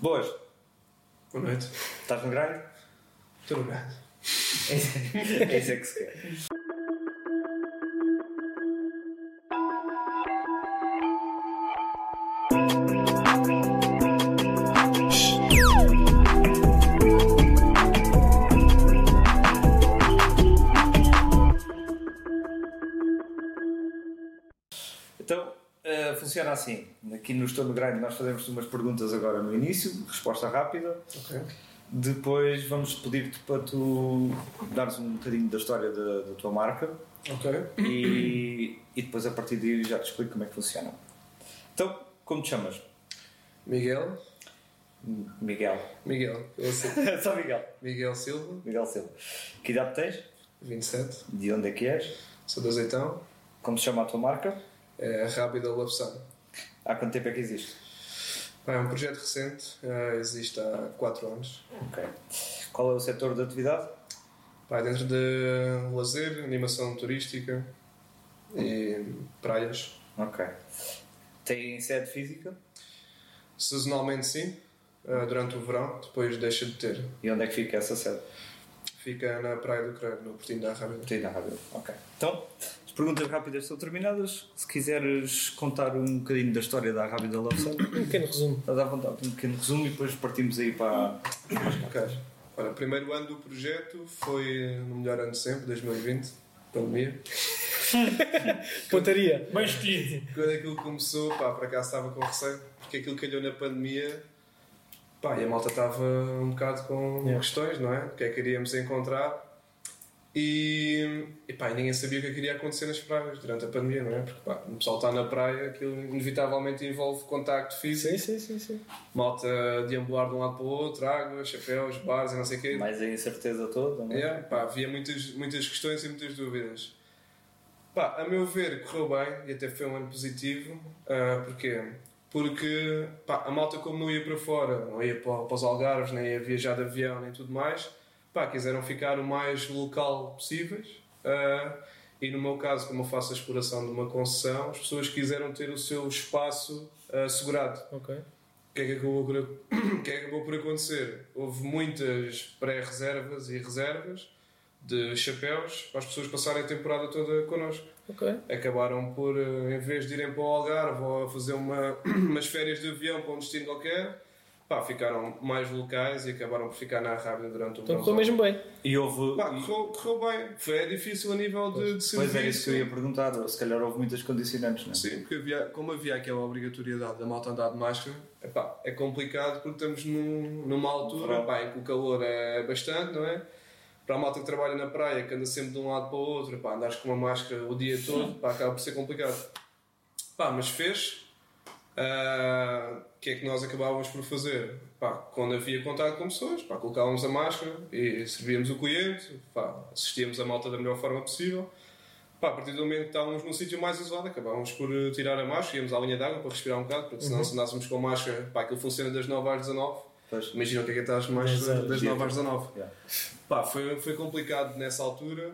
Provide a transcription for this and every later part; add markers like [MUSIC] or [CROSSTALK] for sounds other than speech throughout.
Boas. Boa noite. Estás no grind? Estou no grande. É isso é que se quer. Então, eh, funciona assim. Aqui no Estou no Grind nós fazemos umas perguntas agora no início, resposta rápida. Ok. Depois vamos pedir-te para tu dares um bocadinho da história da, da tua marca Ok. e, e depois a partir daí já te explico como é que funciona. Então, como te chamas? Miguel. Miguel. Miguel. [LAUGHS] Só Miguel. Miguel Silva, Miguel Silva. Que idade tens? 27. De onde é que és? Sou de Azeitão. Como se chama a tua marca? É Rápida Love Sun. Há quanto tempo é que existe? É um projeto recente. eh, existe há 4 anos. Ok. Qual é o setor de atividade? Pá, é dentro de lazer, animação turística e praias. Ok. Tem sede física? Sazonalmente sim. eh, durante o verão. Depois deixa de ter. E onde é que fica essa sede? Fica na Praia do Creio, no Portinho da Rábida. Tem na rádio. Ok. Então, perguntas rápidas estão terminadas. Se quiseres contar um bocadinho da história da Rábida Love Sun, Um pequeno resumo. estás à vontade, um pequeno resumo e depois partimos aí para. Ok. Ora, o primeiro ano do projeto foi no melhor ano de sempre, 2020, pandemia. [LAUGHS] Pontaria. Bem escolhido. Quando aquilo começou, pá, por acaso estava com receio, porque aquilo calhou na pandemia, pá, e a malta estava um bocado com Yeah. questões, não é? O que é que iríamos encontrar? E, e pá, ninguém sabia o que é que iria acontecer nas praias durante a pandemia, não é? Porque pá, o pessoal está na praia, aquilo inevitavelmente envolve contacto físico, Sim, sim, sim, sim. malta deambular de um lado para o outro, água, chapéus, bares e não sei o quê. Mais a incerteza toda, não é? Yeah, pá, havia muitas, muitas questões e muitas dúvidas. Pá, a meu ver, correu bem e até foi um ano positivo. Ah, porquê? Porque pá, a malta, como não ia para fora, não ia para, para os Algarves, nem ia viajar de avião, nem tudo mais, pá, quiseram ficar o mais local possíveis. Ah, e no meu caso, como eu faço a exploração de uma concessão, as pessoas quiseram ter o seu espaço ah, assegurado. Ok. O que, é que, acabou por, [CLEARS THROAT] o que é que acabou por acontecer? Houve muitas pré-reservas e reservas de chapéus para as pessoas passarem a temporada toda connosco. Ok. Acabaram por, eh, em vez de irem para o Algarve ou fazer uma, [CLEARS THROAT] umas férias de avião para um destino qualquer, pá, ficaram mais locais e acabaram por ficar na Rábida durante o Então correu mesmo bem. E houve. Pá, e- correu, correu bem. Foi é difícil a nível de, de serviço. Pois era isso que eu ia perguntar. Se calhar houve muitas condicionantes, não é? Sim, porque havia, como havia aquela obrigatoriedade da malta andar de máscara, epá, é complicado porque estamos num- numa altura pá, em que o calor é bastante, não é? Para a malta que trabalha na praia, que anda sempre de um lado para o outro, pá, andares com uma máscara o dia todo, pá, acaba por ser complicado. Pá, mas fez. Ah, O que é que nós acabávamos por fazer? Pá, quando havia contato com pessoas, pá, colocávamos a máscara e servíamos o cliente, pá, assistíamos a malta da melhor forma possível. Pá, a partir do momento que estávamos num sítio mais isolado, acabávamos por eh, tirar a máscara, íamos à linha d'água para respirar um bocado, porque senão se andássemos com máscara, pá, aquilo funciona das 9 às 19. Pois. Imagina o que é que estás de máscara Exato. das 9 às 19. Yeah. Pá, foi, foi complicado nessa altura,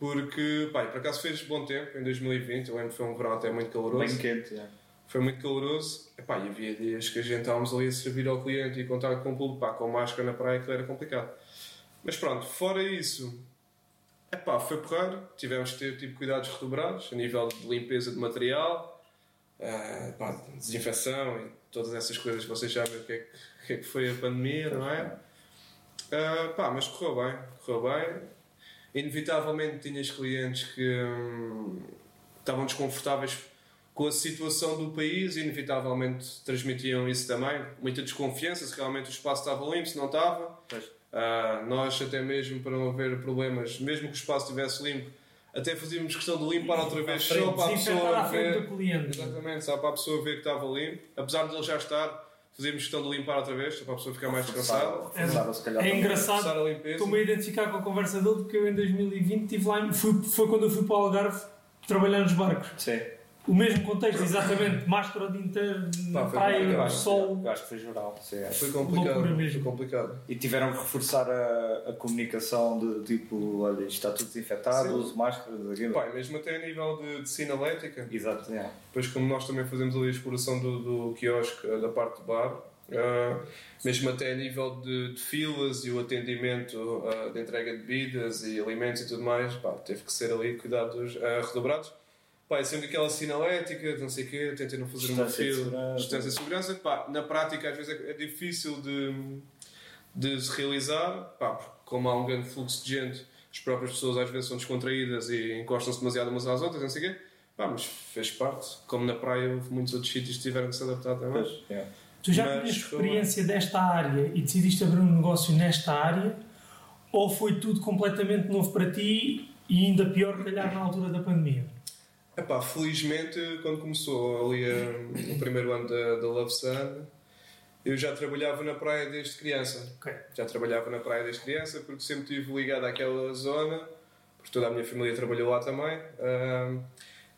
porque, pá, por acaso fez bom tempo em 2020, eu lembro que foi um verão até muito caloroso. Bem quente, yeah. Foi muito caloroso. Epá, e havia dias que a gente estávamos ali a servir ao cliente e contar com o público, pá, com máscara na praia, que era complicado. Mas pronto, fora isso, epá, foi porreiro. Tivemos que ter tipo, cuidados redobrados a nível de limpeza de material, pá, desinfecção e todas essas coisas que vocês sabem o que é que, que, é que foi a pandemia, não é? Ah, pá, mas correu bem, correu bem. Inevitavelmente tinhas clientes que hum, estavam desconfortáveis com a situação do país e inevitavelmente transmitiam isso também. Muita desconfiança se realmente o espaço estava limpo, se não estava. Pois. Ah, nós até mesmo para não haver problemas, mesmo que o espaço estivesse limpo, até fazíamos questão de limpar outra vez só para a pessoa ver. do cliente. Exatamente, só para a pessoa ver que estava limpo. Apesar de ele já estar, fazíamos questão de limpar outra vez, só para a pessoa ficar mais descansada. É também. engraçado. Começar a limpeza. Estou-me a identificar com a conversa dele porque eu em 2020 estive lá, fui, foi quando eu fui para o Algarve trabalhar nos barcos. Sim. O mesmo contexto, exatamente, máscara o dia inteiro, na Pá, foi praia, acho, sol. eu acho que foi geral. Sim, é. Foi complicado. Foi complicado. E tiveram que reforçar a, a comunicação de tipo, olha, está tudo desinfetado, Sim. use máscaras, aquilo. Pá, mesmo até a nível de, de sinalética, Exato, yeah. depois como nós também fazemos ali a exploração do, do quiosque eh, da parte do bar, Uh, mesmo até a nível de, de filas e o atendimento uh, de entrega de bebidas e alimentos e tudo mais, pá, teve que ser ali cuidados uh, redobrados. Pá, é sempre aquela sinalética, não sei o quê, tentem não fazer uma de fila, segurança. distância de segurança. Pá, na prática, às vezes é, é difícil de, de se realizar, pá, porque como há um grande fluxo de gente, as próprias pessoas às vezes são descontraídas e encostam-se demasiado umas às outras, não sei o quê. Pá, mas fez parte. Como na praia, houve muitos outros sítios que tiveram que se adaptar também. Pois, yeah. Tu já Mas tinhas foi- experiência desta área e decidiste abrir um negócio nesta área? Ou foi tudo completamente novo para ti e ainda pior, calhar, na altura da pandemia? Epá, felizmente, quando começou ali o primeiro ano da, da Love Sun, eu já trabalhava na praia desde criança. Ok. Já trabalhava na praia desde criança porque sempre estive ligado àquela zona, porque toda a minha família trabalhou lá também.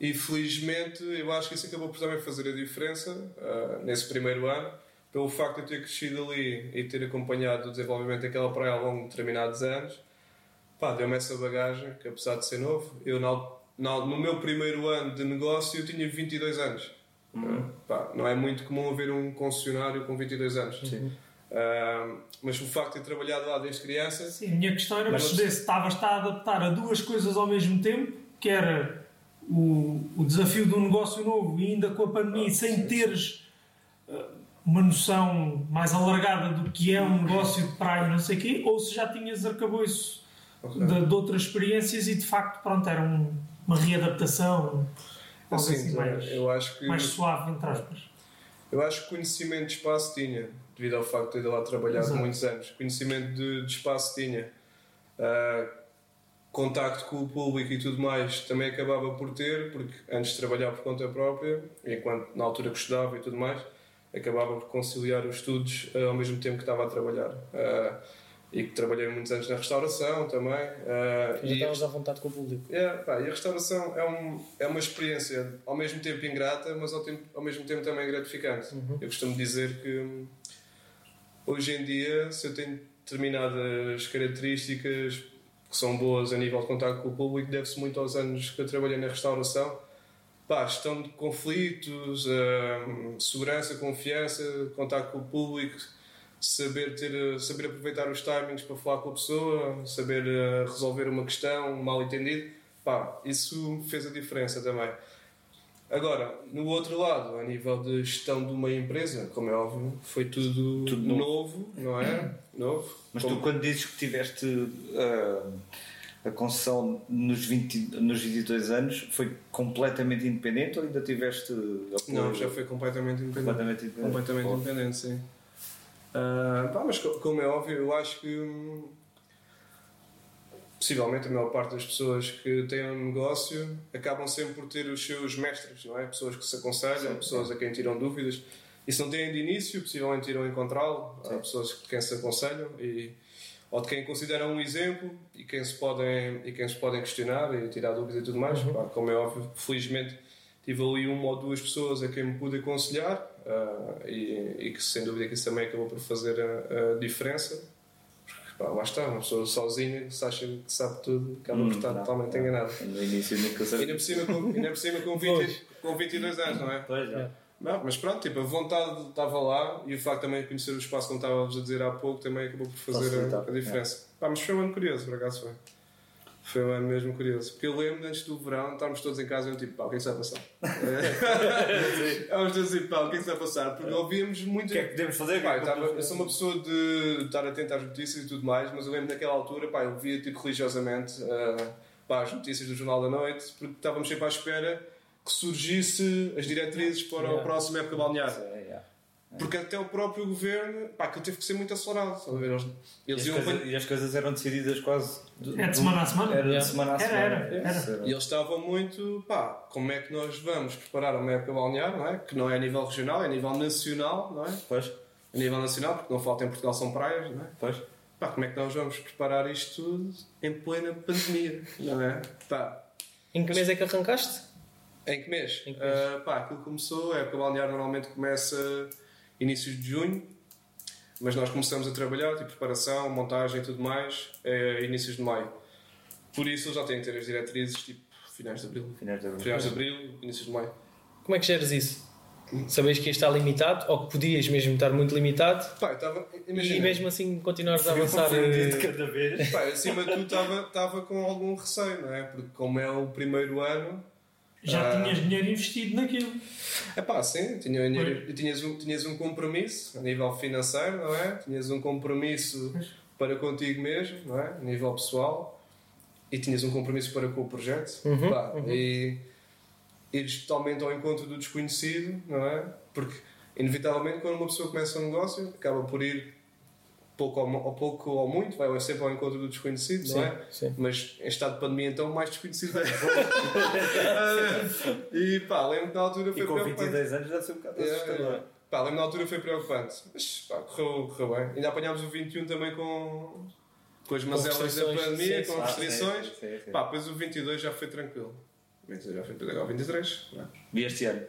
E felizmente eu acho que isso acabou por também fazer a diferença ah, nesse primeiro ano, pelo facto de eu ter crescido ali e ter acompanhado o desenvolvimento daquela praia ao longo de determinados anos. Pá, deu-me essa bagagem que apesar de ser novo, eu na, na- no meu primeiro ano de negócio eu tinha 22 anos. Pá, não é muito comum haver um concessionário com 22 anos. Ah, mas o facto de ter trabalhado lá desde criança, Sim, a minha questão era Mas- perceber se estavas a adaptar a duas coisas ao mesmo tempo, que era o, o desafio de um negócio novo e ainda com a pandemia, sem teres uh, uma noção mais alargada do que é um negócio de praia não sei o quê, ou se já tinhas arcabouço Ok. de, de outras experiências e de facto, pronto, era um- uma readaptação algo assim, assim mais, eu acho que mais suave, entre aspas. eu acho que conhecimento de espaço tinha, devido ao facto de ter lá trabalhado Exato. muitos anos. Conhecimento de, de espaço tinha. Ah, contacto com o público e tudo mais também acabava por ter, porque antes de trabalhar por conta própria, enquanto na altura que estudava e tudo mais, acabava por conciliar os estudos ah, ao mesmo tempo que estava a trabalhar. Ah, e que trabalhei muitos anos na restauração também. Já e estavas à vontade com o público. é, pá, e a restauração é, um, é uma experiência ao mesmo tempo ingrata, mas ao, tempo, ao mesmo tempo também gratificante. Eu costumo dizer que hoje em dia, se eu tenho determinadas características que são boas a nível de contato com o público, deve-se muito aos anos que eu trabalhei na restauração. Pá, gestão de conflitos, hum, segurança, confiança, contato com o público, saber, ter, saber aproveitar os timings para falar com a pessoa, saber eh, resolver uma questão, um mal entendido, pá, isso fez a diferença também. Agora, no outro lado, a nível de gestão de uma empresa, como é óbvio, foi tudo, Tudo novo. não é? [COUGHS] Novo. Mas Como- tu, quando dizes que tiveste ah, a concessão nos, 20, nos 22 anos, foi completamente independente ou ainda tiveste apoio? Não, já foi completamente independente. completamente independente. Completamente independente, sim. Ah, pá, mas co- como é óbvio, eu acho que hum, possivelmente a maior parte das pessoas que têm um negócio acabam sempre por ter os seus mestres, não é? Pessoas que se aconselham, pessoas a quem tiram dúvidas. E se não têm de início, possivelmente irão encontrá-lo. Há pessoas que quem se aconselham e, ou de quem consideram um exemplo e quem se podem, e quem se podem questionar e tirar dúvidas e tudo mais. Pá, como é óbvio, felizmente tive ali uma ou duas pessoas a quem me pude aconselhar ah, e, e que sem dúvida que isso também acabou por fazer a, a diferença. Porque, pá, lá está, uma pessoa sozinha que se acha que sabe tudo, acaba por Hum, estar não, totalmente não. enganada. No início nunca sabia. ainda por cima com, ainda por cima com, [LAUGHS] 20, com 22 anos, não é? Pois, já. Não, mas pronto, tipo, a vontade estava lá e o facto também de conhecer o espaço, como estávamos a dizer há pouco, também acabou por fazer a, a diferença. Pá, mas foi um ano curioso, por acaso foi. Foi um ano mesmo curioso. Porque eu lembro antes do verão, estávamos todos em casa e eu tipo, pá, o que é que se vai passar? [LAUGHS] [LAUGHS] Estávamos todos assim, pá, o que é que se vai passar? Porque ouvíamos muito. O que é que podemos fazer? Pá, eu, tava- eu sou uma pessoa de estar atento às notícias e tudo mais, mas eu lembro naquela altura, pá, eu via tipo religiosamente ah, pá, as notícias do Jornal da Noite, porque estávamos sempre à espera que surgisse as diretrizes para o Yeah. próximo época balnear. Porque até o próprio governo, pá, que teve que ser muito acelerado. a ver? Eles, E, eles as iam coisas, e as coisas eram decididas quase. de- É de semana a semana? Era de semana a Era, semana. era, era. Isso E eles estavam muito, pá, como é que nós vamos preparar uma época balnear, não é? Que não é a nível regional, é a nível nacional, não é? Pois, A nível nacional, porque não falta em Portugal são praias, não é? pois. Pá, como é que nós vamos preparar isto tudo em plena pandemia, não é? Pá, Em que mês é que arrancaste? em que mês? Em que mês? Ah, pá, aquilo começou, a época balnear normalmente começa inícios de junho, mas nós começamos a trabalhar, tipo preparação, montagem e tudo mais, é inícios de maio. Por isso eles já têm que ter as diretrizes, tipo finais de abril. Finais de abril. Finais de abril, inícios de maio. Como é que geres isso? Sabias que ia estar limitado ou que podias mesmo estar muito limitado Pá, eu estava. e mesmo assim continuares a avançar. Um eh, de cada vez. Pá, acima de tudo estava, estava com algum receio, não é? Porque como é o primeiro ano, Já Ah. tinhas dinheiro investido naquilo. é pá, sim, tinha, dinheiro- tinhas, um, tinhas um compromisso a nível financeiro, não é? Tinhas um compromisso Pois. para contigo mesmo, não é? A nível pessoal. E tinhas um compromisso para com o projeto. Uhum, Pá, E ires totalmente ao encontro do desconhecido, não é? Porque, inevitavelmente, quando uma pessoa começa um negócio, acaba por ir pouco ou, mo- ou pouco ou muito, vai sempre ao encontro do desconhecido, sim, não é? sim. Mas em estado de pandemia, então, mais desconhecido é. Ah, [LAUGHS] [LAUGHS] e pá, lembro que na altura foi E com preocupante. 22 anos deve ser um bocado É, assustador. é. Pá, lembro na altura foi preocupante. Mas pá, correu, correu bem. Ainda apanhámos o 21 também com, com as mazelas da pandemia, sim, com Ah, restrições. sim, sim, sim. Pá, depois o 22 já foi tranquilo. O 22 já foi agora o 23. não é? E este ano?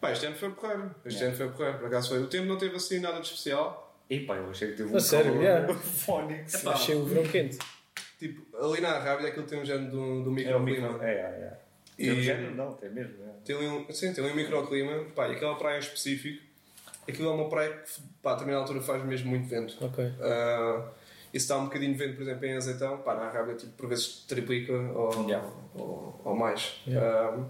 Pá, este ano foi porreiro. Este É. ano foi porreiro. Por acaso foi. O tempo não teve assim nada de especial. E pá, eu achei que teve A um sério, calor yeah. [LAUGHS] fónico. Epá, Achei o verão quente. Tipo, ali na Rábida aquilo tem um género do, do É microclima. micro. É, é, é. E- Tem um género? Não, tem mesmo. é. Tem ali um, sim, tem ali um microclima. Pá, e aquela praia em específico, aquilo é uma praia que, pá, a determinada altura faz mesmo muito vento. Ok. Uh, e se está um bocadinho de vento, por exemplo, em azeitão, pá, na Rábida, tipo, por vezes triplica ou, Yeah. ou, ou mais. Yeah. Uh,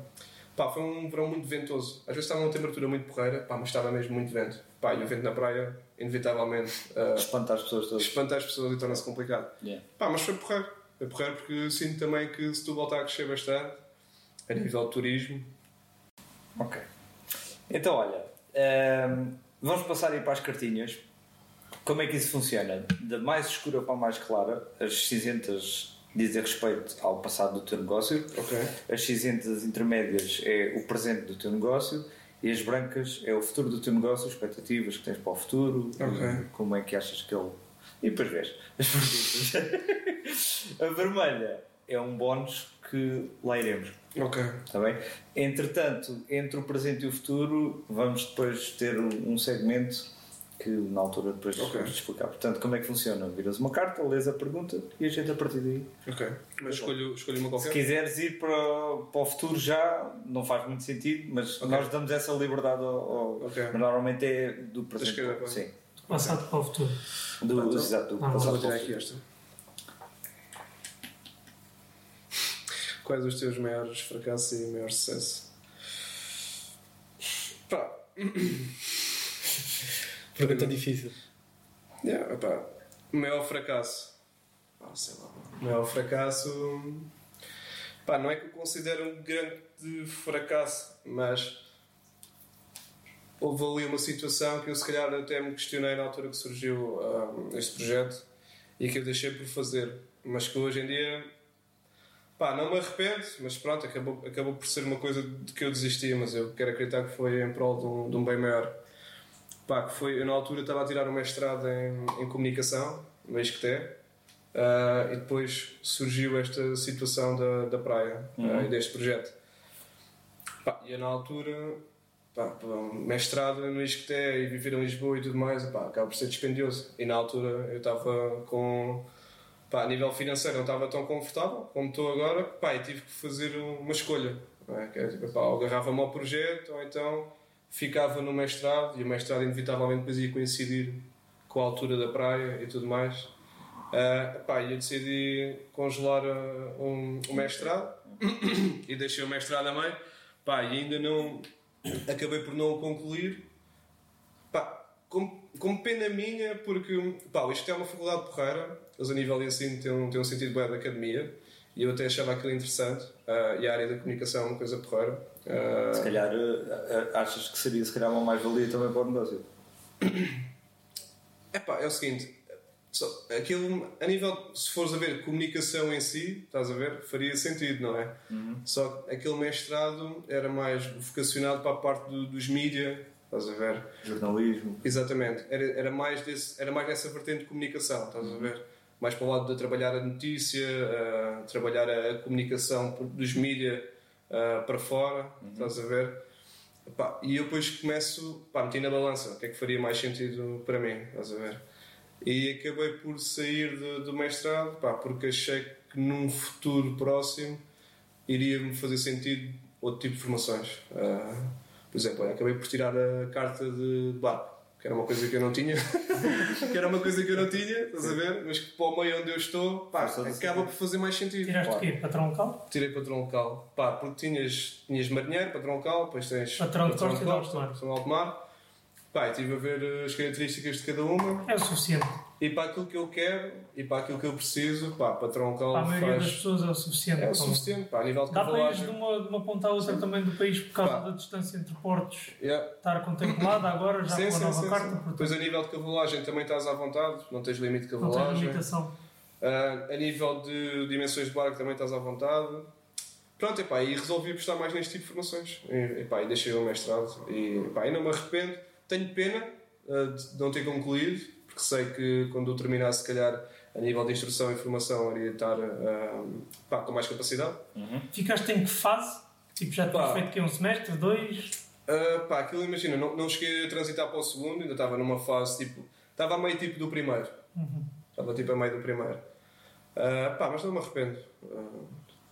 pá, foi um verão muito ventoso. Às vezes estava uma temperatura muito porreira, pá, mas estava mesmo muito vento. Pá, e o vento na praia, inevitavelmente, uh, Espanta as pessoas todas. espanta as pessoas e torna-se complicado. Yeah. Pá, mas foi porreiro. Foi porreiro porque sinto também que se tu voltar a crescer bastante, a nível de turismo, Ok. Então, olha, ehm, vamos passar aí para as cartinhas. Como é que isso funciona? Da mais escura para a mais clara, as cinzentas dizem respeito ao passado do teu negócio, ok? as cinzentas intermédias é o presente do teu negócio e as brancas é o futuro do teu negócio, as expectativas que tens para o futuro, Ok. e como é que achas que ele. E depois vês as perguntas. [LAUGHS] a vermelha é um bónus que lá iremos. Ok. Está bem? Entretanto, entre o presente e o futuro, vamos depois ter um segmento que na altura depois Ok. vamos explicar. Portanto, como é que funciona? Viras uma carta, lês a pergunta e a gente a partir daí. Ok. Mas escolho, escolho uma Se qualquer. quiseres ir para, para o futuro já, não faz muito sentido, mas Ok. nós damos essa liberdade ao. ao- Ok. mas normalmente é do presente. esquerda para- Sim. Passado para o futuro. Do, Então- exato, do Ah, passado Vou tirar aqui esta. Quais os teus maiores fracassos e maior sucesso? Pá, Pergunta difícil. yeah, pá, o maior fracasso. Ah, sei lá. O maior fracasso. Pá, não é que eu considero um grande fracasso, mas houve ali uma situação que eu se calhar até me questionei na altura que surgiu ah, este projeto e que eu deixei por fazer, mas que hoje em dia pá, não me arrependo, mas pronto, acabou, acabou por ser uma coisa de que eu desisti, mas eu quero acreditar que foi em prol de um, de um bem maior. Pá, que foi, eu na altura estava a tirar um mestrado em, em comunicação, no ISCTE, ah, e depois surgiu esta situação da, da praia ah, e deste projeto. Pá, e eu na altura, pá, mestrado no ISCTE e viver em Lisboa e tudo mais, pá, acaba por ser dispendioso. E na altura eu estava com. Pá, a nível financeiro não estava tão confortável como estou agora, pá, e tive que fazer uma escolha. Não é? Que é, tipo, pá, ou agarrava-me ao projeto, ou então ficava no mestrado, e o mestrado inevitavelmente depois ia coincidir com a altura da praia e tudo mais. Ah, pá, eu decidi congelar ah, um, um mestrado [COUGHS] e deixei o mestrado a meio. Pá, e ainda não. Acabei por não o concluir. Pá, com, com pena minha, porque pá, isto é uma faculdade porreira, eles a nível de ensino têm um, têm um sentido bem da academia e eu até achava aquilo interessante. ah, e a área da comunicação é uma coisa porreira. Ah, Se calhar eh, eh, achas que seria se calhar uma mais-valia também para o negócio. [COUGHS] Epá, é o seguinte, só, aquilo, a nível, se fores a ver comunicação em si, estás a ver, faria sentido, não é? Só que aquele mestrado era mais vocacionado para a parte do- dos mídia, estás a ver? Jornalismo. Exatamente, era, era, mais desse, era mais nessa vertente de comunicação, estás a ver? Mais para o lado de trabalhar a notícia, a trabalhar a, a comunicação dos mídia ah, para fora, estás a ver? E eu depois começo, pá, meti na balança o que é que faria mais sentido para mim, estás a ver? E acabei por sair de- do mestrado, pá, porque achei que num futuro próximo iria-me fazer sentido outro tipo de formações. Ah, Por exemplo, acabei por tirar a carta de barco, que era uma coisa que eu não tinha. [LAUGHS] que era uma coisa que eu não tinha, estás a ver? Mas que para o meio onde eu estou, pá, acaba por fazer mais sentido. Tiraste Claro. o quê? Patrão local? Tirei patrão local. Pá, porque tinhas, tinhas marinheiro, patrão local, depois tens Patrão de costa e de alto mar. patrão de alto mar. Pá, estive a ver eh, as características de cada uma É o suficiente. e para aquilo que eu quero e para aquilo que eu preciso, pá, patrão Para a maioria das faz. pessoas é o suficiente. É o suficiente, pá, a nível de Dá para ires de cavalagem. uma, de uma ponta à outra também do país por causa Pá. da distância entre portos Yeah. estar contemplada agora já Sim, com a sim, nova sim, carta. sim. Depois a nível de cavalagem também estás à vontade, não tens limite de não tem cavalagem. limitação. Ah, a nível de dimensões de barco também estás à vontade. Pronto, epá, e resolvi apostar mais neste tipo de formações. E, epá, e deixei o mestrado. E, epá, e não me arrependo. Tenho pena ah, de não ter concluído, porque sei que quando eu terminasse, se calhar, a nível de instrução e formação, iria estar ah, pá, com mais capacidade. Ficaste em que fase? Tipo, já tinhas Pá. feito que um semestre, dois? Ah, pá, aquilo imagina, não, não cheguei a transitar para o segundo, ainda estava numa fase tipo. Estava a meio tipo do primeiro. Estava tipo a meio do primeiro. Ah, pá, mas não me arrependo. Ah,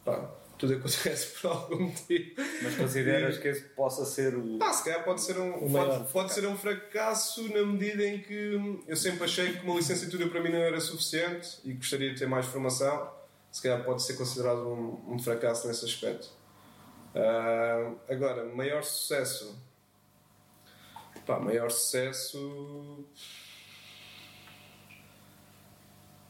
pá, tudo acontece por algum motivo. Mas consideras que esse possa ser o. Pá, se calhar pode ser um, maior pode, pode ser um fracasso na medida em que eu sempre achei que uma licenciatura para mim não era suficiente e gostaria de ter mais formação. Se calhar pode ser considerado um, um fracasso nesse aspecto. Ah, agora, maior sucesso. Pá, maior sucesso.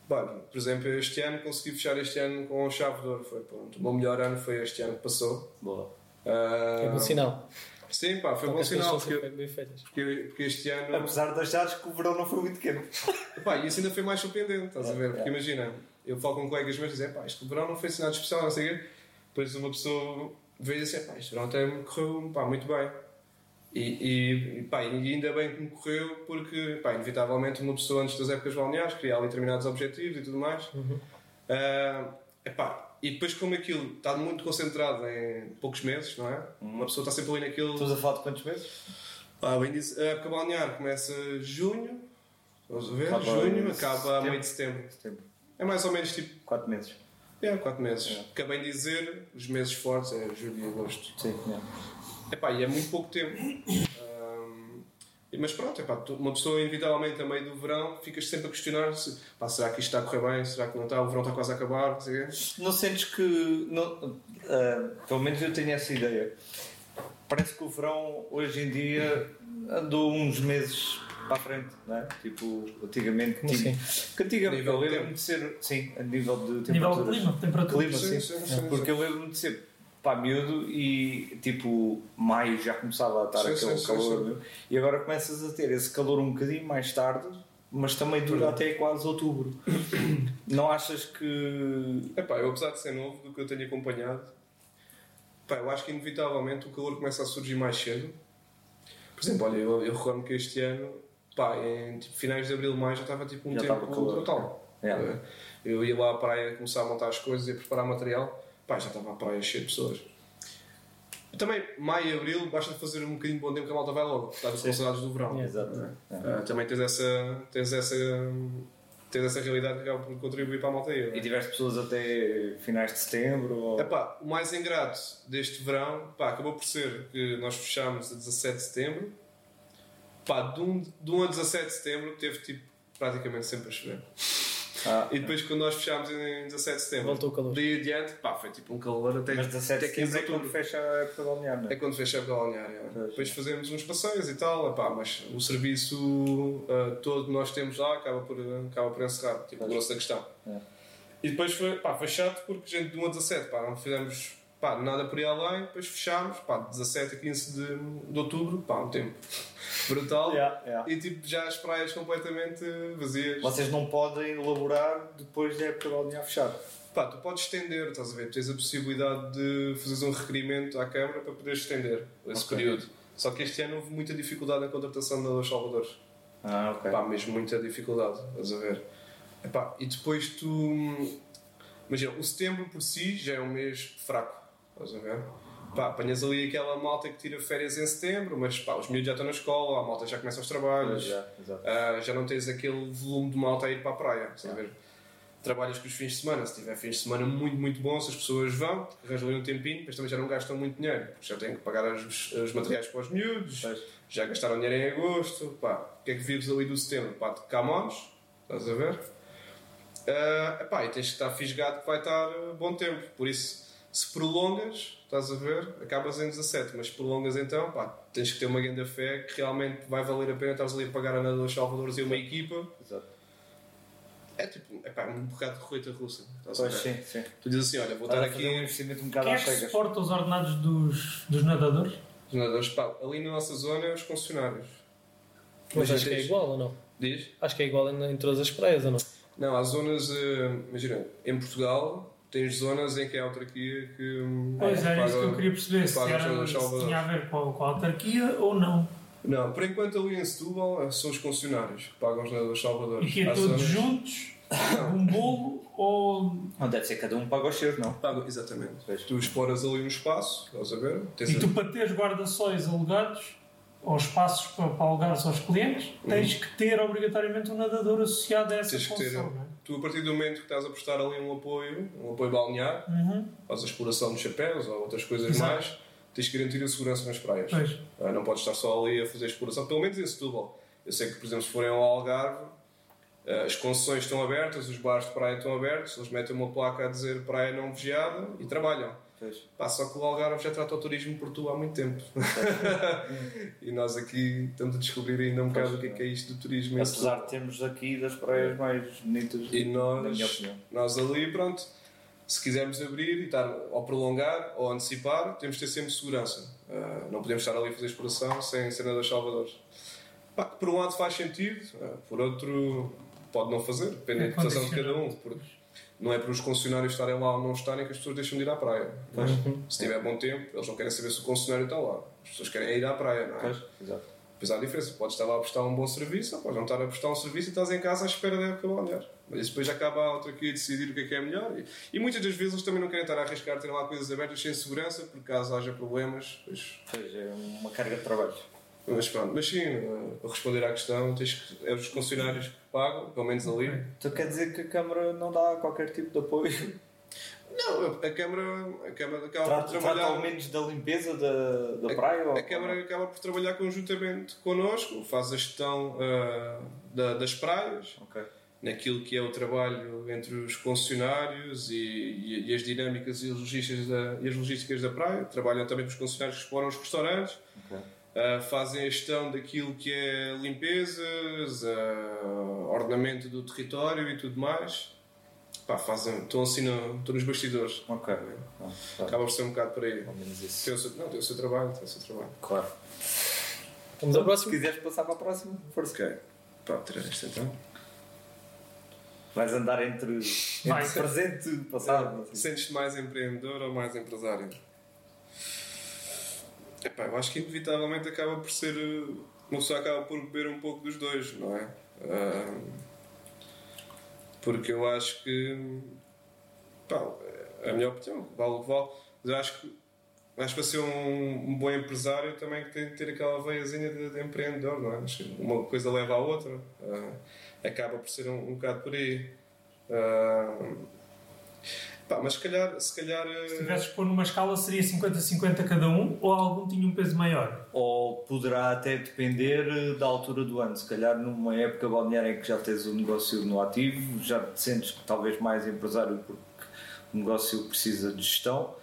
Bom, por exemplo, este ano consegui fechar este ano com um chave de ouro. Foi, pronto, o meu melhor ano foi este ano que passou. Boa. Ah, É bom sinal. Sim, pá, foi bom As coisas sinal. Porque, porque, porque este ano. Apesar de achares que o verão não foi muito quente. [LAUGHS] Pá, e isso ainda foi mais surpreendente, estás a ver? Porque É. imagina, eu falo com colegas meus e dizem, pá, este verão não foi nada especial, não sei o quê. Depois uma pessoa veio e diz assim, pá, este verão até me correu pá, muito bem. E, e, pá, e ainda bem que me correu, porque, pá, inevitavelmente uma pessoa antes das épocas balneares queria ali determinados objetivos e tudo mais. Ah, epá, e depois como aquilo está muito concentrado em poucos meses, não é? Uma pessoa está sempre ali naquilo... Estás a falar de quantos meses? Ah, bem a época balnear começa junho, vamos ver, Acaba junho, acaba a meio de setembro. Setembro. É mais ou menos tipo, Quatro meses. É, 4 meses. Acabei de dizer, os meses fortes é julho e agosto. Sim. Epá, e é muito pouco tempo. Mas pronto, epá, uma pessoa inevitavelmente a meio do verão ficas sempre a questionar se, pá, será que isto está a correr bem, será que não está, o verão está quase a acabar, não sei. Não sentes que. Não, ah, pelo menos eu tenho essa ideia. Parece que o verão hoje em dia andou uns meses para a frente, não é? Tipo, antigamente Como tinha. assim? Que antigamente eu lembro-me de ser. Sim, a nível de Nível de clima, temperatura. Clima, sim. Sim, sim, sim, Porque eu lembro-me de ser pá, miúdo e tipo, maio já começava a estar Sim, aquele sim, sim, calor. sim. E agora começas a ter esse calor um bocadinho mais tarde, mas também dura até quase outubro. [COUGHS] Não achas que. Epá, eu apesar de ser novo, do que eu tenho acompanhado, pá, eu acho que inevitavelmente o calor começa a surgir mais cedo. Por exemplo, olha, eu, eu recordo que este ano, pá, em tipo, finais de abril, maio já estava tipo um Já tempo estava calor. brutal. É. Eu ia lá à praia começar a montar as coisas e a preparar material, pá, já estava a praia cheia de pessoas. Também, maio e abril, basta fazer um bocadinho de bom tempo que a malta vai logo, está com saudades do verão. Exato. Ah, também tens essa, tens essa, tens essa realidade que acaba por contribuir para a malta ir. é? E tiveste pessoas até finais de setembro? Ou... Epá, o mais ingrato deste verão pá, acabou por ser que nós fechámos a 17 de setembro. Pá, de 1, de 1 a 17 de setembro teve tipo, praticamente sempre a chover. Ah, E depois quando nós fechámos em 17 de setembro, Voltou o calor. daí adiante, pá, foi tipo um calor até, mas 17 de até 15 setembro é de quando fecha a época da balnear, não É é? quando fecha a época balneária. Pois. Depois fazemos uns passeios e tal, epá, mas o serviço ah, todo que nós temos lá acaba por, acaba por encerrar, tipo, o grosso da questão. É. E depois foi, pá, foi chato porque gente de 1 a 17, pá, não fizemos pá, nada por aí além, depois fechámos, pá, de 17 a 15 de, de outubro, pá, um tempo [LAUGHS] brutal. Yeah, yeah. E tipo, já as praias completamente vazias. Vocês não podem elaborar depois da época da balnear fechar. Pá, tu podes estender, estás a ver? Tens a possibilidade de fazeres um requerimento à Câmara para poderes estender esse Ok. período. Só que este ano houve muita dificuldade na contratação dos salvadores. Ah, ok. Pá, mesmo muita dificuldade, estás a ver? Epá, e depois tu. Imagina, o setembro por si já é um mês fraco, estás a ver? Pá, apanhas ali aquela malta que tira férias em setembro, mas pá, os miúdos já estão na escola, a malta já começa os trabalhos, Já, exato. ah, já não tens aquele volume de malta a ir para a praia, estás a ver? trabalhas com os fins de semana. Se tiver fins de semana muito, muito bons, as pessoas vão, arranjam ali um tempinho, mas também já não gastam muito dinheiro, porque já têm que pagar os, os materiais para os miúdos, Pois. já gastaram dinheiro em agosto. Pá, o que é que vives ali do setembro? Pá, de camões, estás a ver? Ah, epá, e tens que estar fisgado que vai estar ah, bom tempo. Por isso, se prolongas, estás a ver, acabas em 17, mas se prolongas então, pá, tens que ter uma grande fé que realmente vai valer a pena estares ali a pagar a nadadores salvadores e uma equipa. Exato. É tipo, epá, um bocado de roleta russa. Estás a Pois ver? sim, sim. Tu dizes assim: olha, vou Estás estar a fazer um aqui. investimento um bocado Quem é que suporta os ordenados dos, dos nadadores? Os nadadores, pá, ali na nossa zona é os concessionários. Mas Imagina, acho que é igual ou não? Diz? Acho que é igual em, em todas as praias ou não? Não, há zonas, eh, imagina, em Portugal tens zonas em que é a autarquia que. hum, Pois era isso que eu paga- queria perceber, se, paga os era, se tinha a ver com, com a autarquia ou não. Não, por enquanto ali em Setúbal eh, são os concessionários que pagam os nadadores salvadores. E que é todos zonas- juntos, [COUGHS] um bolo ou. Não deve ser cada um paga os seus, não. Pagam, exatamente. Pois. Tu exploras ali um espaço, estás a ver? Tens E a- tu para teres guarda-sóis alugados, ou espaços para, para alugares aos clientes, tens que ter obrigatoriamente um nadador associado a essa Tens que ter. função. não é? Tu, a partir do momento que estás a prestar ali um apoio, um apoio balnear, Uhum. faz a exploração de chapéus ou outras coisas Exato. mais, tens que garantir a segurança nas praias. Pois. Ah, não podes estar só ali a fazer exploração, pelo menos em Setúbal. Eu sei que, por exemplo, se forem ao Algarve, ah, as concessões estão abertas, os bares de praia estão abertos, eles metem uma placa a dizer praia não vigiada e trabalham. Pois. Pá, só que o Algarve já trata o turismo por tu há muito tempo. [LAUGHS] e nós aqui estamos a descobrir ainda um bocado o que é, que é isto do turismo. Apesar de termos aqui das praias mais bonitas, E nós, na minha opinião. nós ali, pronto, se quisermos abrir e estar ou prolongar ou antecipar, temos de ter sempre segurança. Ah, não podemos estar ali a fazer exploração sem ser nada salvadores. Pá, que por um lado faz sentido, ah, por outro pode não fazer, depende É da interpretação de cada um. Porque não é para os concessionários estarem lá ou não estarem que as pessoas deixam de ir à praia. Mas, se tiver bom tempo, eles não querem saber se o concessionário está lá. As pessoas querem é ir à praia, não é? Pois, exato. Depois há a diferença. Podes estar lá a prestar um bom serviço ou podes não estar a prestar um serviço e estás em casa à espera da época balnear. Mas isso depois acaba a outra aqui a decidir o que é que é melhor. E, e muitas das vezes eles também não querem estar a arriscar ter lá coisas abertas sem segurança, porque caso haja problemas. Pois, Pois, é uma carga de trabalho. Mas pronto. Mas sim, eh, para responder à questão, tens que, é os concessionários que pagam, pelo menos ali. Então quer dizer que a Câmara não dá qualquer tipo de apoio? Não, a, a Câmara, a Câmara acaba Trata, por trata trabalhar. ao menos da limpeza da, da praia? ou- A Câmara acaba por trabalhar conjuntamente connosco, faz a gestão ah, da- das praias, Ok. naquilo que é o trabalho entre os concessionários e, e- e as dinâmicas e as, logísticas da, e as logísticas da praia. Trabalham também com os concessionários que exploram os restaurantes. Ok. Uh, fazem a gestão daquilo que é limpezas, uh, ordenamento do território e tudo mais. Pá, fazem, estão assim no, estão nos bastidores. Ok. Ah, tá. Acaba por ser um bocado por aí. Ao menos isso. Tem o seu, não, tem o seu trabalho, tem o seu trabalho. Claro. Vamos ao Se próximo? quiseres passar para a próxima, força. Ok. Pá, tirar isto então. Vais andar entre, entre Vai. presente e passado. sei. Sentes-te mais empreendedor ou mais empresário? Epá, eu acho que inevitavelmente acaba por ser. uh, Uma pessoa acaba por beber um pouco dos dois, não é? Ah, porque eu acho que. Pá, a minha opinião, vale o que vale. Mas eu acho que. Acho que para ser um, bom empresário também tem que ter aquela veiazinha de, de empreendedor, não é? Uma coisa leva à outra. Ah, acaba por ser um, um bocado por aí. Pá, mas se calhar. Se calhar Se eh, tivesses que pôr numa escala, seria 50-50 cada um ou algum tinha um peso maior? Ou poderá até depender eh, da altura do ano. Se calhar numa época balneária em que já tens o negócio no ativo, já te sentes que talvez mais empresário porque o negócio precisa de gestão.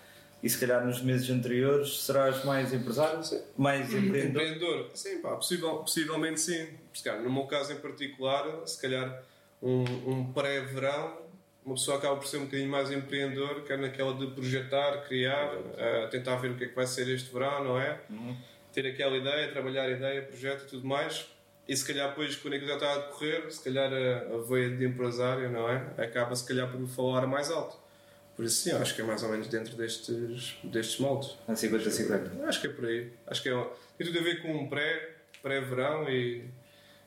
E se calhar nos meses anteriores serás mais empresário, Sim. mais empreendedor. Empreendedor? Sim, pá, possivel- possivelmente sim. Se calhar, no meu caso em particular, se calhar um, um pré-verão, uma pessoa acaba por ser um bocadinho mais empreendedor, quer naquela de projetar, criar, eh, tentar ver o que é que vai ser este verão, não é? Ter aquela ideia, trabalhar a ideia, projeto e tudo mais. E se calhar depois, quando aquilo já está a decorrer, se calhar a, a veia de empresário, não é? Acaba se calhar por falar mais alto. Por isso sim, acho que é mais ou menos dentro destes, destes moldes. A 50-50. Acho que é por aí. Acho que é, tem tudo a ver com um pré, pré-verão e,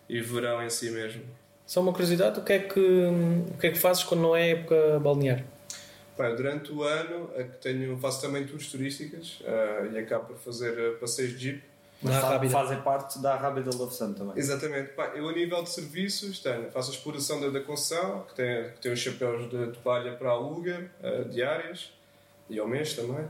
e verão em si mesmo. Só uma curiosidade, o que é que, o que, é que fazes quando não é época balnear? Pá, durante o ano que tenho, faço também tours turísticas ah, e acabo por fazer ah, passeios de jeep. Mas fazem parte da Rábida Love Sun também. Exatamente. Pá, eu, a nível de serviços, tenho, faço a exploração da, da concessão, que tem, que tem os chapéus de toalha para aluga, eh, diárias, e ao mês também.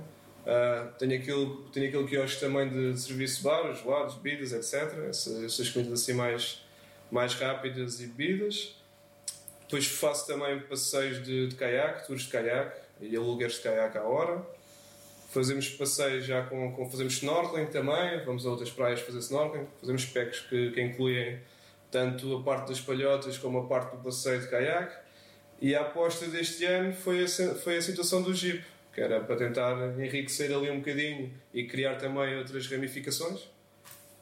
Ah, tenho, aquele, tenho aquele quiosque também de, de serviço de bar, gelados, bebidas, etc. Essas, essas comidas assim mais, mais rápidas e bebidas. Depois faço também passeios de, de caiaque, tours de caiaque e alugueres de caiaque à hora. Fazemos passeios já com, com fazemos snorkeling também, vamos a outras praias fazer snorkeling, fazemos packs que, que incluem tanto a parte das palhotas como a parte do passeio de caiaque. E a aposta deste ano foi a, foi a situação do Jeep, que era para tentar enriquecer ali um bocadinho e criar também outras ramificações.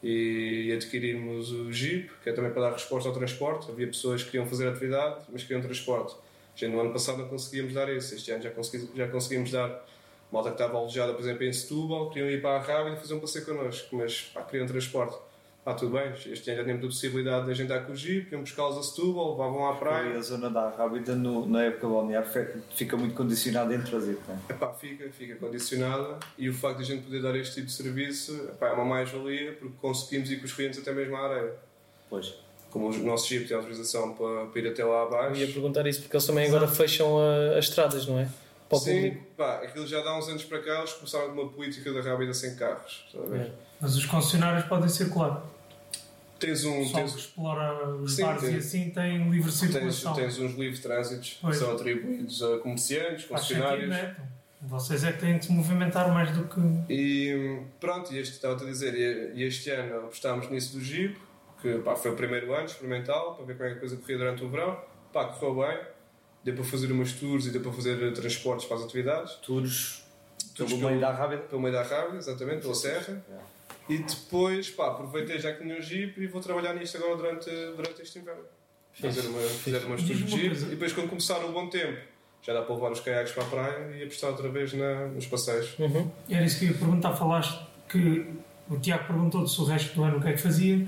E adquirirmos o Jeep, que é também para dar resposta ao transporte. Havia pessoas que queriam fazer atividade, mas queriam transporte. Já no ano passado não conseguíamos dar isso, este ano já, consegui, já conseguimos dar. Malta que estava alojada, por exemplo, em Setúbal, queriam ir para a Rábida e fazer um passeio connosco, mas pá, queriam transporte. Pá, tudo bem, este ano já temos a possibilidade de agendar com o Jeep, iam buscá-los a Setúbal, levavam à E praia. a zona da Rábida, no- na época balnear, fica muito condicionada em trazer. Não é? Epá, fica, fica condicionada e o facto de a gente poder dar este tipo de serviço epá, é uma mais-valia porque conseguimos ir com os clientes até mesmo à areia. Pois. Como o nosso Jeep tem autorização para, para ir até lá Eu abaixo. ia perguntar isso porque eles também agora fecham a- as estradas, não é? Para o Sim, público. pá, aquilo já dá uns anos para cá, eles começaram com uma política da Rábida sem carros. É. Mas os concessionários podem circular. Tens, um, pessoal tens, que explora os Sim, bares tem- e assim tem livre tens, circulação. tens uns livres trânsitos que são atribuídos a comerciantes, Faz sentido, concessionários. não é? Vocês é que têm de se movimentar mais do que. E pronto, e este, estava-te a dizer, e este ano apostámos nisso do Jeep, que pá, foi o primeiro ano experimental, para ver como é que a coisa corria durante o verão. Pá, correu bem, deu para fazer umas tours e deu para fazer transportes para as atividades. Tours Tours pelo meio da Rábida. Pelo meio da Rábida, exatamente, pela Serra. E depois, pá, aproveitei já que tinha o Jeep e vou trabalhar nisto agora durante, durante este inverno. Fazer, uma, fazer umas tours de Jeep e depois quando começar o bom tempo, já dá para levar os caiaques para a praia e apostar outra vez na, nos passeios. Uhum. Era isso que eu ia perguntar. Falaste que o Tiago perguntou se o resto do ano o que é que fazia.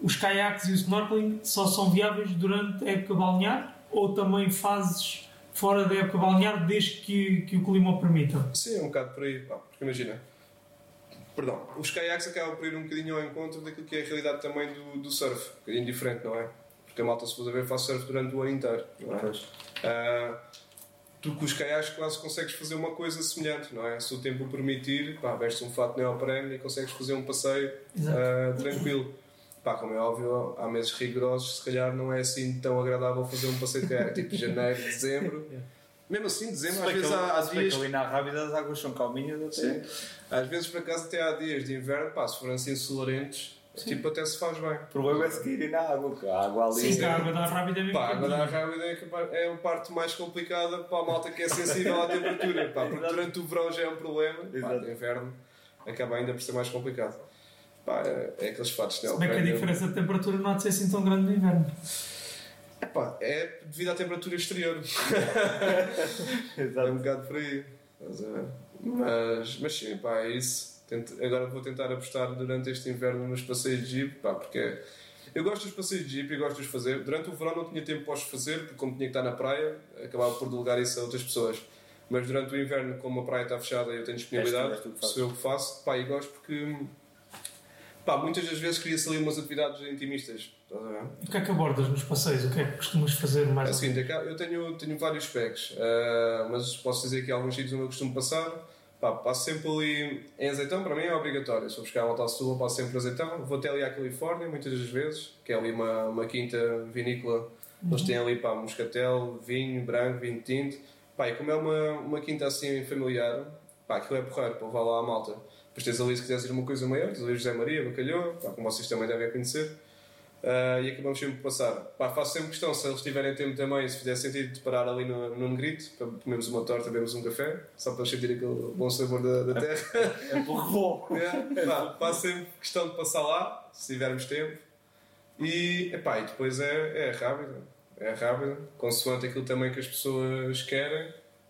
Os caiaques e o snorkeling só são viáveis durante a época balnear ou também fazes fora da época balnear desde que, que o clima o permita? Sim, é um bocado por aí, pá, porque imagina, perdão, os caiaques acabam por ir um bocadinho ao encontro daquilo que é a realidade também do, do surf, um bocadinho diferente, não é? Porque a malta, se for a ver, faz surf durante o ano inteiro, não é? Pois. Ah, tu com os caiaques quase consegues fazer uma coisa semelhante, não é? Se o tempo o permitir, pá, vestes um fato neoprene e consegues fazer um passeio ah, tranquilo. Pá, como é óbvio, há meses rigorosos, se calhar não é assim tão agradável fazer um passeio de caiaque, tipo janeiro, dezembro. [LAUGHS] Mesmo assim, dezembro, às vezes há, há Se dias que ali na Rábida as águas são calminhas até. Sim. Às vezes, por acaso, até há dias de inverno, pá, se forem assim solarentos, tipo, até se faz bem. O problema é se caírem na água, porque a água ali. Sim, que a água é mesmo Pá, agora a quentinha. rábida é, capaz- é a parte mais complicada para a malta que é sensível à temperatura, pá, porque Exato. durante o verão já é um problema, pá, no inverno acaba ainda por ser mais complicado. Pá, é, é aqueles fatos de Se bem que a diferença de temperatura não há de ser assim tão grande no inverno. Pá, é devido à temperatura exterior. [LAUGHS] É um bocado por aí. Estás a ver? Mas, mas sim, pá, é isso. Tento- agora vou tentar apostar durante este inverno nos passeios de Jeep, pá, porque eu gosto dos passeios de Jeep e gosto de os fazer. Durante o verão não tinha tempo para os fazer, porque como tinha que estar na praia, acabava por delegar isso a outras pessoas. Mas durante o inverno, como a praia está fechada e eu tenho disponibilidade, sou eu que faço, pá, e gosto porque pá, muitas das vezes queria-se ali umas atividades intimistas. E o que é que abordas nos passeios? O que é que costumas fazer mais? É é que eu tenho, tenho vários packs, ah, mas posso dizer que há alguns sítios onde eu costumo passar. Pá, passo sempre ali em azeitão, para mim é obrigatório. Se eu buscar uma tal sul, passo sempre azeitão. Vou até ali à Califórnia, muitas das vezes, que é ali uma, uma quinta vinícola. Eles têm ali pá, moscatel, vinho branco, vinho tinto. Pá, e como é uma, uma quinta assim familiar, pá, aquilo é porreiro para levar lá à malta. Depois tens ali, se quiseres ir uma coisa maior, tens ali José Maria, Bacalhau, pá, como vocês também devem conhecer. Ah, e acabamos sempre por passar. Pá, faço sempre questão, se eles tiverem tempo também, se fizer sentido, de parar ali no, no Negrito, para comermos uma torta, bebermos um café, só para sentir aquele bom sabor da, da terra. É pouco bom. [LAUGHS] É, pá, faço sempre questão de passar lá, se tivermos tempo. E, epá, e depois é, é rápido. É rápido, consoante aquilo também que as pessoas querem.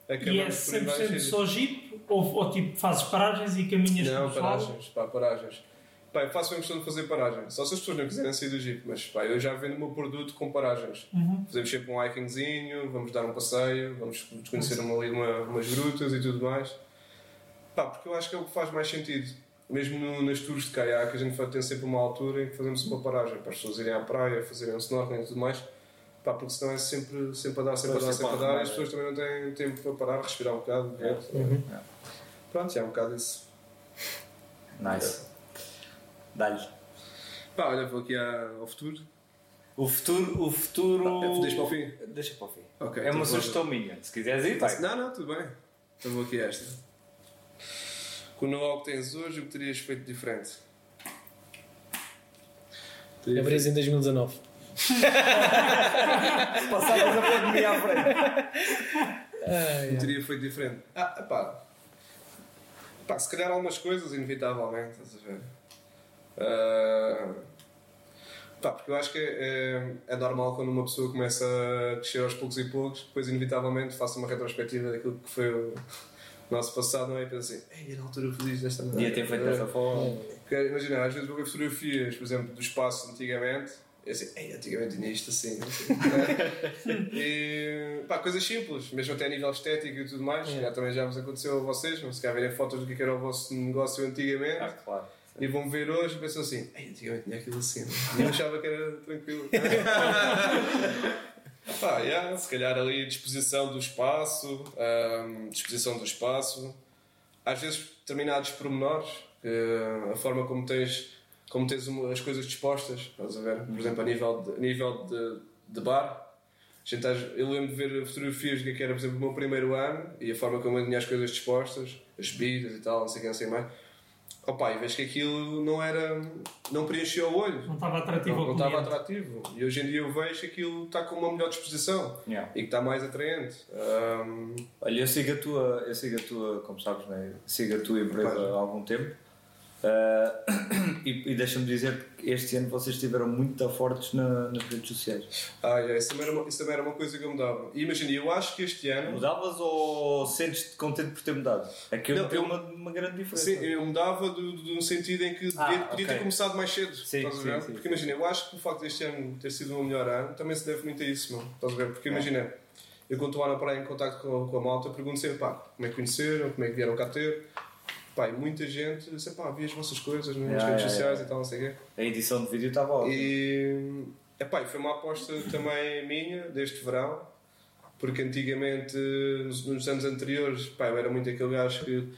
E é acabamos por ir vários 100% sítios. só jeep? Ou, ou tipo fazes paragens e caminhas Não, paragens, pá, paragens. Pá, eu faço a questão de fazer paragem. Só se as pessoas não quiserem sair do Jeep, mas pá, eu já vendo o meu produto com paragens. Uhum. Fazemos sempre um hikingzinho, vamos dar um passeio, vamos conhecer uma, uma, umas grutas e tudo mais. Pá, porque eu acho que é o que faz mais sentido. mesmo no- nas tours de caiaque, a gente tem sempre uma altura em que fazemos uma paragem para as pessoas irem à praia, fazerem um snorkeling e tudo mais. Pá, porque senão é sempre, sempre a dar, sempre a dar, Pois, sempre a dar, e as pessoas também não têm tempo para parar, respirar um bocado. ver. Uhum. Pronto, já é um bocado isso. Nice. Dá-lhe. Pá, olha, vou aqui ao futuro. O futuro. O futuro. Ah, deixa para o fim? Deixa para o fim. Ok, é uma sugestão minha. Se quiseres ir, vai. Não, não, tudo bem. Então vou aqui a esta. Com o know-how que tens hoje, o que terias feito diferente? Teria Abris em 2019. Passavas a pandemia à frente. Ai, Não teria feito diferente. Ah, pá. Pá, se calhar algumas coisas, inevitavelmente, estás a ver? Pá, porque eu acho que é, é, é normal quando uma pessoa começa a crescer aos poucos e poucos, depois, inevitavelmente, faça uma retrospectiva daquilo que foi o nosso passado, não é? E pensa assim, ei, na altura eu fiz isto desta maneira. Devia ter feito dessa forma. Imagina, às vezes vou ver fotografias, por exemplo, do espaço antigamente, e assim, ei, antigamente tinha isto assim, assim. [LAUGHS] e, pá, coisas simples, mesmo até a nível estético e tudo mais, já, também já vos aconteceu a vocês, mas se calhar verem fotos do que era o vosso negócio antigamente, Ah, claro. E vão ver hoje e pensam assim, ei, antigamente tinha aquilo assim, e eu achava que era tranquilo. [LAUGHS] Pá, yeah, se calhar ali disposição do espaço, ahm, disposição do espaço, às vezes determinados pormenores, que a forma como tens, como tens uma- as coisas dispostas, estás a ver? Por exemplo, a nível de, a nível de, de bar, eu lembro de ver fotografias que era, por exemplo, o meu primeiro ano e a forma como eu tinha as coisas dispostas, as bebidas e tal, não sei o que, não sei mais. Opa, e vejo que aquilo não era. não preenchia o olho. Não estava atrativo Não, não estava atrativo. E hoje em dia eu vejo que aquilo está com uma melhor disposição Yeah. e que está mais atraente. Ahm, Olha, eu sigo a tua, eu sigo a tua, como sabes, né? sigo a tua empresa Claro. há algum tempo. Ah, [COUGHS] e e deixa-me dizer que este ano vocês estiveram muito fortes na- nas redes sociais. ah, é, isso, também era uma, isso também era uma coisa que eu mudava. E imagina, eu acho que este ano. Mudavas ou sentes-te contente por ter mudado? É que eu Não, notei eu- uma, uma grande diferença. Sim, eu mudava do, do, no sentido em que Ah, podia ter começado mais cedo. Sim, estás a sim, ver? sim, Porque sim. imagina, eu acho que o facto deste ano ter sido o meu melhor ano também se deve muito a isso, meu. Estás a ver? Porque imagina, eu quando estou lá na praia em contato com, com a malta, pergunto sempre, pá, como é que conheceram, como é que vieram cá ter. Pá, e muita gente disse, pá, vi as vossas coisas nas Yeah, redes yeah, sociais yeah. e tal, não sei o quê. A edição de vídeo estava ótima. E epá, foi uma aposta também minha deste verão, porque antigamente, nos, nos anos anteriores, pá, eu era muito aquele gajo que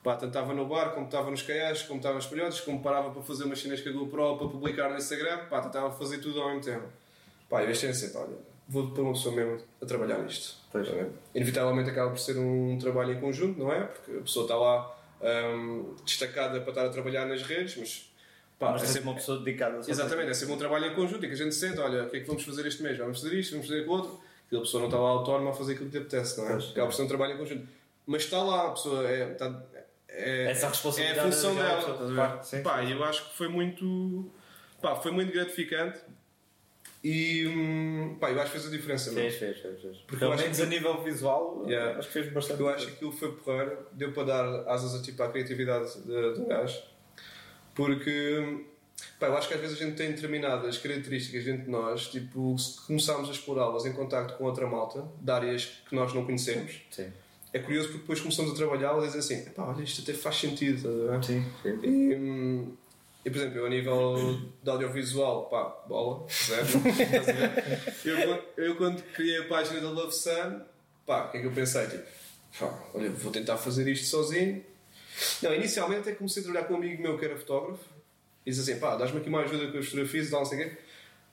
pá, tanto estava no bar, como estava nos caiaques, como estava nos palhotes, como parava para fazer umas cenas com a GoPro para publicar no Instagram, pá, tentava fazer tudo ao mesmo tempo. Pá, eu achei assim, pá, olha, vou pôr uma pessoa mesmo a trabalhar nisto. Pois. Tá? Inevitavelmente acaba por ser um trabalho em conjunto, não é? Porque a pessoa está lá hum, destacada para estar a trabalhar nas redes, mas pá, Mas é é sempre uma pessoa dedicada só Exatamente, é sempre um trabalho em conjunto e que a gente sente, olha, o que é que vamos fazer este mês? Vamos fazer isto, vamos fazer aquilo outro. Aquela pessoa não está lá autónoma a fazer aquilo que lhe apetece, não é? Acaba por ser um trabalho em conjunto. Mas está lá, a pessoa é. Está, é Essa é responsabilidade a função é a dela. pessoa, a claro, ver? sim. Pá, eu acho que foi muito. Pá, foi muito gratificante e. hum, Pá, eu acho que fez a diferença. meu. Fez, fez, fez, fez. Porque Pelo menos que- a nível visual, Yeah. acho que fez bastante. Eu acho que aquilo foi porreiro, deu para dar asas a, tipo, à criatividade de- do gajo. Porque pá, eu acho que às vezes a gente tem determinadas características dentro de nós, tipo, se começarmos a explorá-las em contacto com outra malta, de áreas que nós não conhecemos, Sim. é curioso porque depois começamos a trabalhá-las e dizer assim, pá, olha, isto até faz sentido, ver? Sim, sim. E, hum, e, por exemplo, eu a nível de audiovisual, pá, bola, [LAUGHS] eu, quando- eu quando criei a página da Love Sun, pá, o que é que eu pensei? Tipo, pá, olha, vou tentar fazer isto sozinho. Não, inicialmente até comecei a trabalhar com um amigo meu que era fotógrafo e disse assim, pá, dás-me aqui uma ajuda com as fotografias e tal, não sei o quê.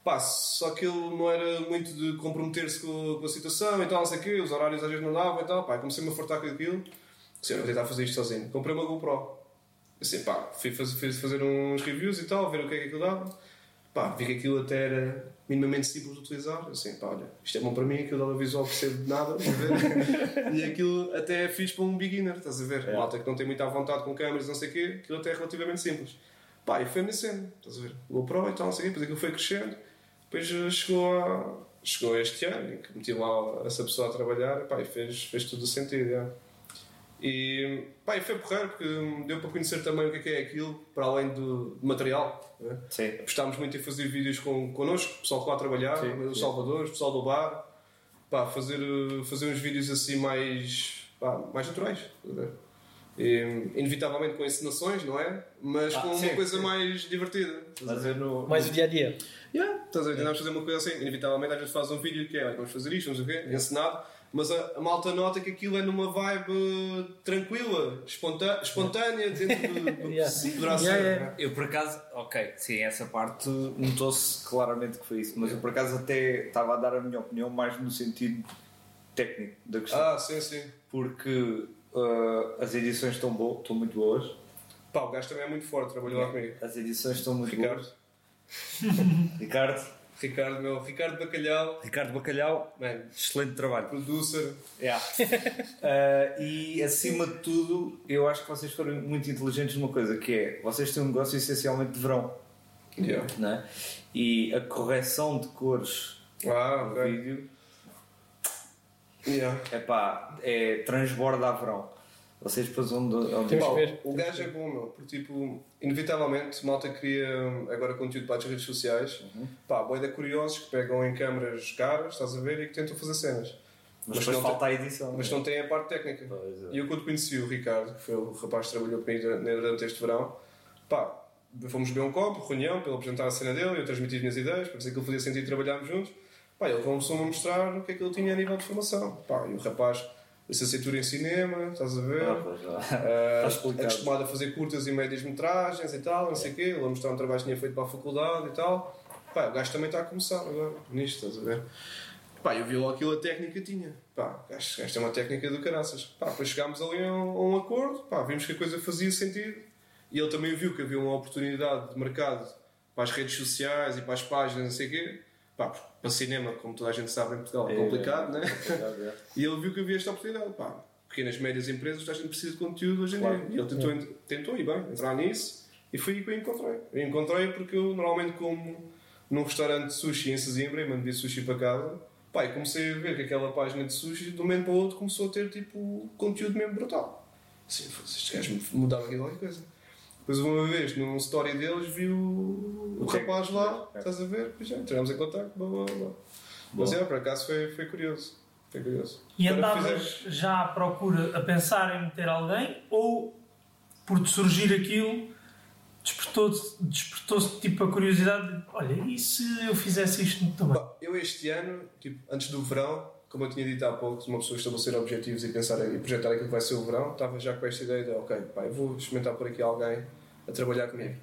Pá, só que ele não era muito de comprometer-se com, com a situação e tal, não sei o quê, os horários às vezes não davam e tal, pá, comecei-me a fartar com aquilo. Disse, eu vou tentar fazer isto sozinho. Comprei uma GoPro. Assim, pá, fui fazer, fui fazer uns reviews e tal, ver o que é que aquilo dava. Pá, vi que aquilo até era minimamente simples de utilizar. Assim, pá, olha, isto é bom para mim, aquilo dá visual percebo de nada, [LAUGHS] e aquilo até é fixe para um beginner, estás a ver? É. Malta que não tem muita vontade com câmeras, não sei o quê, aquilo até é relativamente simples. Pá, e foi a minha cena, estás a ver? GoPro e tal, não sei o quê, depois aquilo foi crescendo, depois eh, chegou, a, chegou este ano, em que meti lá essa pessoa a trabalhar, pá, e fez, fez tudo o sentido, já. E, pá, e foi porreiro porque deu para conhecer também o que é que é aquilo, para além do, do material. Né? Sim. Apostámos muito em fazer vídeos com, connosco, o pessoal que lá trabalhar, Sim, os sim. Salvadores, o pessoal do bar, pá, fazer, fazer uns vídeos assim mais, pá, mais naturais. E, inevitavelmente com encenações, não é? Mas Ah, com sim, uma coisa sim. mais divertida. Eu no. Mais o dia a dia. Yeah, estás a ver? Tentamos fazer uma coisa assim. Inevitavelmente às vezes faz um vídeo que é, vamos fazer isto, vamos o quê? Encenado. Mas a, a malta nota que aquilo é numa vibe tranquila, espontânea, espontânea dentro do, do [LAUGHS] Yeah. que poderá Yeah, ser. yeah. é? Eu por acaso, ok, sim, essa parte notou-se claramente que foi isso, mas eu por acaso até estava a dar a minha opinião mais no sentido técnico da questão, Ah, sim, sim. porque ah, as edições estão, boas, estão muito boas, Pá, o gajo também é muito forte, trabalhou lá comigo. as edições estão muito Ricardo. boas. [LAUGHS] Ricardo, Ricardo, meu, Ricardo Bacalhau, Ricardo Bacalhau, man, excelente trabalho. producer. Yeah. Ah, [LAUGHS] e acima de tudo, eu acho que vocês foram muito inteligentes numa coisa que é vocês têm um negócio essencialmente de verão, Yeah. né? e a correção de cores Ah, no ok. vídeo Yeah. epá, é transborda a verão. Vocês onde. onde Temos que ver. o gajo é bom, meu, porque tipo, inevitavelmente, malta cria hum, agora conteúdo para as redes sociais. Uhum. Pá, boia de curiosos que pegam em câmaras caras, estás a ver, e que tentam fazer cenas. Mas, Mas depois não falta a edição. Mas né? não tem a parte técnica. Pois é. E eu quando conheci o Ricardo, que foi o rapaz que trabalhou comigo durante durante este verão, pá, fomos beber um copo, reunião, para ele apresentar a cena dele, eu transmiti as minhas ideias, para dizer que ele fazia sentido trabalharmos juntos. Pá, ele começou-me a mostrar o que é que ele tinha a nível de formação. Pá, e o rapaz, licenciatura em cinema, estás a ver? Ah, pois já. Uh, acostumado a fazer curtas e médias metragens e tal, não sei o quê. Ele a mostrar um trabalho que tinha feito para a faculdade e tal. Pá, o gajo também está a começar agora, nisto, estás a ver? Pá, eu vi logo aquilo a técnica tinha. Pá, gajo, gajo tem uma técnica do caraças. Pá, depois chegámos ali a um, a um acordo, pá, vimos que a coisa fazia sentido. E ele também viu que havia uma oportunidade de mercado para as redes sociais e para as páginas, não sei o quê. Pá, para cinema, como toda a gente sabe em Portugal, é complicado, né? E ele viu que havia esta oportunidade. Pá, pequenas, médias empresas, a gente precisa de conteúdo hoje em Claro. dia. E ele tentou, tentou e bem, entrar nisso. E foi aí que eu encontrei. Eu encontrei porque eu normalmente como num restaurante de sushi em Sesimbra e mandei sushi para casa. Pá, e comecei a ver que aquela página de sushi, de um momento para o outro, começou a ter tipo conteúdo mesmo brutal. Assim, este gajo mudava aqui qualquer coisa. Depois, uma vez, num story deles, vi o, o é rapaz lá, é. estás a ver? Pois já, entramos em contato, blá blá blá. Mas é, por acaso foi, foi curioso. Foi curioso. E Agora andavas fizemos- já à procura, a pensar em meter alguém, ou por te surgir aquilo, despertou-te despertou tipo a curiosidade de, olha, e se eu fizesse isto também? Eu este ano, tipo, antes do verão, como eu tinha dito há pouco, uma pessoa estabelecer objetivos e pensar e projetar aquilo que vai ser o verão, estava já com esta ideia de, ok, vou experimentar por aqui alguém a trabalhar comigo.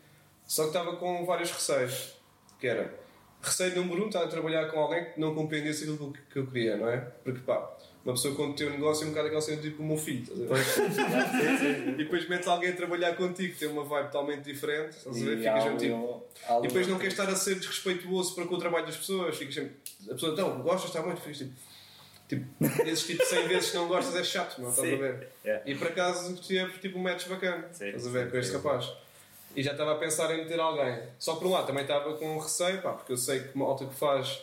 Só que estava com vários receios, que era, receio número um, estar a trabalhar com alguém que não compreendesse aquilo que eu queria, não é? Porque, pá, uma pessoa quando tem um negócio é um bocado aquela cena tipo o meu filho, estás a ver? [LAUGHS] e depois metes alguém a trabalhar contigo tem uma vibe totalmente diferente, estás a ver? E Ficas tipo... um- há E depois não queres estar a ser desrespeituoso para com o trabalho das pessoas. Ficas sempre. A pessoa, então, gostas, está muito, ficas tipo. Tipo, esses tipo 100 vezes que não gostas é chato, não estás Sim. a ver? É. E por acaso tive tipo um match bacana, Sim, estás a ver, sim, com este sim. rapaz. E já estava a pensar em meter alguém. Só que por um lado também estava com receio, pá, porque eu sei que malta que faz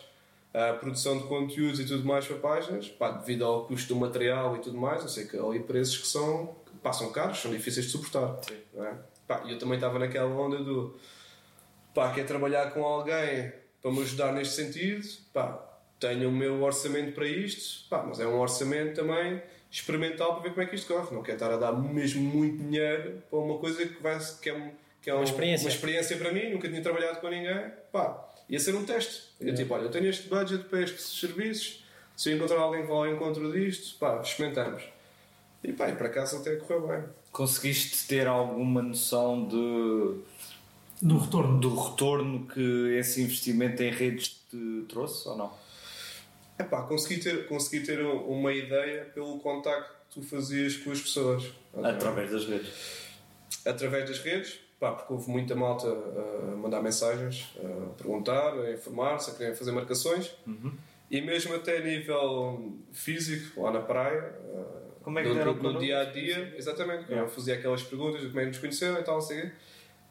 a produção de conteúdos e tudo mais para páginas, pá, devido ao custo do material e tudo mais, eu sei que há ali preços que são, pá, são caros, são difíceis de suportar. Não é? Pá, e eu também estava naquela onda do pá, quer trabalhar com alguém para me ajudar neste sentido, pá, tenho o meu orçamento para isto, pá, mas é um orçamento também experimental para ver como é que isto corre. Não quero estar a dar mesmo muito dinheiro para uma coisa que, vai, que é, que é um- experiência. uma experiência para mim, nunca tinha trabalhado com ninguém, pá, ia ser um teste. Eu tipo, olha, eu tenho este budget para estes serviços, se eu encontrar alguém que vá ao encontro disto, pá, experimentamos. E pá, e para casa até correu bem. Conseguiste ter alguma noção de, Do retorno. do retorno que esse investimento em redes te trouxe ou não? Epá, consegui ter, consegui ter uma ideia pelo contacto que tu fazias com as pessoas. Através das redes. Através das redes, pá, porque houve muita malta a mandar mensagens, a perguntar, a informar-se, a querer fazer marcações. Uhum. E mesmo até a nível físico, lá na praia, Como é que no, no, conta? dia a dia, exatamente, Yeah. eu fazia aquelas perguntas como é que nos conheceram e tal, quê.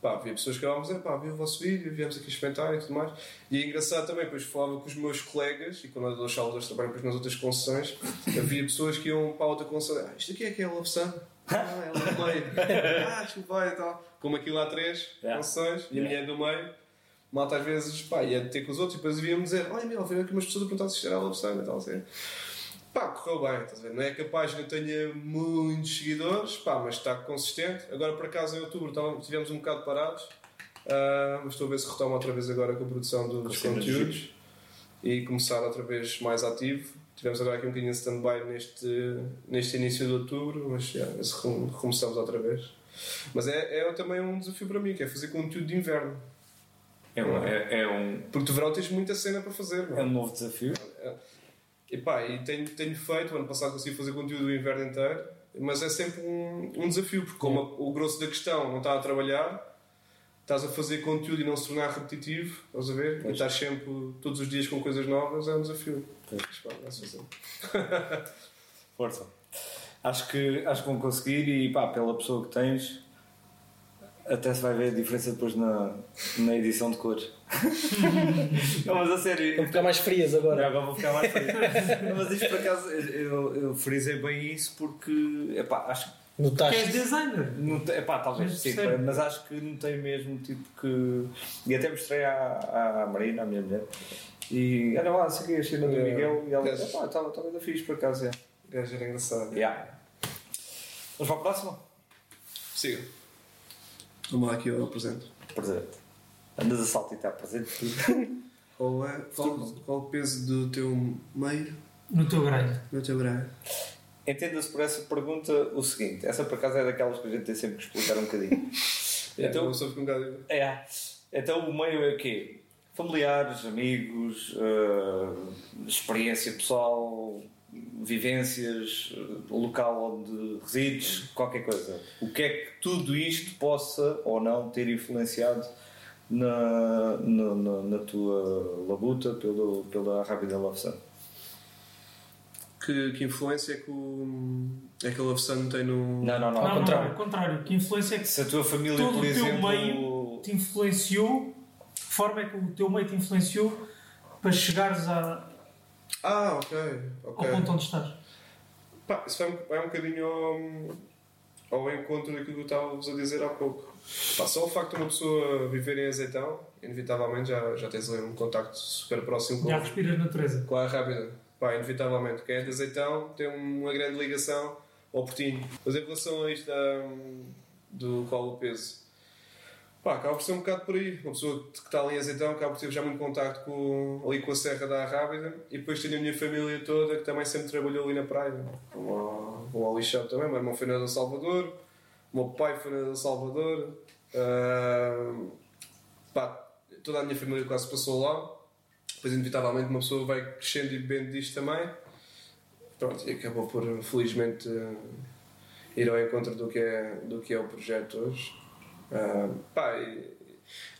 Pá, havia pessoas que iam dizer, pá, vi o vosso vídeo, viemos aqui experimentar e tudo mais. E é engraçado também, depois falava com os meus colegas, e quando eu dou aulas trabalho depois nas outras concessões, havia pessoas que iam para a outra concessão, ah, isto aqui é que é a Love Sun? Ah, é do meio. Ah, desculpa e tal. Como aquilo há três Yeah. concessões, e a minha é do meio. Malta às vezes, pá, ia ter com os outros e depois vinham-me dizer, olha meu, veio aqui umas pessoas a perguntar se isto era a Love Sun e tal, assim. Pá, correu bem, estás a ver? Não é que a página tenha muitos seguidores, pá, mas está consistente. Agora, por acaso, em outubro estivemos um bocado parados, ah, mas estou a ver se retomo outra vez agora com a produção do- dos conteúdos e começar outra vez mais ativo. Tivemos agora aqui um bocadinho de stand-by neste, neste início de outubro, mas já, se recom- recomeçamos outra vez. Mas é, é também um desafio para mim, que é fazer conteúdo de inverno. É um, é, é um, Porque de verão tens muita cena para fazer, não é um novo desafio. E pá, e tenho, tenho feito, o ano passado consegui fazer conteúdo o inverno inteiro, mas é sempre um, um desafio, porque como a- o grosso da questão não está a trabalhar, estás a fazer conteúdo e não se tornar repetitivo, estás a ver? E estás sempre todos os dias com coisas novas, é um desafio. Mas pá, fazer. [LAUGHS] Força. Acho que, acho que vão conseguir e pá, pela pessoa que tens, até se vai ver a diferença depois na, na edição de cores. [LAUGHS] não, mas a sério. Vão ficar mais frias Agora, agora. agora vou ficar mais feliz. mas isto por acaso eu, eu frisei bem isso porque epá, acho que Que és Notaste. designer. não tem, epá, talvez Mas sim, percebe. mas acho que não tem mesmo tipo que. E até mostrei à, à Marina, à minha mulher, e olha lá, segui a cena do. Miguel e ela disse: estava estava da fixe por acaso. É. Gajo era engraçado. Yeah. Vamos para a próxima? Siga. Vamos lá aqui ao presente. Presente. Andas a saltitar presente. [LAUGHS] Qual, é, qual, qual o peso do teu meio No teu grelho. no teu braço? Entenda-se por essa pergunta o seguinte: essa por acaso é daquelas que a gente tem sempre que explicar um bocadinho. [LAUGHS] Então, Então- um bocado. É. Então o meio é o quê? Familiares, amigos, eh, experiência pessoal, vivências, local onde resides, qualquer coisa. O que é que tudo isto possa ou não ter influenciado na, na, na- na tua labuta pelo, pela Rápida Love Sun? Que, que influência é que, o, é que a Love Sun tem no. Não, não, não. Não, ao não, contrário. ao contrário. Que influência é que Se a tua família, Todo por o teu exemplo. meio- te influenciou? Que forma é que o teu meio te influenciou para chegares a, Ah, ok. ao ok. ponto onde estás? Pá, isso vai um, vai um bocadinho ao, ao encontro daquilo que eu estava-vos a dizer há pouco. Pá, só o facto de uma pessoa viver em azeitão, inevitavelmente já, já tens ali um contacto super próximo com, Já respiras natureza. com a rápida. Pá, inevitavelmente. Quem é de azeitão tem uma grande ligação ao portinho. Mas em relação a isto da, do qual o peso, pá, acaba por ser um bocado por aí. Uma pessoa que está ali em azeitão acaba por ter já muito contacto com, ali com a Serra da Rábida e depois tenho a minha família toda que também sempre trabalhou ali na praia. Vou ao, também, meu irmão foi na do Salvador, o meu pai foi na do Salvador. ah, pá, toda a minha família quase passou lá. Depois, inevitavelmente, uma pessoa vai crescendo e bebendo disto também. Pronto, e acabou por, felizmente, eh, ir ao encontro do que é, do que é o projeto hoje. Ah, pá, e,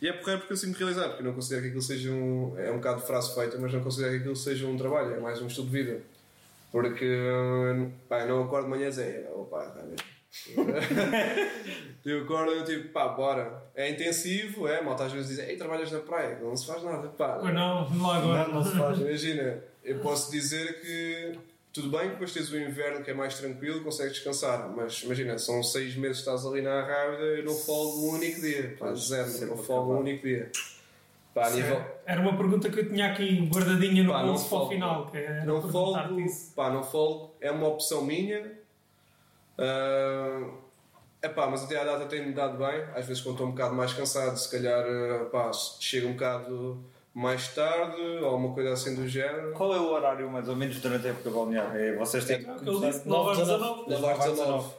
e é porreiro porque eu sinto realizar, porque eu não considero que aquilo seja um. É um bocado frase feita, mas não considero que aquilo seja um trabalho, é mais um estilo de vida. Porque pá, eu não acordo de manhã e dizer, opa, tá eu acordo e tipo, pá, bora. É intensivo, é, malta às vezes diz, ei, trabalhas na praia, não se faz nada, pá. Pois não, lá agora. Não, não se faz. Imagina, eu posso dizer que tudo bem depois tens o inverno que é mais tranquilo, consegues descansar, mas imagina, são seis meses que estás ali na Rábida eu não folgo um único dia, pá, zero, eu não folgo um único dia. Pá, a nível, Era uma pergunta que eu tinha aqui guardadinha no Pá, bolso para o final. Que era não folgo, pá, não folgo, é uma opção minha. Ah, epá, mas até à data tem-me dado bem. Às vezes, quando estou um bocado mais cansado, se calhar ah, pá, chega um bocado mais tarde ou uma coisa assim do género. Qual é o horário mais ou menos durante a época balnear? É, vocês têm que É o que começar- disse, 9 às 19. Das 9 às 19.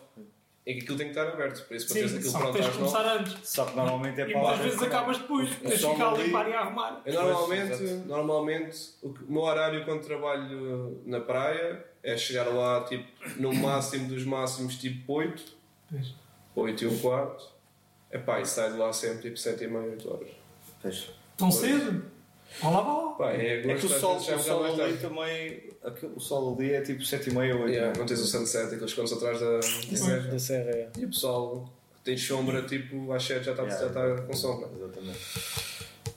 É que aquilo tem que estar aberto, por isso para teres aquilo só que pronto tens às de 9. começar antes. Só que normalmente é E para muitas lá. vezes acabas depois, tens de ficar a ali- limpar e a arrumar. Eu normalmente, exato. normalmente o, que- o meu horário quando trabalho na praia é chegar lá tipo, no máximo dos máximos tipo 8, Pois. 8 e um quarto. Epá, e saio de lá sempre tipo 7 e meia, 8 horas. Tão cedo? Vá lá, vá lá. Pá, é, É que o sol, é o sol ali tarde. também. aquele- O sol ali é tipo 7h30 ou 8 Yeah, não tens o sunset, aqueles cantos atrás da, da serra. Da serra, é. E o pessoal tem sombra tipo às 7 já está Yeah, já está com sombra. Exatamente.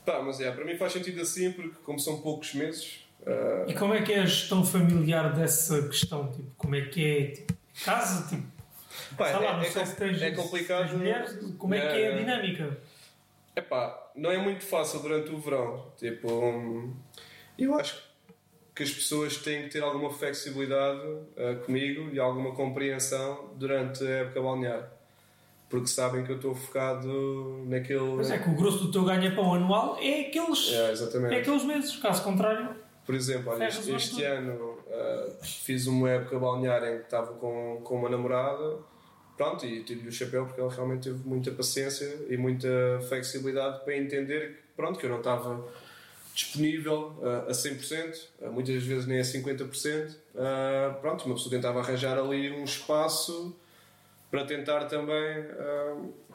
Pá, mas yeah, para mim faz sentido assim porque como são poucos meses. ah, E como é que é a gestão familiar dessa questão? Tipo, como é que é? Tipo, casa? Tipo, pá, sei lá, não é, é, sei com- se tens, é complicado. se tens mulheres, como é que é a É. dinâmica? Não é muito fácil durante o verão. Tipo, hum, eu acho que as pessoas têm que ter alguma flexibilidade uh, comigo e alguma compreensão durante a época balnear. Porque sabem que eu estou focado naquele. Mas é que o grosso do teu ganha-pão anual é aqueles, É, exatamente. é aqueles meses. Caso contrário, Por exemplo, olha, este, este ano ano uh, fiz uma época balnear em que estava com, com uma namorada, pronto, e tive-lhe o chapéu porque ela realmente teve muita paciência e muita flexibilidade para entender que, pronto, que eu não estava disponível uh, a 100%, uh, muitas vezes nem a 50%. Uh, pronto, uma pessoa tentava arranjar ali um espaço para tentar também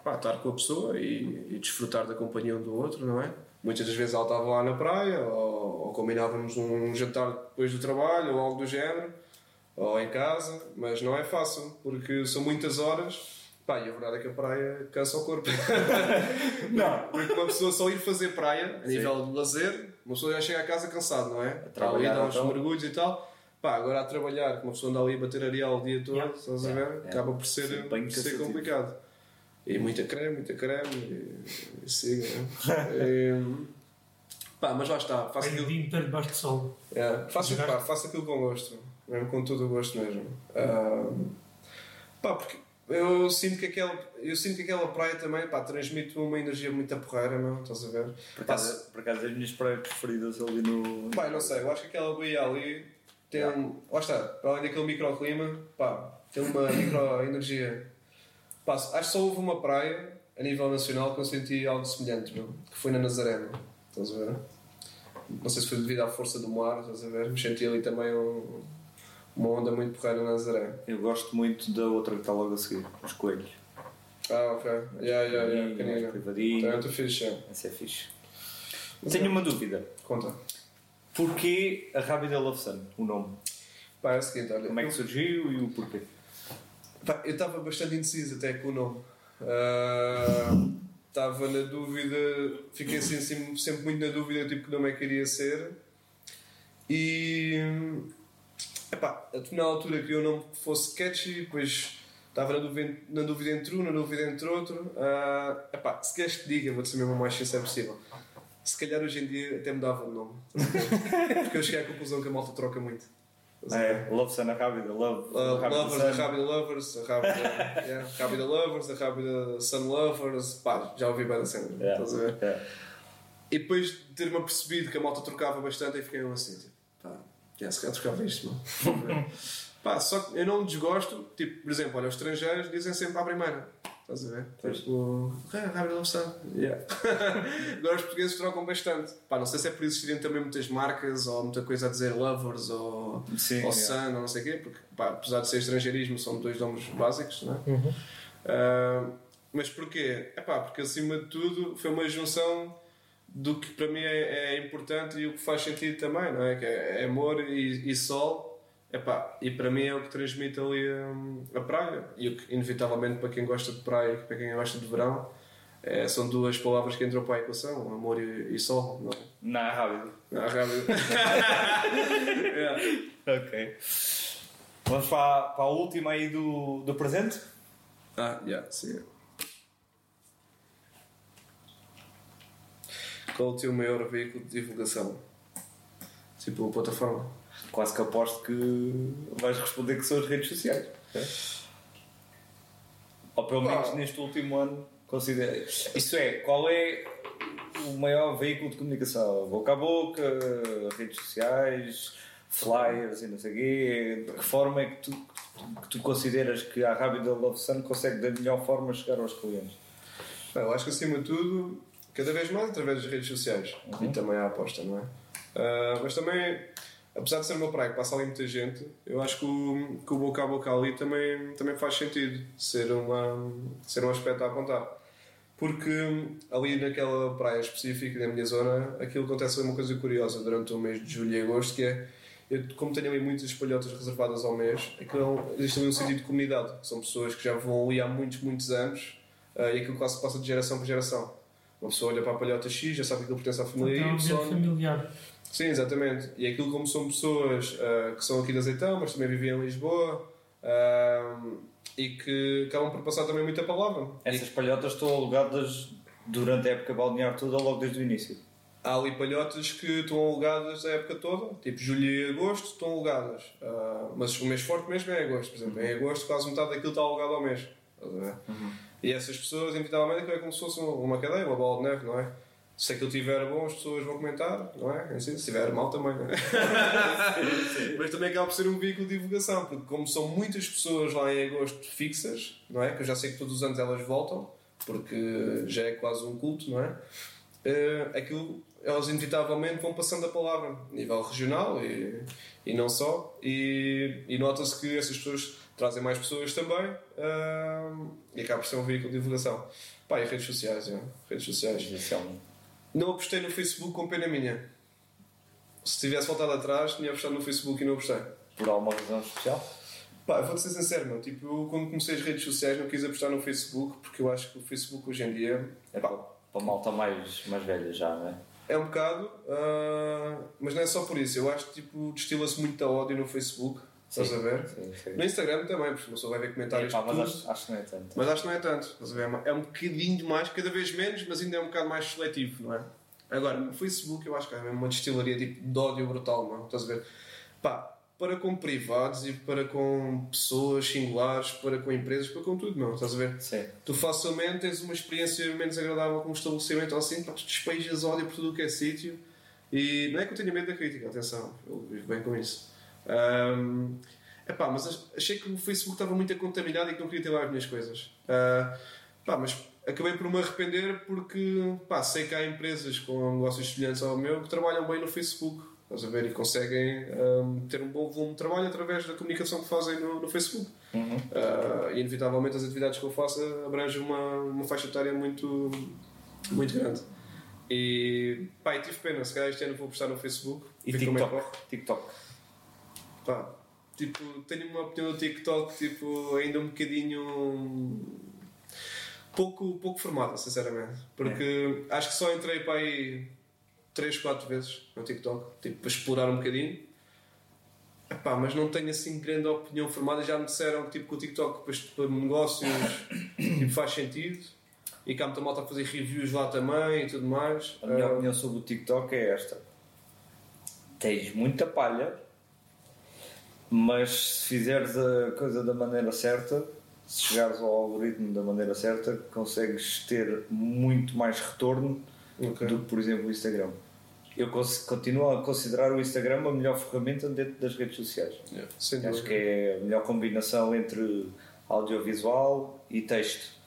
pá, estar com a pessoa e, e desfrutar da companhia um do outro, não é? Muitas das vezes ela estava lá na praia, ou, ou combinávamos um jantar depois do trabalho, ou algo do género, ou em casa, mas não é fácil, porque são muitas horas. Pá, e a verdade é que a praia cansa o corpo. [LAUGHS] não, porque uma pessoa só ir fazer praia, a nível de lazer, uma pessoa já chega a casa cansado, não é? Ali, trabalhar, dá uns então. mergulhos e tal. Pá, agora a trabalhar, que uma pessoa anda ali a bater areal o dia todo, Yeah. estás a ver? Yeah, yeah. Acaba por ser, Sim, bem por ser complicado. E muita creme, muita creme, e, e siga, né? [LAUGHS] E, pá, mas lá está, faço é o aquilo, debaixo de sol. é, faço, pá, faço aquilo com gosto, mesmo com todo o gosto mesmo. Ah, pá, porque eu sinto que aquela, eu sinto que aquela praia também pá, transmite uma energia muito porreira, não? Estás a ver? Por Pá, acaso, por acaso as minhas praias preferidas ali no. Pá, não sei, eu acho que aquela baía ali tem um. Lá está, para além daquele microclima, pá, tem uma microenergia. Pá, acho que só houve uma praia a nível nacional que eu senti algo semelhante, meu, que foi na Nazaré, estás a ver? Não sei se foi devido à força do mar, estás a ver? Mas senti ali também um- uma onda muito porreira na Nazaré. Eu gosto muito da outra que está logo a seguir, os coelhos. Ah, ok. Yeah, yeah, yeah, canina. privadinho. Também muito fixe, é. Essa é fixe. Tenho uma dúvida. Conta. Porquê a Rábida Love Sun? O nome? Pá, é o seguinte, olha. Como é que surgiu e o porquê? Pá, eu estava bastante indeciso até com o nome. Ah, Estava na dúvida, fiquei assim, assim, sempre muito na dúvida tipo que nome é que iria ser. E epá, na altura que o nome fosse catchy, depois estava na dúvida, na dúvida entre um, na dúvida entre outro. Ah, epá, se queres que diga, vou-te ser mesmo o mais sincero possível. Se calhar hoje em dia até mudava o nome. [LAUGHS] Porque eu cheguei à conclusão que a malta troca muito. É, Love Sun, a Rábida. Love, Uh, lovers, a. Rábida Lovers, a Rábida, yeah, Rábida Lovers, a Rábida Sun Lovers, pá, já ouvi bem da cena, Yeah, estás a ver? yeah. E depois de ter-me apercebido que a malta trocava bastante, aí fiquei assim, tipo, já se calhar trocava isto, mano. Pá, só que eu não desgosto, tipo, por exemplo, olha, os estrangeiros dizem sempre à primeira, estás a ver? Pois. Tipo, ah, Sun, yeah. [LAUGHS] Agora os portugueses trocam bastante, pá, não sei se é por existirem também muitas marcas ou muita coisa a dizer Lovers ou Sim, ou yeah. Sun, ou não sei o quê, porque pá, apesar de ser estrangeirismo, são dois nomes básicos, não é? Uhum. Ah, mas porquê? Epá, porque acima de tudo foi uma junção do que para mim é, é importante e o que faz sentido também, não é? Que é, é amor e, e sol. Epá, e para mim é o que transmite ali hum, a praia. E o que, inevitavelmente, para quem gosta de praia e para quem gosta de verão, é, são duas palavras que entram para a equação: amor e, e sol. Não é? Na Rábida. Ah, rápido. Yeah. Ok. Vamos para, para a última aí do, do presente? Ah, yeah, sim. Qual o teu maior veículo de divulgação? Tipo, a plataforma? Quase que aposto que vais responder que são as redes sociais. ok? Ou pelo menos Pá. neste último ano considera. Isso é, qual é o maior veículo de comunicação? Boca a boca, redes sociais, flyers e não sei o quê. De que forma é que tu, que tu consideras que a Rábida Love Sun consegue da melhor forma chegar aos clientes? Bem, eu acho que acima de tudo, cada vez mais através das redes sociais. E também a aposta, não é? Ah, mas também, apesar de ser uma praia que passa ali muita gente, eu acho que o, que o boca a boca ali também, também faz sentido ser, uma, ser um aspecto a apontar. Porque ali naquela praia específica da minha zona, aquilo acontece uma coisa curiosa durante o mês de julho e agosto, que é, eu, como tenho ali muitas espalhotas reservadas ao mês, aquilo, existe ali um sentido de comunidade. São pessoas que já vão ali há muitos, muitos anos ah, e aquilo quase se passa de geração para geração. Uma pessoa olha para a palhota X, já sabe que aquilo pertence à família Então, é um Y. ambiente familiar. Sim, exatamente. E aquilo como são pessoas ah, que são aqui de Azeitão, mas também vivem em Lisboa ah, e que acabam por passar também muita palavra. Essas palhotas estão alugadas durante a época balnear toda, logo desde o início. há ali palhotas que estão alugadas a época toda, tipo julho e agosto estão alugadas. Ah, mas o mês forte mesmo é agosto, por exemplo. Em agosto quase metade daquilo está alugado ao mês. Ver? E essas pessoas, inevitavelmente, é como se fosse uma cadeia, uma bola de neve, não é? Se aquilo estiver bom, as pessoas vão comentar, não é? Assim, se estiver mal também, não é? [LAUGHS] Mas também acaba por ser um veículo de divulgação, porque como são muitas pessoas lá em agosto fixas, não é? Que eu já sei que todos os anos elas voltam, porque já é quase um culto, não é? Eh, aquilo, elas inevitavelmente vão passando a palavra a nível regional e, e não só, e, e nota-se que essas pessoas trazem mais pessoas também eh, e acaba por ser um veículo de divulgação. Pá, e redes sociais, é. redes sociais. Não apostei no Facebook com pena minha. Se tivesse voltado atrás, tinha apostado no Facebook e não apostei. Por alguma razão especial? Pá, vou-te ser sincero, meu. Tipo, eu, quando comecei as redes sociais não quis apostar no Facebook porque eu acho que o Facebook hoje em dia É para, para malta mais, mais velha já, não é? é um bocado, ah, mas não é só por isso. Eu acho que tipo, destila-se muito ódio no Facebook. Estás a ver? Sim, sim. No Instagram também, porque uma pessoa vai ver comentários Epá, mas acho, acho que não é tanto. Mas acho que não é tanto. Ver? É um bocadinho mais, cada vez menos, mas ainda é um bocado mais seletivo, não é? Agora, no Facebook eu acho que é mesmo uma destilaria tipo, de ódio brutal, não Estás a ver? Pá, para com privados e para com pessoas singulares, para com empresas, para com tudo, não Estás a ver? Sim. Tu facilmente tens uma experiência menos agradável com um estabelecimento ou assim, pá, despejas ódio por tudo o que é sítio. E não é que eu tenha medo da crítica, atenção, eu vivo bem com isso. Ahm, epá, mas ach- achei que o Facebook estava muito contaminado e que não queria ter lá as minhas coisas. Ah, pá, mas acabei por me arrepender porque pá, sei que há empresas com negócios semelhantes ao meu que trabalham bem no Facebook. Estás a ver? E conseguem ahm, ter um bom volume de trabalho através da comunicação que fazem no, no Facebook. Uhum. Uh, e inevitavelmente as atividades que eu faço abrangem uma, uma faixa etária muito, muito grande. E pá, e tive pena, se calhar este ano vou postar no Facebook. E como é TikTok? Pá, tipo, tenho uma opinião do TikTok tipo, ainda um bocadinho pouco, pouco formada, sinceramente. Porque acho que só entrei para aí 3, 4 vezes no TikTok, tipo, para explorar um bocadinho. Epá, mas não tenho assim grande opinião formada. Já me disseram que, tipo, que o TikTok depois para negócios [COUGHS] tipo, faz sentido e que há muita malta a fazer reviews lá também e tudo mais. A minha Ah, opinião sobre o TikTok é esta: tens muita palha, mas se fizeres a coisa da maneira certa, se chegares ao algoritmo da maneira certa, consegues ter muito mais retorno ok. do que, por exemplo, o Instagram. Eu continuo a considerar o Instagram a melhor ferramenta dentro das redes sociais. Yeah, Acho dúvida. que é a melhor combinação entre audiovisual e texto.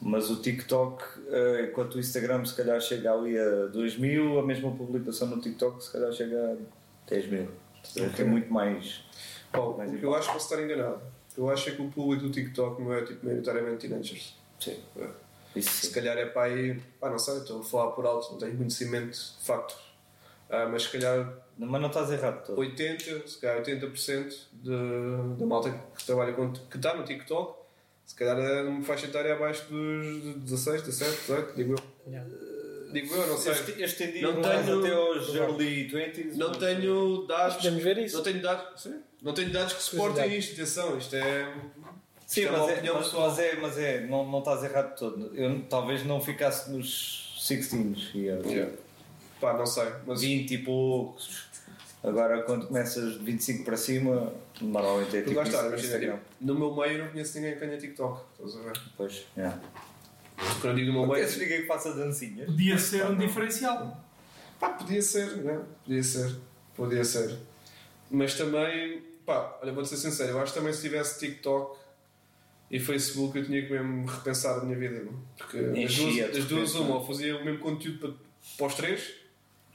Mas o TikTok, eh, enquanto o Instagram se calhar chega ali a 2 mil, a mesma publicação no TikTok se calhar chega a 10 mil. Portanto, Tem muito mais. Paulo, Mais o que eu acho que posso estar enganado. Eu acho é que o público do TikTok não é tipo maioritariamente teenagers. Sim. É. Isso Se sim. calhar é para aí, pá, não sei, estou a falar por alto, não tenho conhecimento de facto. Ah, mas se calhar Mas não estás errado todo. 80, se calhar 80% de- da malta que trabalha com, que está no TikTok, se calhar é uma faixa etária abaixo dos 16, 17, 18, digo eu. Yeah. Digo eu, não sei. Este, este em dia Não tenho- até aos early 20s. Não mas- tenho dados. Podemos ver isso. Não tenho dados, sim, não tenho dados que suportem isto. Atenção, isto é. Sim, isto é mas é, mas, pessoal. mas é, mas é, não, não estás errado todo. Eu talvez não ficasse nos 16 years. Yeah. Pá, não sei, mas 20 e poucos. Agora, quando começas de 25 para cima, normalmente é tipo lá está, no meu meio eu não conheço ninguém que tenha TikTok. Estás a ver? Pois, yeah. Quando eu digo no meu meio. conheces ninguém que faça dancinhas? Podia ser um diferencial. Pá, podia ser, né? Podia ser. Podia ser. Mas também, pá, olha, vou-te ser sincero, eu acho que também se tivesse TikTok e Facebook eu tinha que mesmo repensar a minha vida. não? Porque das duas, das duas uma, ou fazia o mesmo conteúdo para, para os três,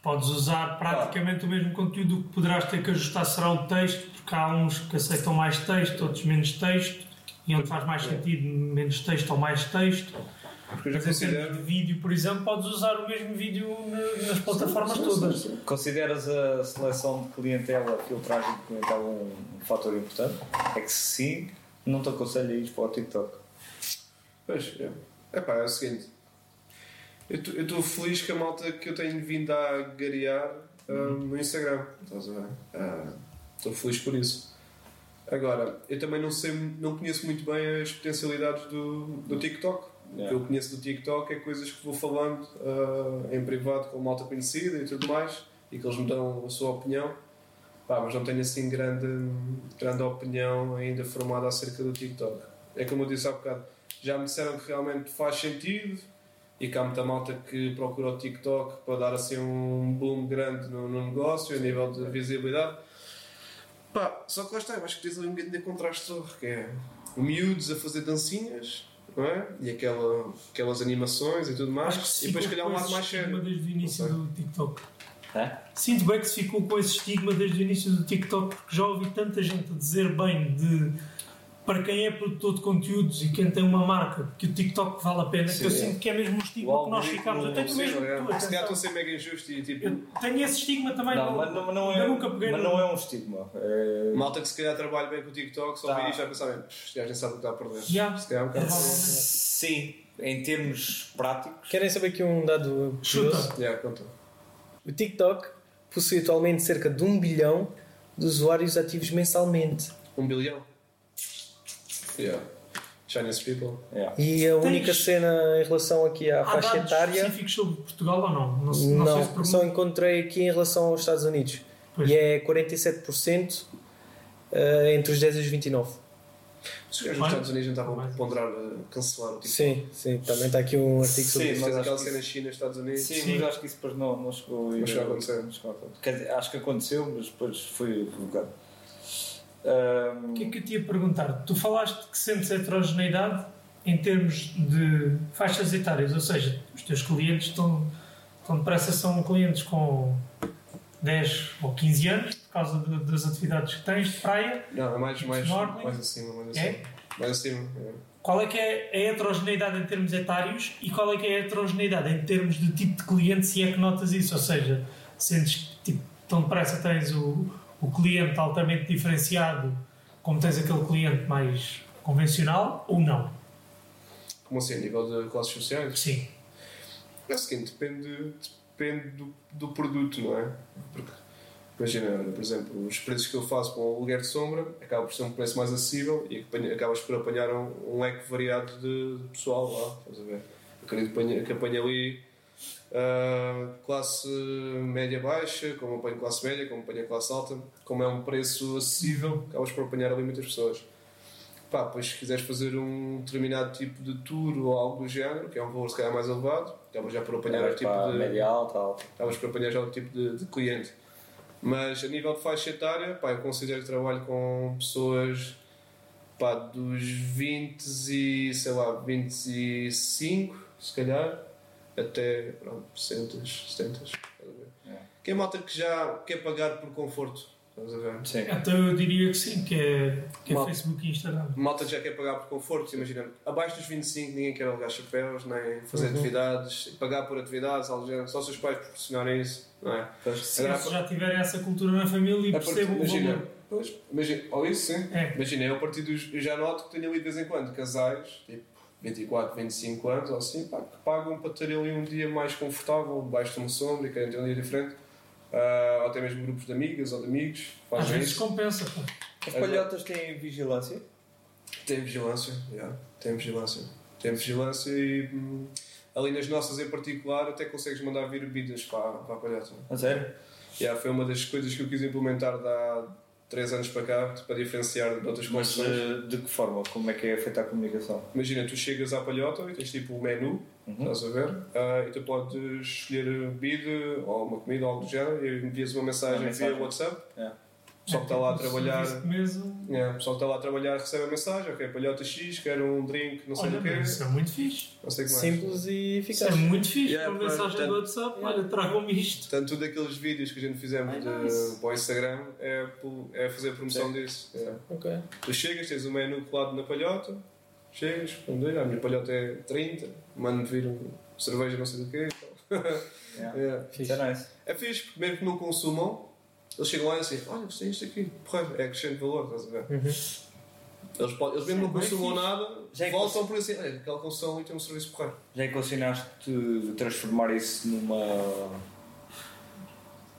Podes usar praticamente o mesmo conteúdo o que poderás ter que ajustar será o texto, porque há uns que aceitam mais texto, outros menos texto, e onde faz mais sentido menos texto ou mais texto. Porque eu já termos considero. de vídeo, por exemplo, podes usar o mesmo vídeo na- nas plataformas todas. Consideras a seleção de clientela, a filtragem de clientela um, fator importante? É que se sim, não te aconselho a ir para o TikTok. Pois, é. É pá, é o seguinte. Eu estou feliz com a malta que eu tenho vindo a garear ah, no Instagram. Estás a ver? Estou feliz por isso. Agora, eu também não sei, não conheço muito bem as potencialidades do, do TikTok. O Yeah. que eu conheço do TikTok é coisas que vou falando ah, em privado com malta conhecida e tudo mais e que eles me dão a sua opinião. Pá, mas não tenho assim grande, grande opinião ainda formada acerca do TikTok. É como eu disse há bocado, já me disseram que realmente faz sentido e que há muita malta que procura o TikTok para dar assim um boom grande no, no negócio, a nível de visibilidade. Pá, só que lá está, eu acho que tens ali um grande contraste, que é miúdos a fazer dancinhas, não é? E aquela, aquelas animações e tudo mais, Acho que se e depois, se ficou calhar, um com lado esse mais estigma sério. desde o início do TikTok. Hã? Sinto bem que se ficou com esse estigma desde o início do TikTok porque já ouvi tanta gente a dizer bem de para quem é produtor de conteúdos e quem tem uma marca que o TikTok vale a pena, que eu Sim. sinto que é mesmo um estigma O que nós ficamos. Eu tenho o Sim, mesmo é. que tu, Se calhar estou a ser mega injusto e tipo. Eu tenho esse estigma também. Não, mas não, mas não eu é, nunca peguei mas no- não é um estigma. É- Malta que se calhar trabalha bem com o TikTok, só Tá. e vai pensar, bem, este gajo nem sabe o que está a perder. Já. Se calhar é um bocado. Sim, em termos práticos. Querem saber aqui um dado curioso? Yeah, conta. O TikTok possui atualmente cerca de um bilhão de usuários ativos mensalmente. Um bilhão. Yeah. Chinese people. Yeah. E a Tens- única cena em relação aqui à Há faixa dados etária. específicos sobre Portugal ou não? Não, não, sei se Não, por só encontrei aqui em relação aos Estados Unidos. Pois. E é 47% eh, entre os 10 e os 29. Os gajos nos Olha. Estados Unidos não estavam a Mais. ponderar a cancelar o TikTok. Sim, sim, também está aqui um artigo sobre Sim, isso. Fez mas aquela cena isso- China, Estados Unidos. Sim, Sim. mas acho que isso depois não, não chegou, Não chegou a acontecer. Não chegou a acontecer. Quer dizer, acho que aconteceu, mas depois foi revogado. O que é que eu te ia perguntar? Tu falaste que sentes heterogeneidade em termos de faixas etárias, ou seja, os teus clientes estão, estão depressa são clientes com 10 ou 15 anos, por causa de- das atividades que tens de praia. Não, é mais, mais, Snorkeling? mais acima. Mais É? acima. Mais acima. é. Qual é que é a heterogeneidade em termos etários e qual é que é a heterogeneidade em termos de tipo de cliente, se é que notas isso? Ou seja, sentes que tipo, tão depressa tens o, o cliente altamente diferenciado como tens aquele cliente mais convencional ou não? Como assim, a nível de classes sociais? Sim. É o seguinte, depende, depende do, do produto, não é? Porque, imagina, por exemplo, os preços que eu faço para um aluguer de sombra acaba por ser um preço mais acessível e acabas por apanhar um, um leque variado de pessoal lá, estás a ver? Acredito que apanha ali ah, classe média-baixa, como apanho classe média, como apanho classe alta, como é um preço acessível, acabas por apanhar ali muitas pessoas. Pá, depois se quiseres fazer um determinado tipo de tour ou algo do género, que é um valor se calhar mais elevado, acabas já por apanhar o tipo de, média alta, alta. acabas por apanhar já o tipo de, de cliente. Mas a nível de faixa etária, pá, eu considero que trabalho com pessoas pá, dos 20 e sei lá, 25, se calhar, até pronto, 60, 70. estás a ver? É. Que é malta que já quer pagar por conforto, estás a ver? Sim. Então eu diria que sim, que é, que é Facebook e Instagram. Malta que já quer pagar por conforto, imagina, abaixo dos 25 ninguém quer alugar chapéus, nem fazer Uhum. atividades, pagar por atividades, género. só se os pais proporcionarem isso, não é? Se Agora, eles já tiverem essa cultura na família e É percebam o imagina, valor. pois, imagina, ou isso sim. É. Imagina, eu a partir dos. Eu já noto que tenho ali de vez em quando casais, tipo 24, 25 anos ou assim, pá, que pagam para ter ali um dia mais confortável, debaixo de uma sombra e querem ter um dia diferente. Ah, ou até mesmo grupos de amigas ou de amigos, Às vezes isso. compensa. As palhotas têm vigilância? Tem vigilância, yeah, tem vigilância. Tem vigilância e hum, ali nas nossas em particular até consegues mandar vir bebidas para, para a palhota. A sério? Yeah, foi uma das coisas que eu quis implementar há 3 anos para cá, para diferenciar de outras Mas condições. eh, de que forma? Como é que é feita a comunicação? Imagina, tu chegas à palhota e tens tipo o menu, Uhum. estás a ver? Ah, e tu podes escolher bebida ou uma comida ou algo do género e envias uma mensagem, Uma mensagem. via WhatsApp. Yeah. O pessoal que está lá a É, trabalhar. Yeah, o pessoal que está lá a trabalhar recebe a mensagem, ok, palhota X, quero um drink, não sei Olha, do quê, isso é muito fixe. não sei o mais. Simples e Isso é eficaz. muito fixe. Yeah, uma pronto, mensagem tanto- do WhatsApp, olha, tragam-me isto. Portanto, tudo aqueles vídeos que a gente fizemos Ai, de, para o Instagram é, é fazer promoção disso. Yeah. Ok. Tu chegas, tens o menu colado na palhota, chegas, olha, a minha palhota é 30, mando-me vir um cerveja não sei do quê. Yeah. Yeah. [LAUGHS] Fixe. Isso é nice. É fixe, porque mesmo que não consumam, eles chegam lá e dizem, olha, gostei disto aqui, porra, é acrescente valor, estás a ver? Uhum. Eles, podem, eles mesmo não É consumam nada, Já é voltam por assim, olha, aquela construção ali tem um serviço porreiro. Já equacionaste transformar isso numa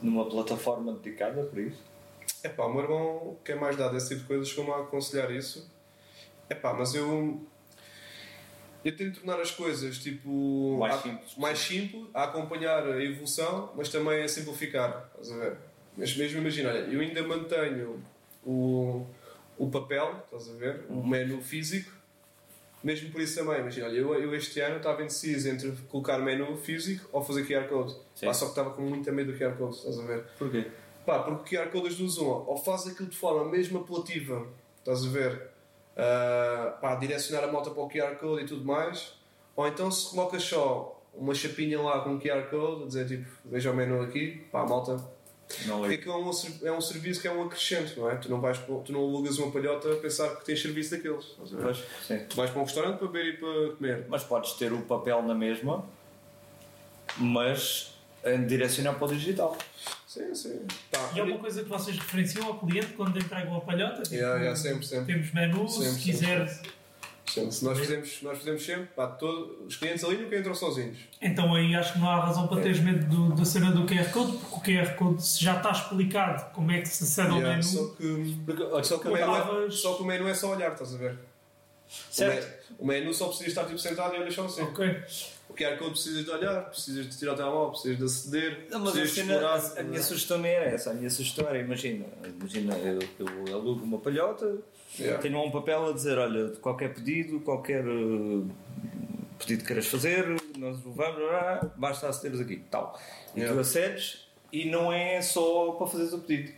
numa plataforma dedicada para isso? É pá, o meu irmão quer mais dar desse tipo de coisas como a aconselhar isso. É pá, mas eu. Eu tento tornar as coisas tipo Mais a- simples. mais simples, a acompanhar a evolução, mas também a simplificar. Estás a ver? Mas mesmo imagina, olha, eu ainda mantenho o, o papel, estás a ver? Uhum. O menu físico, mesmo por isso também. Imagina, olha, eu, eu este ano estava indeciso entre colocar menu físico ou fazer QR Code. Sim. Pá, só que estava com muita medo do QR Code, estás a ver? Porquê? Pá, porque o QR Code uma, ou faz aquilo de forma mesmo apelativa, estás a ver? Ah, pá, direcionar a moto para o QR Code e tudo mais, ou então se colocas só uma chapinha lá com o QR Code, a dizer tipo, veja o menu aqui, pá, malta. Não Porque ligo. aquilo é um, é um serviço que é um acrescente, não é? Tu não, vais, para- tu não alugas uma palhota a pensar que tens serviço daqueles. Tu vais para um restaurante para beber e para comer. Mas podes ter o papel na mesma, mas direcionar para o digital. Sim, sim. Pá, E é uma coisa que vocês referenciam ao cliente quando entregam a palhota. Tipo, Yeah, yeah, sempre, sempre. Temos menu, Sempre, se quiser. Sim, se nós fizemos, nós fizemos sempre, pá, todo, os clientes ali nunca entram sozinhos. Então aí acho que não há razão para teres medo do- da cena do QR Code, porque o QR Code se já está explicado como é que se acede ao Yeah, menu. só que Porque, Só que, o menu é, só que o menu é só olhar, estás a ver? Certo. O menu, o menu só precisas estar tipo, sentado e olhas só assim. Ok. O QR Code precisas de olhar, precisas de tirar o telemóvel, precisas de aceder, Não, mas a, precisas cena- explorar. a- a minha sugestão não era essa. A minha sugestão era, imagina, imagina eu, eu alugo uma palhota, Yeah. tenho lá um papel a dizer, olha, qualquer pedido, qualquer eh, pedido que queiras fazer, nós vamos, ah, basta acederes aqui, tal. E Yeah. tu acedes e não é só para fazeres o pedido.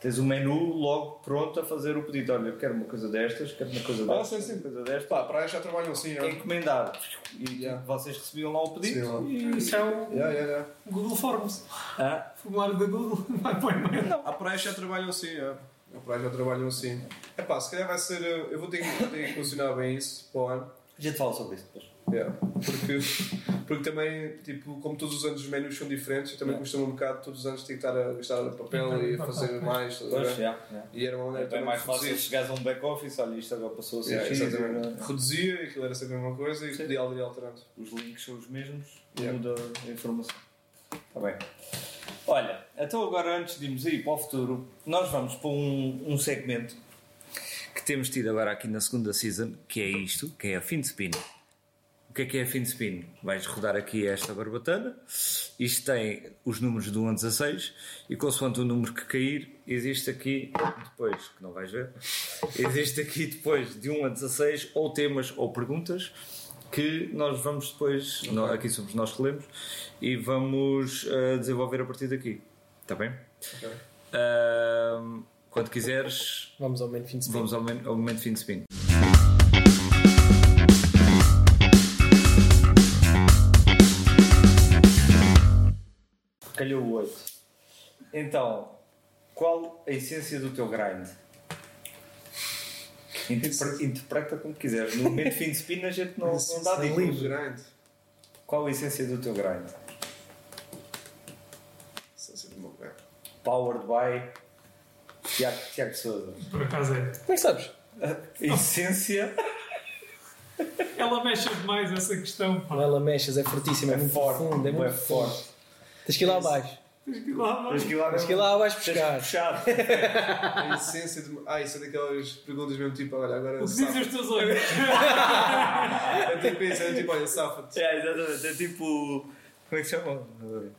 Tens o menu logo pronto a fazer o pedido. Olha, eu quero uma coisa destas, quero uma coisa Ah, destas, sim, sim. uma coisa desta. Pá, para aí já trabalham assim, É já. encomendar. E Yeah. vocês recebiam lá o pedido. Sim, lá. e... Isso é o Yeah, yeah, yeah. Google Forms. Ah, formulário da Google [LAUGHS] vai para o e-mail. A praia já trabalham assim, é. A praia já trabalham assim. É pá, se calhar vai ser. eh, Eu vou ter que, ter que funcionar bem isso para o ano. a gente fala sobre isso depois. Yeah. Porque, porque também, tipo, como todos os anos os menus são diferentes, também Yeah. custa-me um bocado todos os anos ter que estar a gastar papel Então, e a papel, fazer pois. mais. Pois, já, já. E era uma maneira É mais fácil chegares a um back-office, olha, isto agora passou a ser Yeah, exatamente. Reduzia, aquilo era sempre a mesma coisa e podia alterando. os links são os mesmos, Yeah. muda a informação. Está bem. Olha, então agora antes de irmos aí para o futuro, nós vamos para um, um segmento que temos tido agora aqui na segunda season, que é isto, que é a de spin. O que é que é a de spin? Vais rodar aqui esta barbatana, isto tem os números do 1 a 16 e consoante o número que cair, existe aqui depois, que não vais ver, [LAUGHS] existe aqui depois de 1 a 16 ou temas ou perguntas que nós vamos depois, nó- aqui somos nós que lemos, e vamos eh, desenvolver a partir daqui. Está bem? Ok. Ahm, quando quiseres, Vamos ao momento fim de semana. vamos ao, men- ao momento fim de spin. Calhou o 8. Então, qual a essência do teu grind? Interpre- interpreta como quiseres. No momento fim de spin a gente não, não dá dicas. Grande. Qual a essência do teu grind? Essência do meu grind. Powered by Tiago, Tiago Souza. Por acaso é. Como é que sabes? Essência [LAUGHS] Ela mexe demais essa questão. Pá. Ela mexas, é fortíssima, é, é muito forte, profundo, é muito é profundo. forte. Tens que ir lá abaixo. Tens que ir lá, Tens que ir lá Tens que ir lá abaixo buscar. puxar. [LAUGHS] A essência de. Ah, isso é daquelas perguntas mesmo tipo, olha, agora. O que dizem os teus olhos? É tipo isso, é tipo, olha, safa-te. É, exatamente. É tipo. Como é que se chama?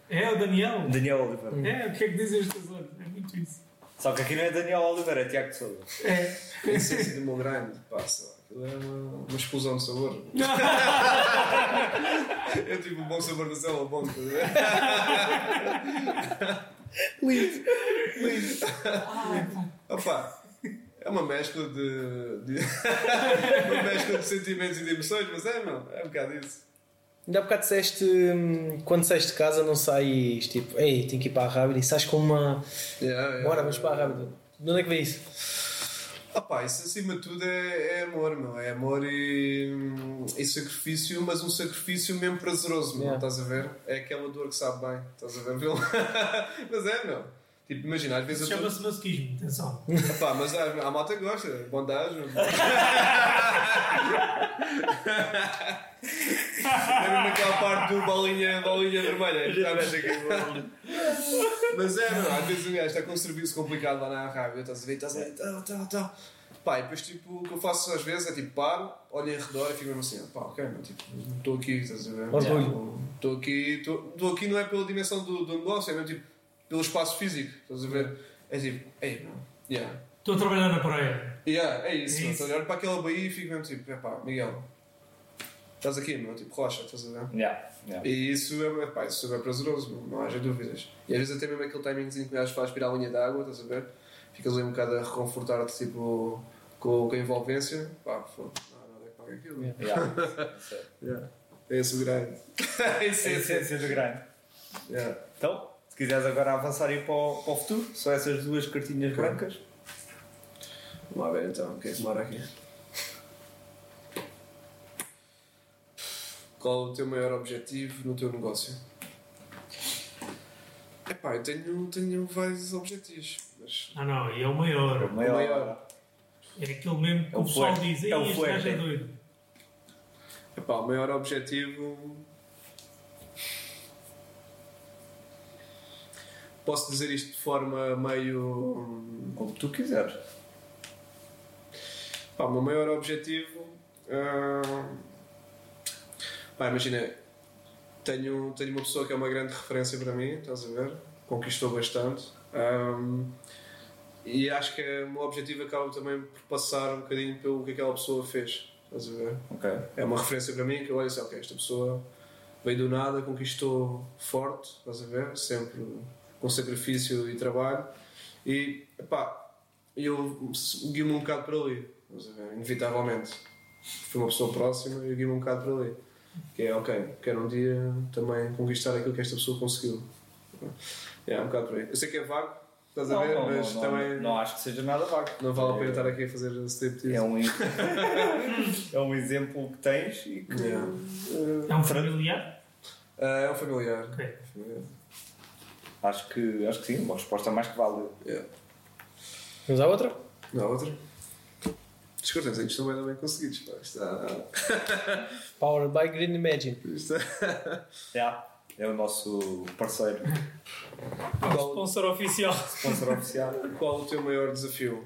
É o Daniel. Daniel Oliveira. É, o que é que dizem os teus olhos? É muito isso. Só que aqui não é Daniel Oliveira, é Tiago Souza. É. A essência do meu grind, pá, sei lá, aquilo é uma, uma explosão de sabor. [LAUGHS] É tipo o bom sabor da célula, bom, a ver? Lindo. Opa, é uma mescla de, de- [LAUGHS] uma mescla de sentimentos e de emoções, mas é, não, é um bocado isso. Ainda há bocado disseste, hum, quando sais de casa não sais tipo, ei, tenho que ir para a rábida e sais com uma. Yeah, yeah, Bora, vamos yeah. para a rábida. De onde é que vem isso? Opa, isso acima de tudo é, é amor, meu. É amor e, e sacrifício, mas um sacrifício mesmo prazeroso, meu. Yeah. Estás a ver? É aquela dor que sabe bem. Estás a ver? [LAUGHS] Mas é, meu. Tipo, imagina, às vezes eu tô- Chama-se masoquismo, atenção. Epá, mas a, a malta gosta, bondade. É mesmo aquela parte do bolinha, bolinha vermelha. sabes? Mas é, não, às vezes um gajo está com um serviço complicado lá na rádio, estás a ver, estás a ver, tal, tal, tal. Pá, e depois tipo, o que eu faço às vezes é tipo, paro, olho em redor e fico mesmo assim, pá, ok, meu, tipo, estou aqui, estás a ver? Estou aqui, estou aqui não é pela dimensão do, do negócio, é mesmo tipo, pelo espaço físico, estás a ver? É tipo, ei, meu, yeah. Estou a trabalhar na praia. Yeah, é isso, É meu, a olhar para aquela baía e fico mesmo tipo, é pá, Miguel, estás aqui, meu, tipo, relaxa, estás a ver? Yeah, yeah. E isso é, pá, isso é prazeroso, não, não haja dúvidas. E às vezes até mesmo aquele timingzinho que o gajo faz aspirar a unha d'água, estás a ver? Ficas ali um bocado a reconfortar-te tipo, com, com a envolvência. Pá, foda não há nada que pague aquilo. Yeah. Isso é- [LAUGHS] Yeah. É esse o grande. é É a esse, é esse. essência do grande. Yeah. Então, quiseres agora avançar aí para o, para o futuro, só essas duas cartinhas brancas. Vamos lá ver então, o que é que demora aqui? Qual o teu maior objetivo no teu negócio? Epá, eu tenho, tenho vários objetivos, mas Ah não, e é o maior. O maior. maior. É aquele mesmo que É o o pessoal diz, É o "Ei, este gajo é fuerte." doido. Epá, o maior objetivo. Posso dizer isto de forma meio. Como tu quiseres. Pá, o meu maior objetivo. ah, Pá, imagina, tenho, tenho uma pessoa que é uma grande referência para mim, estás a ver? Conquistou bastante. Ahm, e acho que é- o meu objetivo acaba também por passar um bocadinho pelo que aquela pessoa fez, estás a ver? Ok. é uma referência para mim que eu olho assim, ok, esta pessoa veio do nada, conquistou forte, estás a ver? Sempre com sacrifício e trabalho. E, pá, eu guio-me um bocado por ali, a ver? Inevitavelmente. Fui uma pessoa próxima e eu guio-me um bocado por ali. Que é, ok, quero um dia também conquistar aquilo que esta pessoa conseguiu. É, um bocado por aí. Eu sei que é vago, estás a Não, ver? não, Mas não, também não, acho que seja nada vago. não vale a pena É- estar aqui a fazer striptease. É um, [LAUGHS] é um exemplo que tens e que. Yeah. eh, É um familiar? Ah, é um familiar. Ok. Familiar. Acho, que, acho que sim, uma resposta mais que válida. Yeah. Vamos à outra? Não, outra. Os cartõezinhos estão bem, bem conseguidos. Pá. Está, [LAUGHS] Powered by Green Imagine. está... Yeah. É o nosso parceiro, Sponsor oficial. sponsor oficial. Qual o teu maior desafio?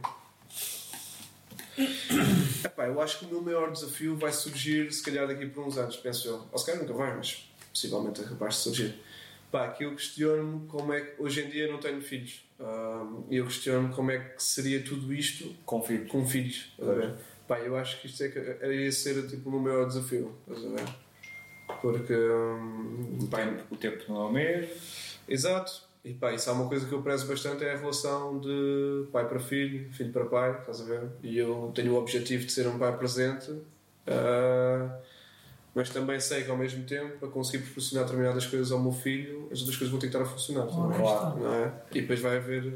Epá, eu acho que o meu maior desafio vai surgir, se calhar, daqui por uns anos, penso eu. Ou se calhar nunca vai, mas possivelmente é capaz de surgir. Pá, que eu questiono-me como é que. Hoje em dia não tenho filhos. E eu questiono-me como é que seria tudo isto com filhos. Estás a ver? Pá, eu acho que isto é que iria ser tipo, o meu maior desafio. Estás a ver? Porque. hum, O pá, tempo, o tempo não é o mesmo. Exato. E pá, isso é uma coisa que eu prezo bastante é a relação de pai para filho, filho para pai, estás a ver? E eu tenho o objetivo de ser um pai presente, ah, mas também sei que ao mesmo tempo, para conseguir proporcionar determinadas coisas ao meu filho, as outras coisas vão ter que estar a funcionar. Não é? Claro. Não é? E depois vai haver,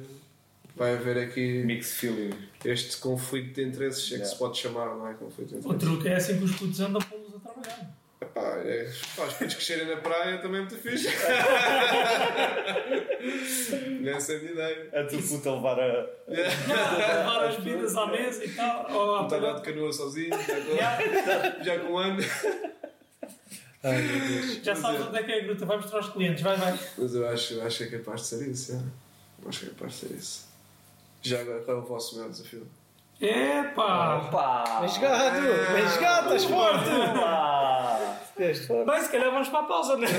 vai haver aqui Mixed feeling. este conflito de interesses, é que Yeah. se pode chamar, não é? Conflito de O interesses. truque é assim que os putos andam pô-los a trabalhar. Pá, é, pá, os putos crescerem na praia também é muito fixe. [LAUGHS] É a minha ideia. A tua puta levar [LAUGHS] a. Levar as bebidas à mesa e tal. Ou Está lá de canoa sozinho, já com, já com um ano. Ai meu Deus. já sabes onde é que é a gruta, vai mostrar aos clientes, vai, vai. Mas eu acho, eu acho que é capaz de ser isso, é. Acho que é capaz de ser isso. Já agora, qual é o vosso maior desafio? Epá! Opa! Bem jogado! Bem jogado, estás forte! Forte. Bem, se calhar vamos para a pausa, não é?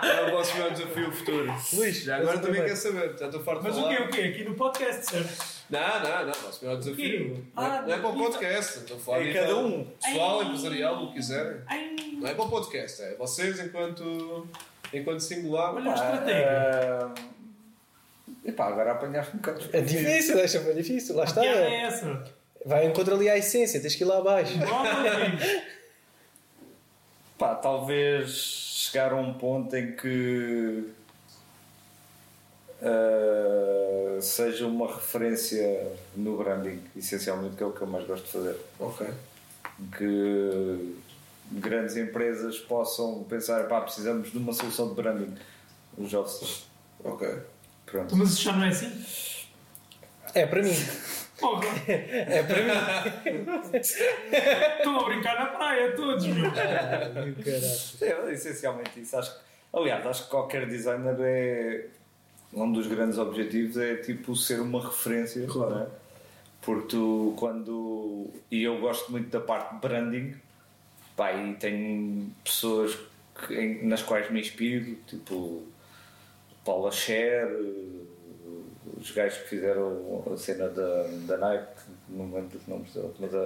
Qual é o vosso maior desafio futuro? Luís, Já agora também quer saber, já estou farto de Mas o quê, o quê? Aqui no podcast, certo? Não, não, não, o vosso maior desafio. Não é, Ah, não é para o então- podcast, estou a falar É cada nível um. Pessoal, empresarial, o que quiserem. Ai, Não é para o podcast, é vocês enquanto, enquanto singular. Olha a pá, estratégia. Ah, Epá, agora apanhaste um bocado. É difícil, deixa bem difícil, lá está. é essa. Vai encontrar ali a essência, tens que ir lá abaixo. [LAUGHS] Pá, talvez chegar a um ponto em que ah, seja uma referência no branding, essencialmente, que é o que eu mais gosto de fazer. Ok. Que grandes empresas possam pensar, pá, precisamos de uma solução de branding. Os jovens. Ok. Pronto. Mas isso já não é assim? É para mim. [LAUGHS] É para mim. Estão a brincar na praia todos, meu. Ai, caralho. É essencialmente isso. Acho que, aliás, acho que qualquer designer é. Um dos grandes objetivos é tipo ser uma referência Claro. não é? Porque tu, quando. E eu gosto muito da parte de branding, pá, e tenho pessoas que- nas quais me inspiro, tipo Paula Scher, os gajos que fizeram a cena da, da Nike, não me lembro dos nomes deles, mas a,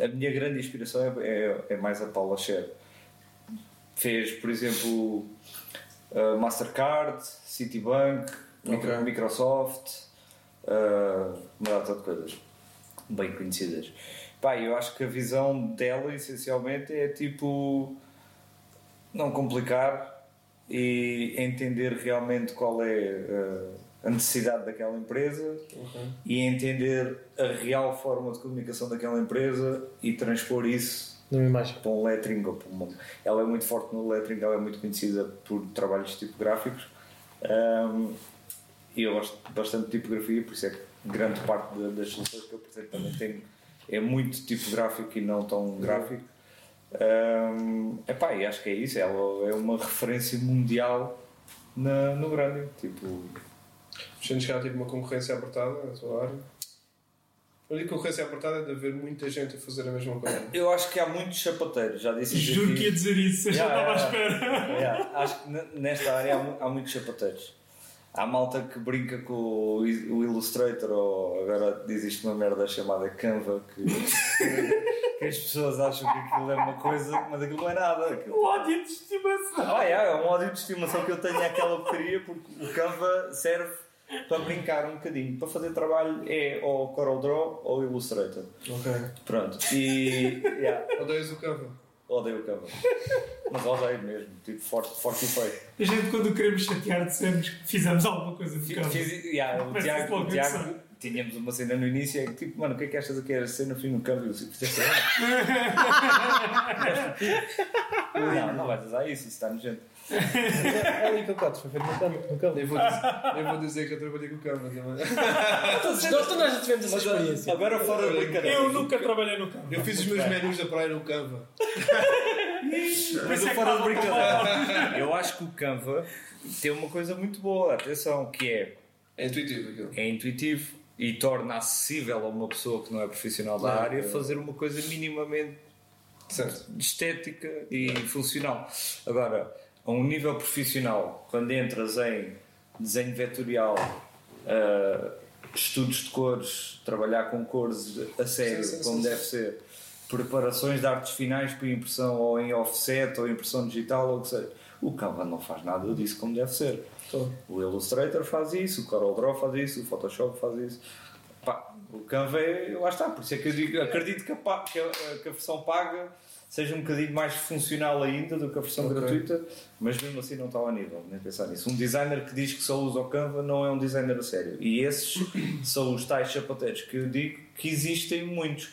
a- a minha grande inspiração é, é, é mais a Paula Scher. Fez, por exemplo, a Mastercard, Citibank, Micro- Ok. Microsoft, uh, uma data de coisas bem conhecidas. Pá, eu acho que a visão dela essencialmente é tipo não complicar e entender realmente qual é uh, a necessidade daquela empresa e entender a real forma de comunicação daquela empresa e transpor isso Numa imagem. para um lettering ou para uma... Ela é muito forte no lettering, ela é muito conhecida por trabalhos tipográficos um, e eu gosto bastante de tipografia, por isso é que grande parte da- das soluções que eu apresento também tem, é muito tipográfico e não tão gráfico. Um, epá, e acho que é isso, ela é uma referência mundial na, no branding. Tipo, Sentes que há tipo uma concorrência apertada na tua área? A única concorrência apertada é de haver muita gente a fazer a mesma coisa. [LAUGHS] eu acho que há muitos sapateiros, já disse isso Juro aqui. que ia dizer isso, [LAUGHS] eu já Yeah, estava à yeah. espera. Yeah, acho que nesta área há, há muitos sapateiros. Há malta que brinca com o, o Illustrator ou agora existe uma merda chamada Canva que, [LAUGHS] que as pessoas acham que aquilo é uma coisa, mas aquilo não é nada. Aquilo- O ódio de estimação. Ah, yeah, é um ódio de estimação que eu tenho àquela porcaria porque o Canva serve para brincar um bocadinho. Para fazer trabalho é ou CorelDRAW ou Illustrator. Ok. Pronto. E yeah, Odeias o Canva? odeio o Canva. Mas odeio mesmo, tipo forte, forte e feio. A gente, quando queremos chatear, dissemos que fizemos alguma coisa de campo. fiz- yeah, o Tiago, o Tiago tínhamos uma cena no início é que tipo, mano, o que é que achas aqui? Era cena fim no câmbio? Eu disse, "Fizeste bem." [LAUGHS] Não, não vais usar isso, isso está nojento. É ali que eu foi feito no campo. No campo. Eu vou, dizer, eu vou dizer que eu trabalhei com o Canva também. Todos nós, todos nós já tivemos essa experiência. Agora fora de brincadeira. Eu nunca trabalhei no campo. Eu fiz os meus menus da praia no Canva. Mas que fora de estava brincadeira. Eu acho que o Canva tem uma coisa muito boa, atenção, que é, É intuitivo aquilo. é intuitivo e torna acessível a uma pessoa que não é profissional da área é. fazer uma coisa minimamente Certo. estética e funcional. Agora, a um nível profissional, quando entras em desenho vetorial, ah, estudos de cores, trabalhar com cores a sério, Sim, sim, como sim, deve ser, preparações de artes finais para impressão ou em offset ou impressão digital ou o que seja, o Canva não faz nada disso como deve ser. O Illustrator faz isso, o CorelDRAW faz isso, o Photoshop faz isso. Pá, o Canva é, lá está, por isso é que eu digo, acredito que a, que a- que a versão paga seja um bocadinho mais funcional ainda do que a versão Ok. gratuita, mas mesmo assim não está ao nível, nem pensar nisso. Um designer que diz que só usa o Canva não é um designer a sério. E esses [COUGHS] são os tais sapateiros que eu digo que existem muitos.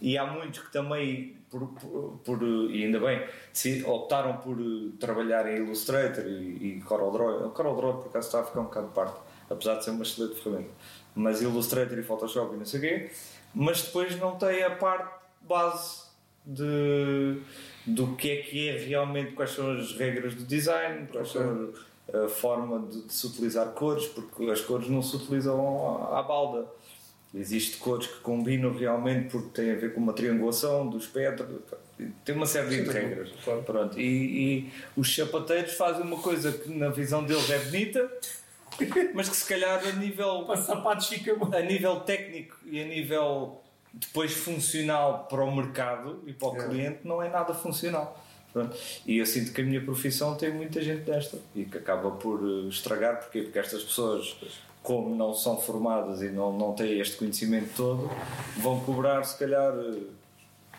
E há muitos que também, por, por- por- e ainda bem, optaram por eh, trabalhar em Illustrator e, e CorelDRAW. O CorelDRAW, por acaso, está a ficar um bocado de parte, apesar de ser uma excelente ferramenta. Mas Illustrator e Photoshop e não sei o quê. Mas depois não tem a parte base de, do que é que é realmente, quais são as regras do design, quais são a forma de, de se utilizar cores, porque as cores não se utilizam à, à balda. Existem cores que combinam realmente porque têm a ver com uma triangulação do espectro, tem uma série de Sim, regras. claro. Pronto. E, e os sapateiros fazem uma coisa que na visão deles é bonita, [LAUGHS] mas que se calhar a nível Para sapatos fica bom. a nível técnico e a nível depois funcional para o mercado e para o É. cliente não é nada funcional. Pronto. E eu sinto que a minha profissão tem muita gente desta e que acaba por eh, estragar, porquê? Porque estas pessoas, como não são formadas e não, não têm este conhecimento todo, vão cobrar se calhar eh,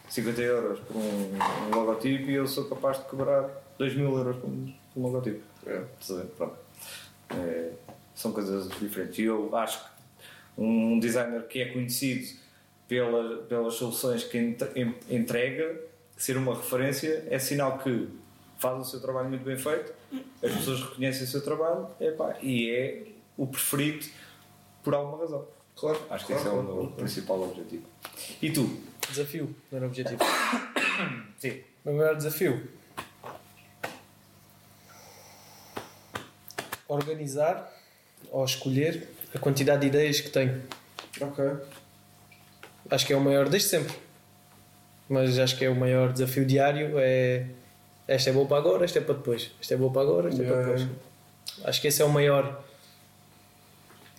50 euros por um, um logotipo e eu sou capaz de cobrar 2 mil euros por um, um logotipo. É. Pronto. É, são coisas diferentes. E eu acho que um designer que é conhecido pela, pelas soluções que entrega, ser uma referência, é sinal que faz o seu trabalho muito bem feito, as pessoas reconhecem o seu trabalho epá, e é o preferido por alguma razão. Claro. Acho que claro, esse é o claro. meu principal objetivo. E tu? Desafio, não era objetivo. [COUGHS] Sim. O meu maior desafio. Organizar ou escolher a quantidade de ideias que tenho. Ok. Acho que é o maior desde sempre. Mas acho que é o maior desafio diário. É esta é boa para agora, esta é para depois. Esta é boa para agora, esta é para depois. Acho que esse é o maior.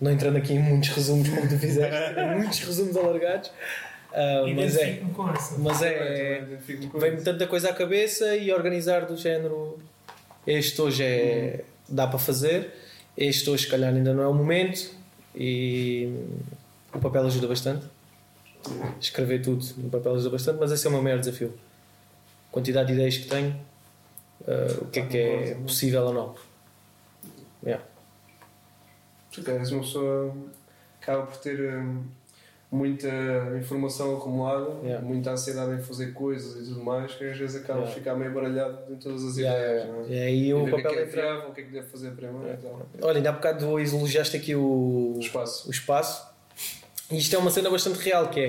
Não entrando aqui em muitos resumos como tu fizeste, [LAUGHS] muitos resumos alargados. ah, mas é. Mas é. Vem-me tanta coisa à cabeça e organizar do género. Este hoje é. dá para fazer, este hoje, se calhar, ainda não é o momento e o papel ajuda bastante. Escrever tudo no papel ajuda bastante, mas esse é o meu maior desafio. Quantidade de ideias que tenho, ah, o que é que é possível ou não. Yeah. Tu és uma pessoa que acaba por ter hum, muita informação acumulada, Yeah. muita ansiedade em fazer coisas e tudo mais, que às vezes acaba Yeah. por ficar meio baralhado em todas as Yeah, ideias. yeah. não é? E aí E o ver o que é papel que é viável, o que é que deve fazer primeiro e tal. Olha, ainda há bocado elogiaste aqui o, O espaço. o espaço. E isto é uma cena bastante real, que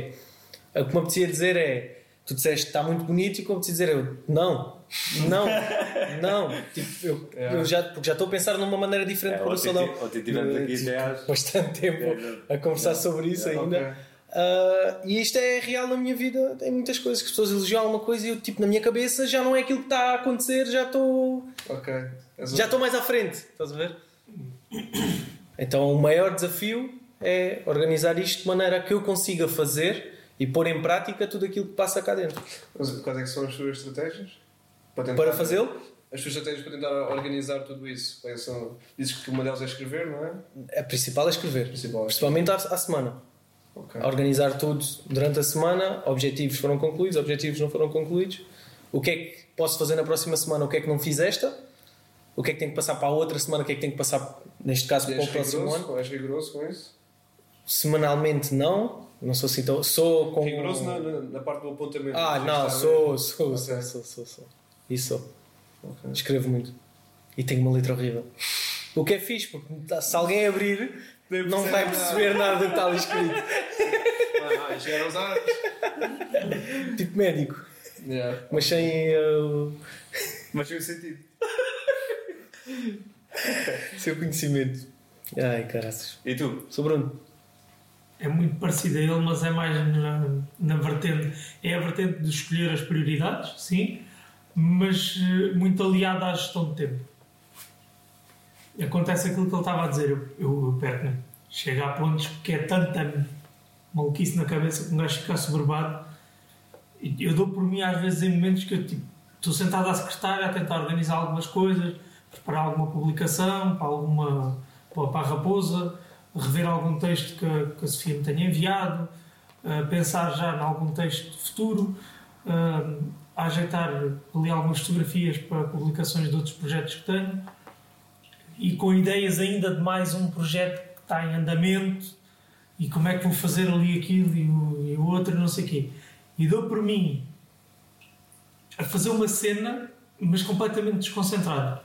é o que me apetecia dizer é tu disseste está muito bonito e como te dizer eu não, não, [LAUGHS] não. Tipo, eu, É. eu já, porque já estou a pensar numa maneira diferente É, para o salão. ontem tivemos aqui às- bastante tempo a conversar sobre isso ainda. Ok. Ah, e isto é real na minha vida. Tem muitas coisas que as pessoas elogiam alguma coisa e eu, tipo, na minha cabeça já não é aquilo que está a acontecer, já estou. Já estou mais à frente, estás a ver? Então o maior desafio é organizar isto de maneira a que eu consiga fazer e pôr em prática tudo aquilo que passa cá dentro. Mas Quais é são as tuas estratégias? Para, Para fazê-lo, As tuas estratégias para tentar organizar tudo isso. Quais são? Dizes que uma delas é escrever, não é? a principal é escrever. Principal. Principalmente à, à semana. Ok. A organizar tudo durante a semana, objetivos foram concluídos, objetivos não foram concluídos. O que é que posso fazer na próxima semana, o que é que não fiz esta, o que é que tenho que passar para a outra semana, o que é que tenho que passar, neste caso, para o próximo ano. És rigoroso com isso? Semanalmente não, não sou assim tão. Sou com. Rigoroso na, na, na parte do apontamento. Ah, Já não, sou, bem. sou, Ok. sou, sou, sou, sou. Isso sou. Ok. Escrevo muito. E tenho uma letra horrível. O que é fixe, porque se alguém abrir, não vai perceber nada do que está ali escrito. Ah, ah, chegaram os árabes. Tipo médico. Yeah. Mas sem. uh, Mas tem [LAUGHS] o sentido. seu conhecimento. Ai, caraças. E tu? Sou Bruno. É muito parecido a ele, mas é mais na, na vertente. É a vertente de escolher as prioridades, sim, mas eh, muito aliada à gestão de tempo. Acontece aquilo que ele estava a dizer, eu, eu, perco-me. Chega a pontos que é tanta maluquice na cabeça que um gajo fica assoberbado. E Eu dou por mim, às vezes, em momentos que eu tipo, estou sentado à secretária a tentar organizar algumas coisas, preparar alguma publicação para alguma para a Raposa, rever algum texto que, a- que a Sofia me tenha enviado, uh, pensar já em algum texto futuro, uh, ajeitar ali algumas fotografias para publicações de outros projetos que tenho e com ideias ainda de mais um projeto que está em andamento e como é que vou fazer ali aquilo e o, e o outro não sei o quê. E dou por mim a fazer uma cena, mas completamente desconcentrado.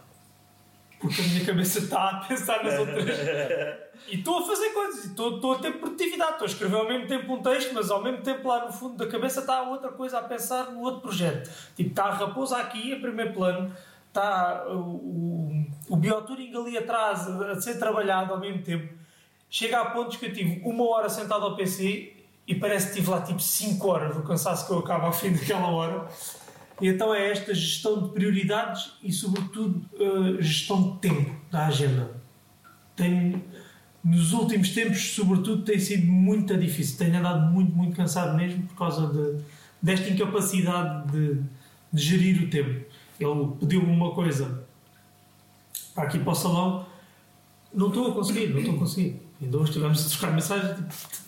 Porque a minha cabeça está a pensar nas outras. [LAUGHS] E estou a fazer coisas, estou, estou a ter produtividade, estou a escrever ao mesmo tempo um texto, mas ao mesmo tempo lá no fundo da cabeça está outra coisa a pensar no outro projeto. Tipo, está a raposa aqui em primeiro plano, está o, o, o bioturing ali atrás a, a ser trabalhado ao mesmo tempo. Chega a pontos que eu tive uma hora sentado ao PC e parece que tive lá tipo 5 horas do cansaço que eu acabo ao fim daquela hora. E então é esta gestão de prioridades e, sobretudo, gestão de tempo da agenda. Tem, nos últimos tempos, sobretudo, tem sido muito difícil. Tenho andado muito, muito cansado mesmo por causa de, desta incapacidade de, de gerir o tempo. Ele pediu-me uma coisa para aqui para o salão, não estou a conseguir, não estou a conseguir. Ainda hoje estivemos a trocar mensagens. Tipo,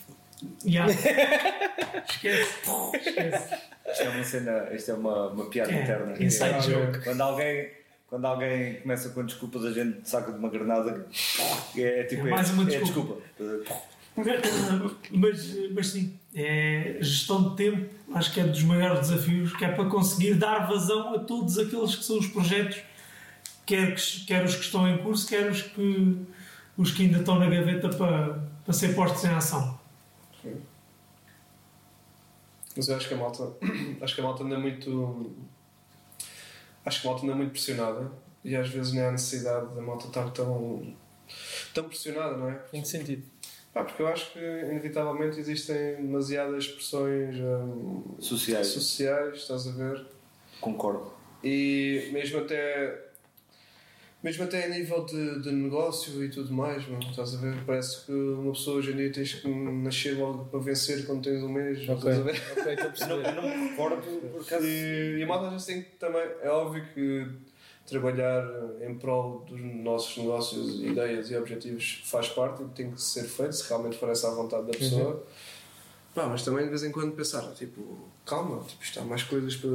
yeah. [LAUGHS] Esquece, esquece. Isto é uma cena, isto é uma, uma piada É, interna. inside É, joke. Quando alguém, quando alguém começa com desculpas, a gente saca de uma granada. É, tipo É mais uma é desculpa. desculpa. [COUGHS] mas, mas sim, é, gestão de tempo acho que é dos maiores desafios, que é para conseguir dar vazão a todos aqueles que são os projetos, quer, que- quer os que estão em curso, quer os que, os que ainda estão na gaveta para, para ser postos em ação. Mas eu acho que a malta. [CLEARS THROAT] Acho que a malta anda muito. Acho que a malta anda muito pressionada e às vezes não há necessidade da malta estar tão. tão pressionada, não é? Em que sentido? Pá, porque eu acho que inevitavelmente existem demasiadas pressões hum, Sociais. sociais, estás a ver? Concordo. E mesmo até mesmo até a nível de, de negócio e tudo mais, mano, estás a ver? Parece que uma pessoa hoje em dia tens que nascer logo para vencer quando tens um mês, Ok, estás a ver? ok, estou a não, não me recordo por acaso. E, e a malta tem que também, é óbvio que trabalhar em prol dos nossos negócios, ideias e objetivos faz parte e tem que ser feito, se realmente for essa a vontade da pessoa. Pá, mas também de vez em quando pensar, tipo, calma, tipo, isto há mais coisas para,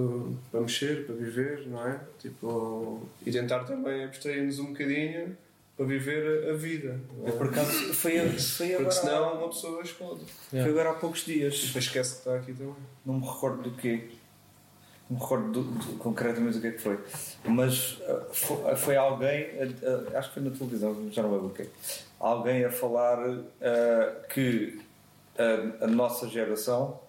para mexer, para viver, não é? Tipo, e tentar também abstrair-nos um bocadinho para viver a, vida. É? Por acaso foi, foi, Porque agora, senão uma pessoa explode. foi agora há poucos E dias. depois esquece que está aqui também. Não me recordo do quê. Não me recordo do, do- concretamente do que é que foi. Mas ah, foi, foi alguém, ah, ah, acho que foi na televisão, já não lembro o quê. Alguém a falar ah, que a, a nossa geração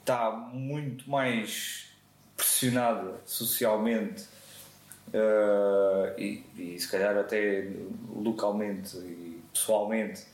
está muito mais pressionada socialmente ah, e, e se calhar até localmente e pessoalmente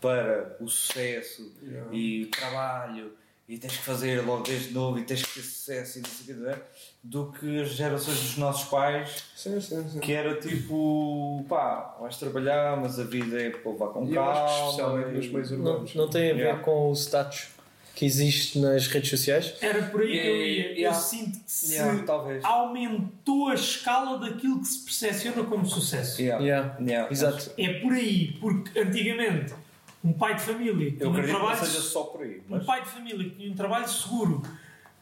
para o sucesso Yeah. e o trabalho e tens que fazer logo desde novo e tens que ter sucesso e não sei o que dizer, do que as gerações dos nossos pais Sim, sim, sim. que era tipo pá, vais trabalhar mas a vida é para levar com E calma especialmente e- nos meios Não, urbanos. não tem a ver Yeah. com o status que existe nas redes sociais? Era por aí que eu ia. Yeah. Eu sinto que se Yeah, talvez aumentou a escala daquilo que se percepciona como sucesso. Yeah. Yeah. Yeah. Exato. É por aí, porque antigamente um pai de família que tinha um trabalho, seja só por aí um mas pai de família que tinha um trabalho seguro,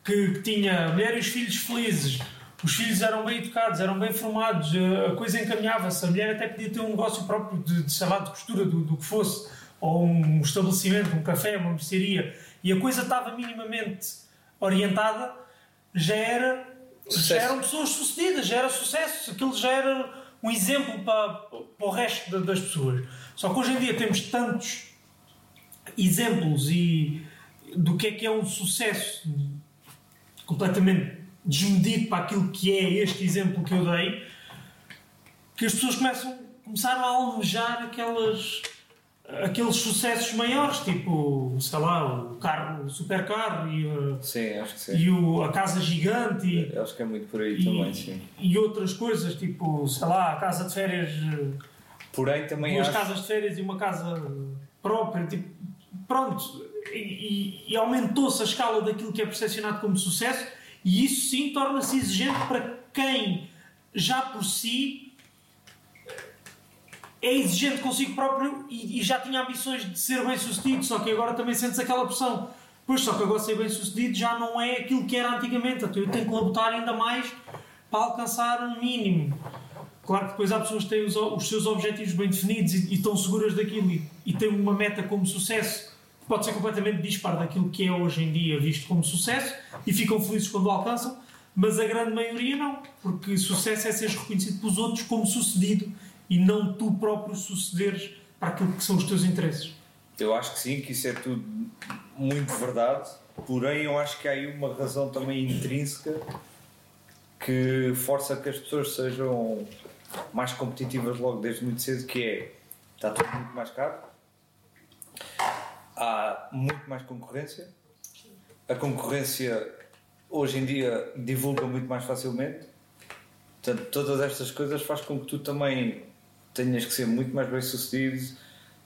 que, que tinha a mulher e os filhos felizes, os filhos eram bem educados, eram bem formados, a coisa encaminhava-se, a mulher até podia ter um negócio próprio de, de sei lá, de costura, do, do que fosse, ou um estabelecimento, um café, uma mercearia, e a coisa estava minimamente orientada, já era já eram pessoas sucedidas, já era sucesso, aquilo já era um exemplo para, para o resto da- das pessoas. Só que hoje em dia temos tantos exemplos e do que é que é um sucesso completamente desmedido para aquilo que é este exemplo que eu dei, que as pessoas começam, começaram a almejar aquelas, aqueles sucessos maiores, tipo, sei lá, o carro, o supercarro e, a- sim acho que sim. e o, a casa gigante e, acho que é muito por aí e, também sim. e outras coisas, tipo, sei lá, a casa de férias, eh, porém também duas acho. casas de férias e uma casa própria, tipo, pronto, e, e- aumentou-se a escala daquilo que é percepcionado como sucesso, e isso sim torna-se exigente para quem já por si é exigente consigo próprio e, e já tinha ambições de ser bem sucedido, só que agora também sentes aquela pressão. Pois, só que agora ser bem sucedido já não é aquilo que era antigamente, então eu tenho que labutar ainda mais para alcançar um mínimo. Claro que depois há pessoas que têm os, os seus objetivos bem definidos e, e estão seguras daquilo e, e têm uma meta como sucesso pode ser completamente dispar daquilo que é hoje em dia visto como sucesso e ficam felizes quando o alcançam, mas a grande maioria não, porque sucesso é seres reconhecido pelos outros como sucedido e não tu próprio sucederes para aquilo que são os teus interesses. Eu acho que sim, que isso é tudo muito verdade, porém eu acho que há aí uma razão também intrínseca que força que as pessoas sejam mais competitivas logo desde muito cedo, que é está tudo muito mais caro, há muito mais concorrência, a concorrência hoje em dia divulga muito mais facilmente, portanto todas estas coisas faz com que tu também tenhas que ser muito mais bem sucedido,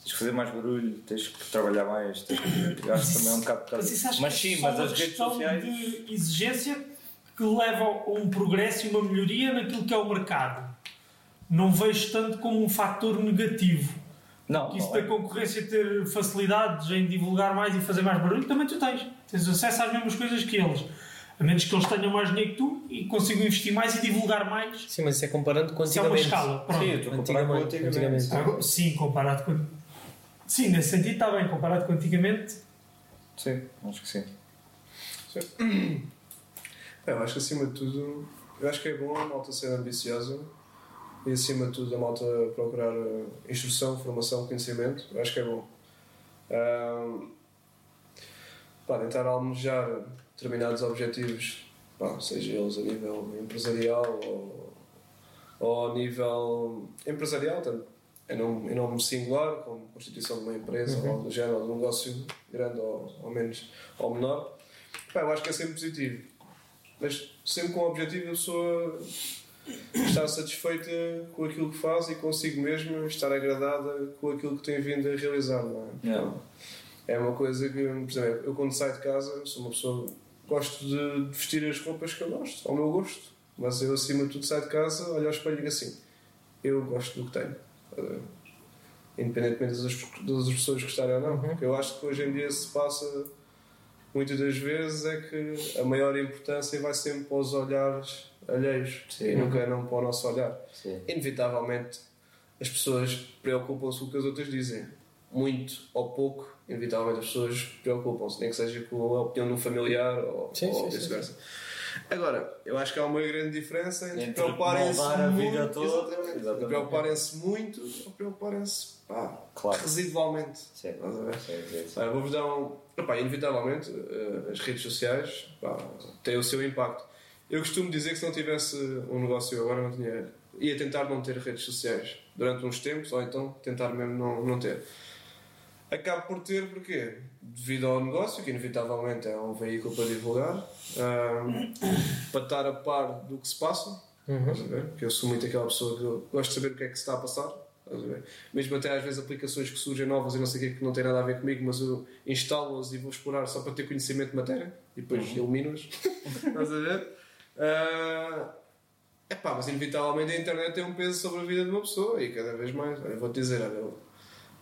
tens que fazer mais barulho, tens que trabalhar mais, tens que, [COUGHS] acho que também é um bocado por causa Mas Mas é sim, mas uma as redes sociais. de exigência que leva a um progresso e uma melhoria naquilo que é o mercado. Não vejo tanto como um fator negativo. Não, Que isso não é. da concorrência ter facilidades em divulgar mais e fazer mais barulho, também tu tens. Tens acesso às mesmas coisas que eles. A menos que eles tenham mais dinheiro que tu e consigam investir mais e divulgar mais. Sim, mas isso é comparando com Isso é uma antigamente. escala. Pronto. Sim, eu estou a comparar com Antigamente, antigamente. antigamente. Agora, sim, comparado com. Sim, nesse sentido está bem. Comparado com antigamente, Sim, acho que sim. É, [CLEARS THROAT] eu acho que acima de tudo, eu acho que é bom a malta ser ambiciosa e acima de tudo a malta procurar eh, instrução, formação, conhecimento. Acho que é bom. Ahm, pá, tentar almejar determinados objetivos, pá, seja eles a nível empresarial ou, ou a nível empresarial, tanto em nome, em nome singular, como constituição de uma empresa ou do género, ou de um negócio grande ou, ou menos ou menor, pá, eu acho que é sempre positivo. Mas sempre com o objetivo da pessoa estar satisfeita com aquilo que faz e consigo mesmo estar agradada com aquilo que tem vindo a realizar. Não é? Yeah. É uma coisa que, por exemplo, eu quando saio de casa sou uma pessoa gosto de vestir as roupas que eu gosto, ao meu gosto. Mas eu acima de tudo saio de casa, olho ao espelho e digo assim, eu gosto do que tenho. Independentemente das, das pessoas gostarem ou não. Porque eu acho que hoje em dia se passa muitas das vezes é que a maior importância vai sempre para os olhares alheios Sim. e nunca não para o nosso olhar. Sim. Inevitavelmente as pessoas preocupam-se com o que as outras dizem. Muito ou pouco, inevitavelmente as pessoas preocupam-se, nem que seja com a opinião de um familiar ou, Sim, ou vice-versa. Agora, eu acho que há uma grande diferença entre, Entre preocuparem-se muito, exatamente, exatamente. preocuparem-se muito ou preocuparem-se pá, Claro. residualmente. Sim. Sim, sim, Vou-vos dar um. Epá, inevitavelmente, eh, as redes sociais pá, têm o seu impacto. Eu costumo dizer que se não tivesse um negócio agora, não tinha. ia tentar não ter redes sociais durante uns tempos, ou então tentar mesmo não, não ter. Acabo por ter porquê? Devido ao negócio, que inevitavelmente é um veículo para divulgar, ahm, [COUGHS] para estar a par do que se passa, ver? Porque eu sou muito aquela pessoa que gosto de saber o que é que se está a passar. Mesmo até às vezes aplicações que surgem novas e não sei o que, que não têm nada a ver comigo, mas eu instalo-as e vou explorar só para ter conhecimento de matéria e depois elimino-as. [LAUGHS] Estás a ver? Ah, epá, mas inevitavelmente a internet tem um peso sobre a vida de uma pessoa e cada vez mais. Olha, vou-te dizer, olha,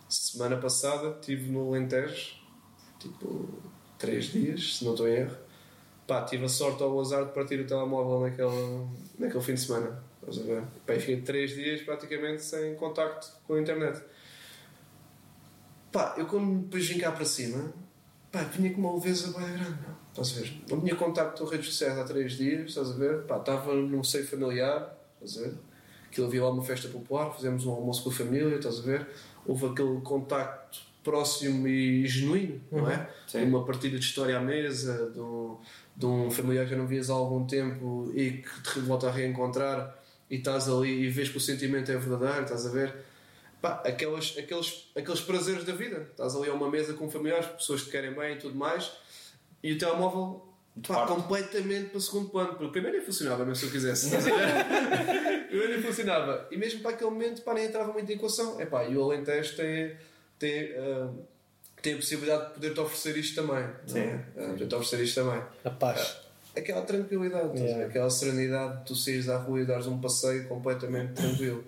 semana passada estive no Alentejo, tipo, três dias, se não estou em erro. Pá, tive a sorte ou o azar de partir o telemóvel naquele, naquele fim de semana. Estás a ver? Pá, três dias praticamente sem contacto com a internet. Pá, eu quando depois vim cá para cima, pá, vinha com uma leveza bem grande. meu. Estás a ver? Não tinha contacto com redes sociais há três dias, estás a ver? Pá, estava num seio familiar, estás a ver? Aquilo havia lá uma festa popular, fizemos um almoço com a família, estás a ver? Houve aquele contacto próximo e genuíno, não é? Sim. Uma partilha de história à mesa, de um, de um familiar que não vias há algum tempo e que te volta a reencontrar e estás ali e vês que o sentimento é verdadeiro, estás a ver? Pá, aquelas, aqueles, aqueles prazeres da vida. Estás ali a uma mesa com familiares, pessoas que te querem bem e tudo mais, e o telemóvel pá, completamente para o segundo plano. Porque primeiro nem funcionava, mesmo se eu quisesse. [LAUGHS] primeiro nem funcionava. E mesmo para aquele momento pá, nem entrava muito em equação. Epá, e o Alentejo tem, tem, ah, tem a possibilidade de poder-te oferecer isto também. é? Ah, Poder-te oferecer isto também A paz. aquela tranquilidade? Yeah. aquela serenidade de tu saís à rua e dares um passeio completamente tranquilo.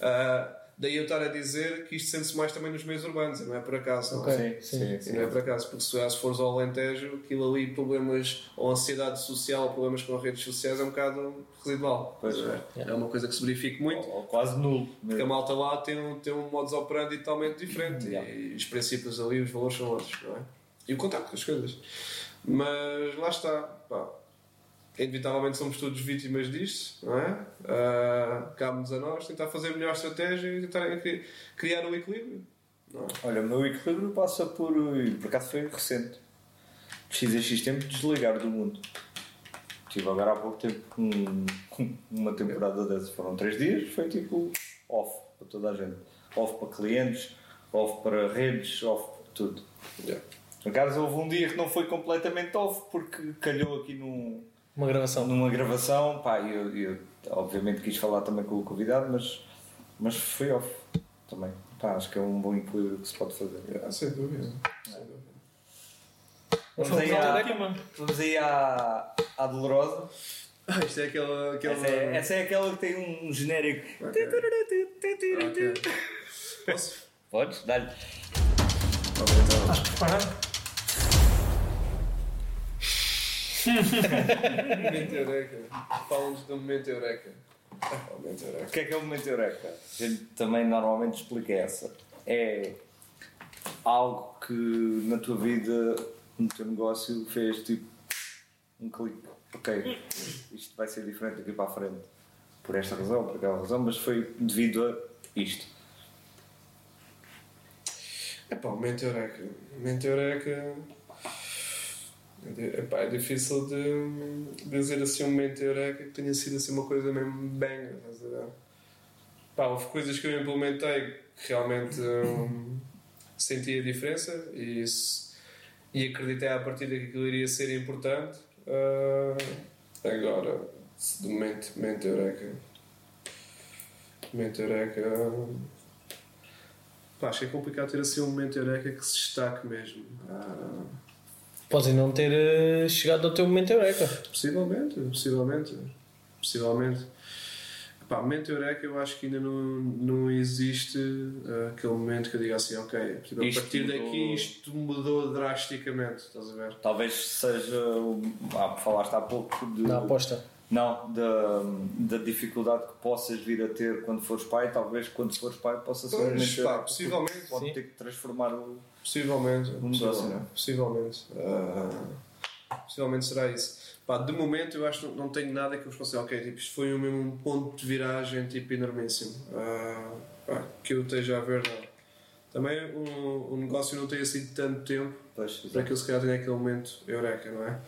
Ah, daí eu estar a dizer que isto sente-se mais também nos meios urbanos, e não é por acaso. não é? Sim, sim. sim, E não é por acaso, porque se, se fores ao Alentejo, aquilo ali, problemas ou ansiedade social, problemas com redes sociais, é um bocado residual. Pois a ver? É uma coisa que se verifica muito. Ou, ou quase nulo. Porque a malta lá tem um, tem um modus operandi totalmente diferente Yeah. e os princípios ali, os valores são outros, não é? E o contacto com as coisas. Mas lá está, pá. Inevitavelmente somos todos vítimas disto, não é? Ah, Cabe-nos a nós tentar fazer a melhor estratégia e tentar cri- criar o equilíbrio. Não é? Olha, o meu equilíbrio passa por. Por acaso foi recente. Precisei X tempo de desligar do mundo. Tive agora há pouco tempo um- uma temporada dessas. Foram três dias, foi tipo off para toda a gente. Off para clientes, off para redes, off para tudo. Yeah. No caso, houve um dia que não foi completamente off porque calhou aqui num, Uma gravação. numa gravação. Pá, eu, eu obviamente quis falar também com o convidado, mas, mas foi off também. Pá, acho que é um bom equilíbrio que se pode fazer. Yeah, sem dúvida. Sem dúvida. Vamos Fomos aí à vamos aí à, à Dolorosa. Ah, isto é aquela. aquela... Essa é, essa é aquela que tem um genérico. Ok. Ok. Posso? Podes? Dá-lhe. Ok, então. Estás preparado? Momento Eureka. Fala-nos do momento Eureka. O momento Eureka. O que é que é o momento Eureka? A gente também normalmente explica essa. É algo que na tua vida, no teu negócio, fez tipo um clique. Ok, isto vai ser diferente daqui para a frente. Por esta razão, por aquela razão, mas foi devido a isto. É pá, o momento Eureka. O momento Eureka. Epá, é difícil de dizer assim um momento Eureka que tenha sido assim uma coisa mesmo ver? Pá, houve coisas que eu implementei que realmente hum, senti a diferença e, e acreditei à partida que aquilo iria ser importante. Ah, agora, de momento, momento eureka. Momento eureka. Pá, acho que é complicado ter assim um momento eureka que se destaque mesmo. Ah, Podes não ter eh, chegado ao teu momento eureka. Possivelmente, possivelmente, possivelmente. Pá, momento eureka eu acho que ainda não, não existe ah, aquele momento que eu diga assim, ok, tipo, a partir mudou. daqui isto mudou drasticamente, estás a ver? Talvez seja. o- Ah, falaste há pouco de. Na aposta. Não, da, da dificuldade que possas vir a ter quando fores pai, talvez quando fores pai possa ser um Pois, pá, possivelmente. Pode Sim. ter que transformar o. Possivelmente, Um negócio, possivelmente, não é? possivelmente. Possivelmente será isso. Pá, de momento eu acho que não, tenho nada que eu vos possa dizer, ok, tipo, isto foi um mesmo ponto de viragem tipo enormíssimo. Ah, pá, que eu esteja a ver não. Também o, o negócio não tem assim tanto tempo Pois, para que eu se calhar tenha aquele momento eureka, não é?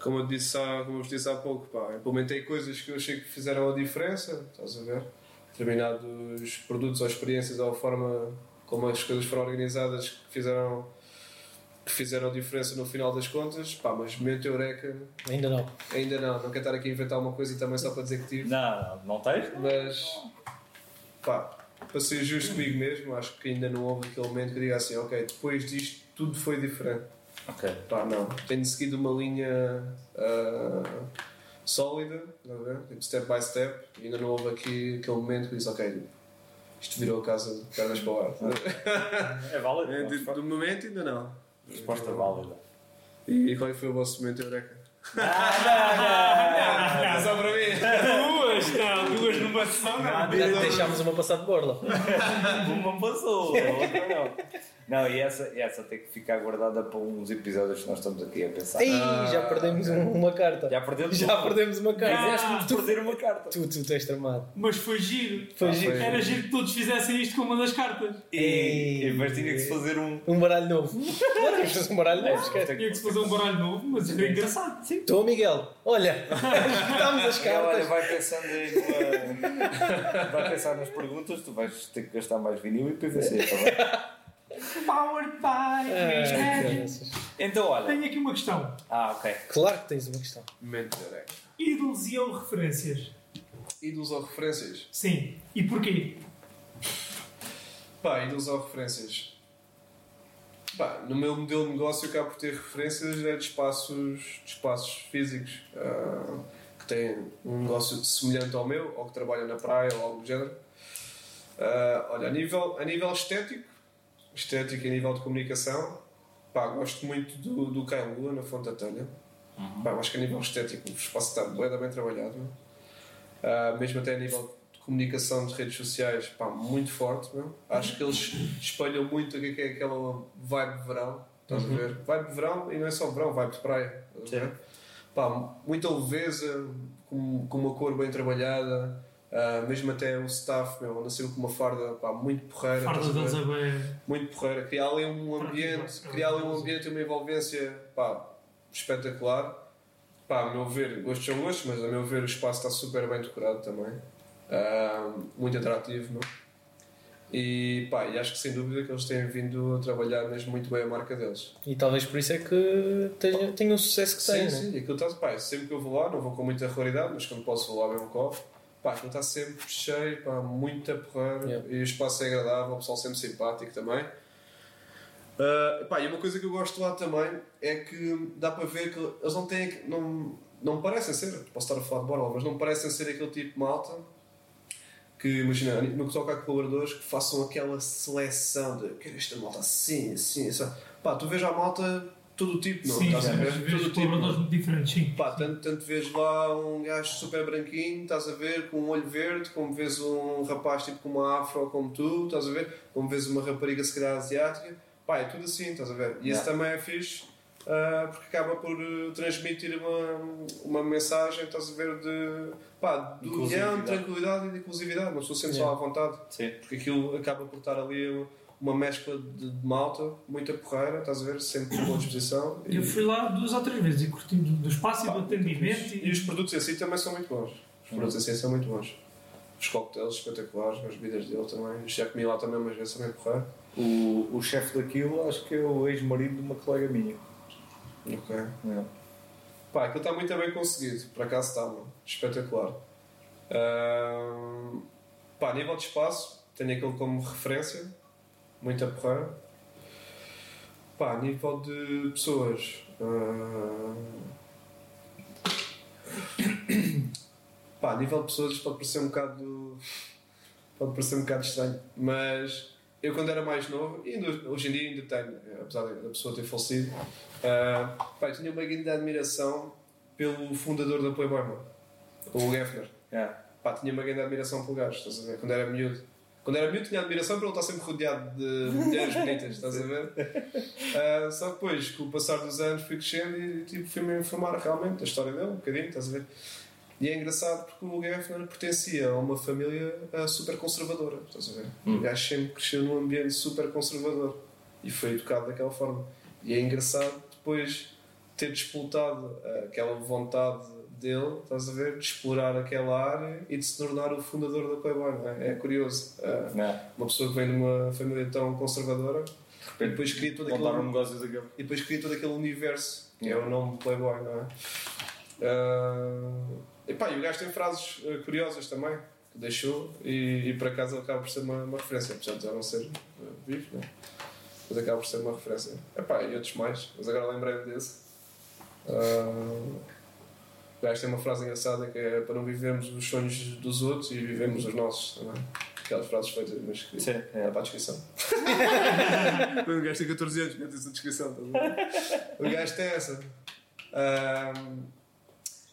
Como eu, disse há, como eu vos disse há pouco, pá, implementei coisas que eu achei que fizeram a diferença, estás a ver? Determinados produtos ou experiências ou a forma como as coisas foram organizadas que fizeram, que fizeram a diferença no final das contas, pá, mas momento eureka Ainda não. ainda não, não quero estar aqui a inventar uma coisa e também só para dizer que tive, Não, não, não tens? mas pá, para ser justo comigo mesmo, acho que ainda não houve aquele momento que eu diga assim, ok, depois disto tudo foi diferente. Ok. Pá, não. Tenho seguido uma linha ah, sólida, a ver? Tipo, step by step, e ainda não houve aqui aquele momento que disse, ok, isto virou a casa de pernas para o ar. [LAUGHS] É válido. É, uma de, resposta- do momento ainda não. Resposta válida. E, qual é foi o vosso momento eureka? Ah, [LAUGHS] só para mim! Duas, não, duas numa sessão, não. Deixámos uma passar de borla. [LAUGHS] Uma passou, a outra não. Não, e essa, e essa tem que ficar guardada para uns episódios que nós estamos aqui a pensar. Ei, já perdemos um- uma carta. Já perdemos Já uma. perdemos uma carta. Fizeste-me perder uma carta. Tu, tu tens tramado. Mas foi giro. Foi Ah, giro. foi. Era giro que todos fizessem isto com uma das cartas. E, e mas tinha que se fazer um. Um baralho novo. [LAUGHS] Não, de fazer um baralho novo. esquece. Tinha que se fazer um baralho novo, mas era engraçado. Sim. Estou, Miguel. Olha, [LAUGHS] escutámos as Olha, cartas. vai pensando. Vai pensar nas perguntas, tu vais ter que gastar mais vinil e PVC, está bem? Powered by Magic. caraças. Então, olha. Tenho aqui uma questão. Ah, ok. claro que tens uma questão. Momento eureka. Ídolos e ou referências? Ídolos ou referências? Sim. E porquê? Pá, ídolos ou referências? Pá, no meu modelo de negócio eu acabo por ter referências é de espaços, de espaços físicos que têm um negócio semelhante ao meu ou que trabalham na praia ou algo do género. Ah, olha, a nível, a nível estético, estético e a nível de comunicação, pá, gosto muito do, do Caio Lua na Fonte da Telha. Pá, eu acho que a nível estético o espaço está da bem trabalhado. Ah, mesmo até a nível de comunicação de redes sociais, pá, muito forte. Meu. Acho que eles espelham muito o que é é aquela vibe de verão. Estás a ver? Vibe de verão e não é só verão, vibe de praia. Ver? Pá, muita leveza, com, com uma cor bem trabalhada. ah, mesmo até o staff, meu, nasceu com uma farda pá, muito porreira. Farda deles é bem. muito porreira, criar ali um ambiente, criar ali um ambiente e uma envolvência pá, espetacular. Pá, a meu ver, gostos são gostos, mas a meu ver o espaço está super bem decorado também. Ah, muito atrativo, não? E, pá, e acho que sem dúvida que eles têm vindo a trabalhar mesmo muito bem a marca deles. E talvez por isso é que tenha, tenha o sucesso que tem, sim, né? sim, aquilo está, pá, sempre que eu vou lá, não vou com muita regularidade, mas quando posso vou lá um copo. Pá, aquilo está sempre cheio, pá, muita porreira Yeah. e o espaço é agradável, o pessoal sempre simpático também. Ah, pá, e uma coisa que eu gosto lá também é que dá para ver que eles não têm. Não, não parecem ser, posso estar a falar de borla, mas não parecem ser aquele tipo de malta que, imagina, no que toca a colaboradores, que façam aquela seleção de quero esta malta assim, assim, assim. Pá, tu vês a malta todo o tipo, não? Sim, Estás a ver? às Todo tipo. colaboradores muito diferentes, sim. Pá, tanto, tanto vês lá um gajo super branquinho, estás a ver, com um olho verde, como vês um rapaz tipo com uma afro como tu, estás a ver, como vês uma rapariga se calhar asiática, pá, é tudo assim, estás a ver. E isso Yeah. também é fixe, ah, porque acaba por eh, transmitir uma, uma mensagem, estás a ver, de, pá, de união, tranquilidade e de inclusividade, uma pessoa sente-se Yeah. lá à vontade, Sim. porque aquilo acaba por estar ali uma mescla de, de malta, muita porreira, estás a ver, sempre com boa disposição. Eu fui lá duas ou três vezes e curti do espaço e do Pá, atendimento. E os produtos em si também são muito bons. Os produtos em si são muito bons. Os coquetéis espetaculares, as bebidas dele também. Já comi lá também umas vezes também porrar. O, o chefe daquilo acho que é o ex-marido de uma colega minha. Ok. É. Pá, aquilo está muito bem conseguido, por acaso está. Espetacular. Ahm, pá, a nível de espaço, tenho aquilo como referência, muita porreira. Pá, a nível de pessoas. ahm, [COUGHS] pá, a nível de pessoas isto pode parecer um bocado. pode parecer um bocado estranho, mas eu quando era mais novo, e hoje em dia ainda tenho, apesar da pessoa ter falecido, ah, pá, tinha uma grande admiração pelo fundador da Playboy, mano. o Geffner. É. Pá, tinha uma grande admiração pelo gajo, estás a ver? Quando era miúdo. Quando era miúdo tinha admiração por ele estar sempre rodeado de mulheres bonitas, estás a ver? [LAUGHS] Ah, só depois, com o passar dos anos, fui crescendo e tipo, fui-me informar realmente da história dele, um bocadinho, estás a ver? E é engraçado porque o Geffner pertencia a uma família ah, super conservadora, estás a ver? O gajo sempre cresceu num ambiente super conservador e foi educado daquela forma. E é engraçado depois ter disputado aquela vontade dele, estás a ver, de explorar aquela área e de se tornar o fundador da Playboy. não é? É curioso. Não é? uma pessoa que vem de uma família tão conservadora e depois cria todo Montar um aquele, negócio daquele. e depois cria todo aquele universo que é o nome Playboy, não é? Ah, e pá, e o gajo tem frases ah, curiosas também que deixou e, e por acaso ele acaba por ser uma, uma referência, apesar de já não ser ah, vivo, não é? Mas acaba por ser uma referência. Epá, e outros mais, mas agora lembrei-me desse. O gajo tem uma frase engraçada que é para não vivermos os sonhos dos outros e vivemos os nossos também. Aquelas frases feitas, mas que Sim, é é. para a descrição. [LAUGHS] o gajo tem 14 anos, mete essa descrição. a ver? O gajo tem essa. Ahm,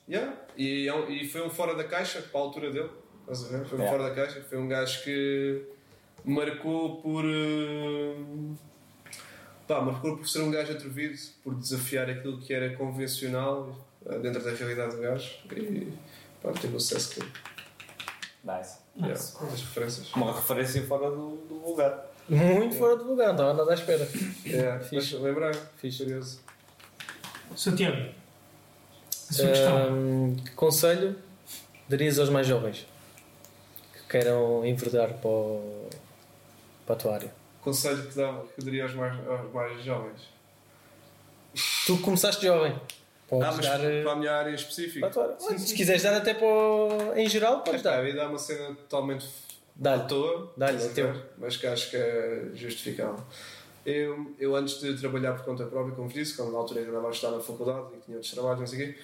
yeah. e, é e foi um fora da caixa para a altura dele. Estás a ver? Foi um fora da caixa. Foi um gajo que marcou por. hum, pá, marcou por ser um gajo atrevido, por desafiar aquilo que era convencional eh, dentro da realidade do gajo. E pá, teve o sucesso que. Nice. Yeah, Nice. as referências. Uma referência fora do, do lugar. Muito fora do lugar, não estava nada à espera. Yeah, Fixe. mas lembrei, Fixe. curioso. Santiago, a sua questão. Ahm, que conselho darias aos mais jovens que queiram enverdar para, o- para a tua área? Conselho que, dava, que daria aos mais, aos mais jovens. Tu começaste jovem. Podes Ah, mas dar eh, para a minha área a específica. tua área. Se quiseres dar até para o... em geral, podes Epá, dar. eu ia dar uma cena totalmente à toa, Dá-lhe, é a mas que acho que é justificável. Eu, eu antes de trabalhar por conta própria, como vos disse, quando na altura eu andava a estudar na faculdade e tinha outros trabalhos, não sei o quê,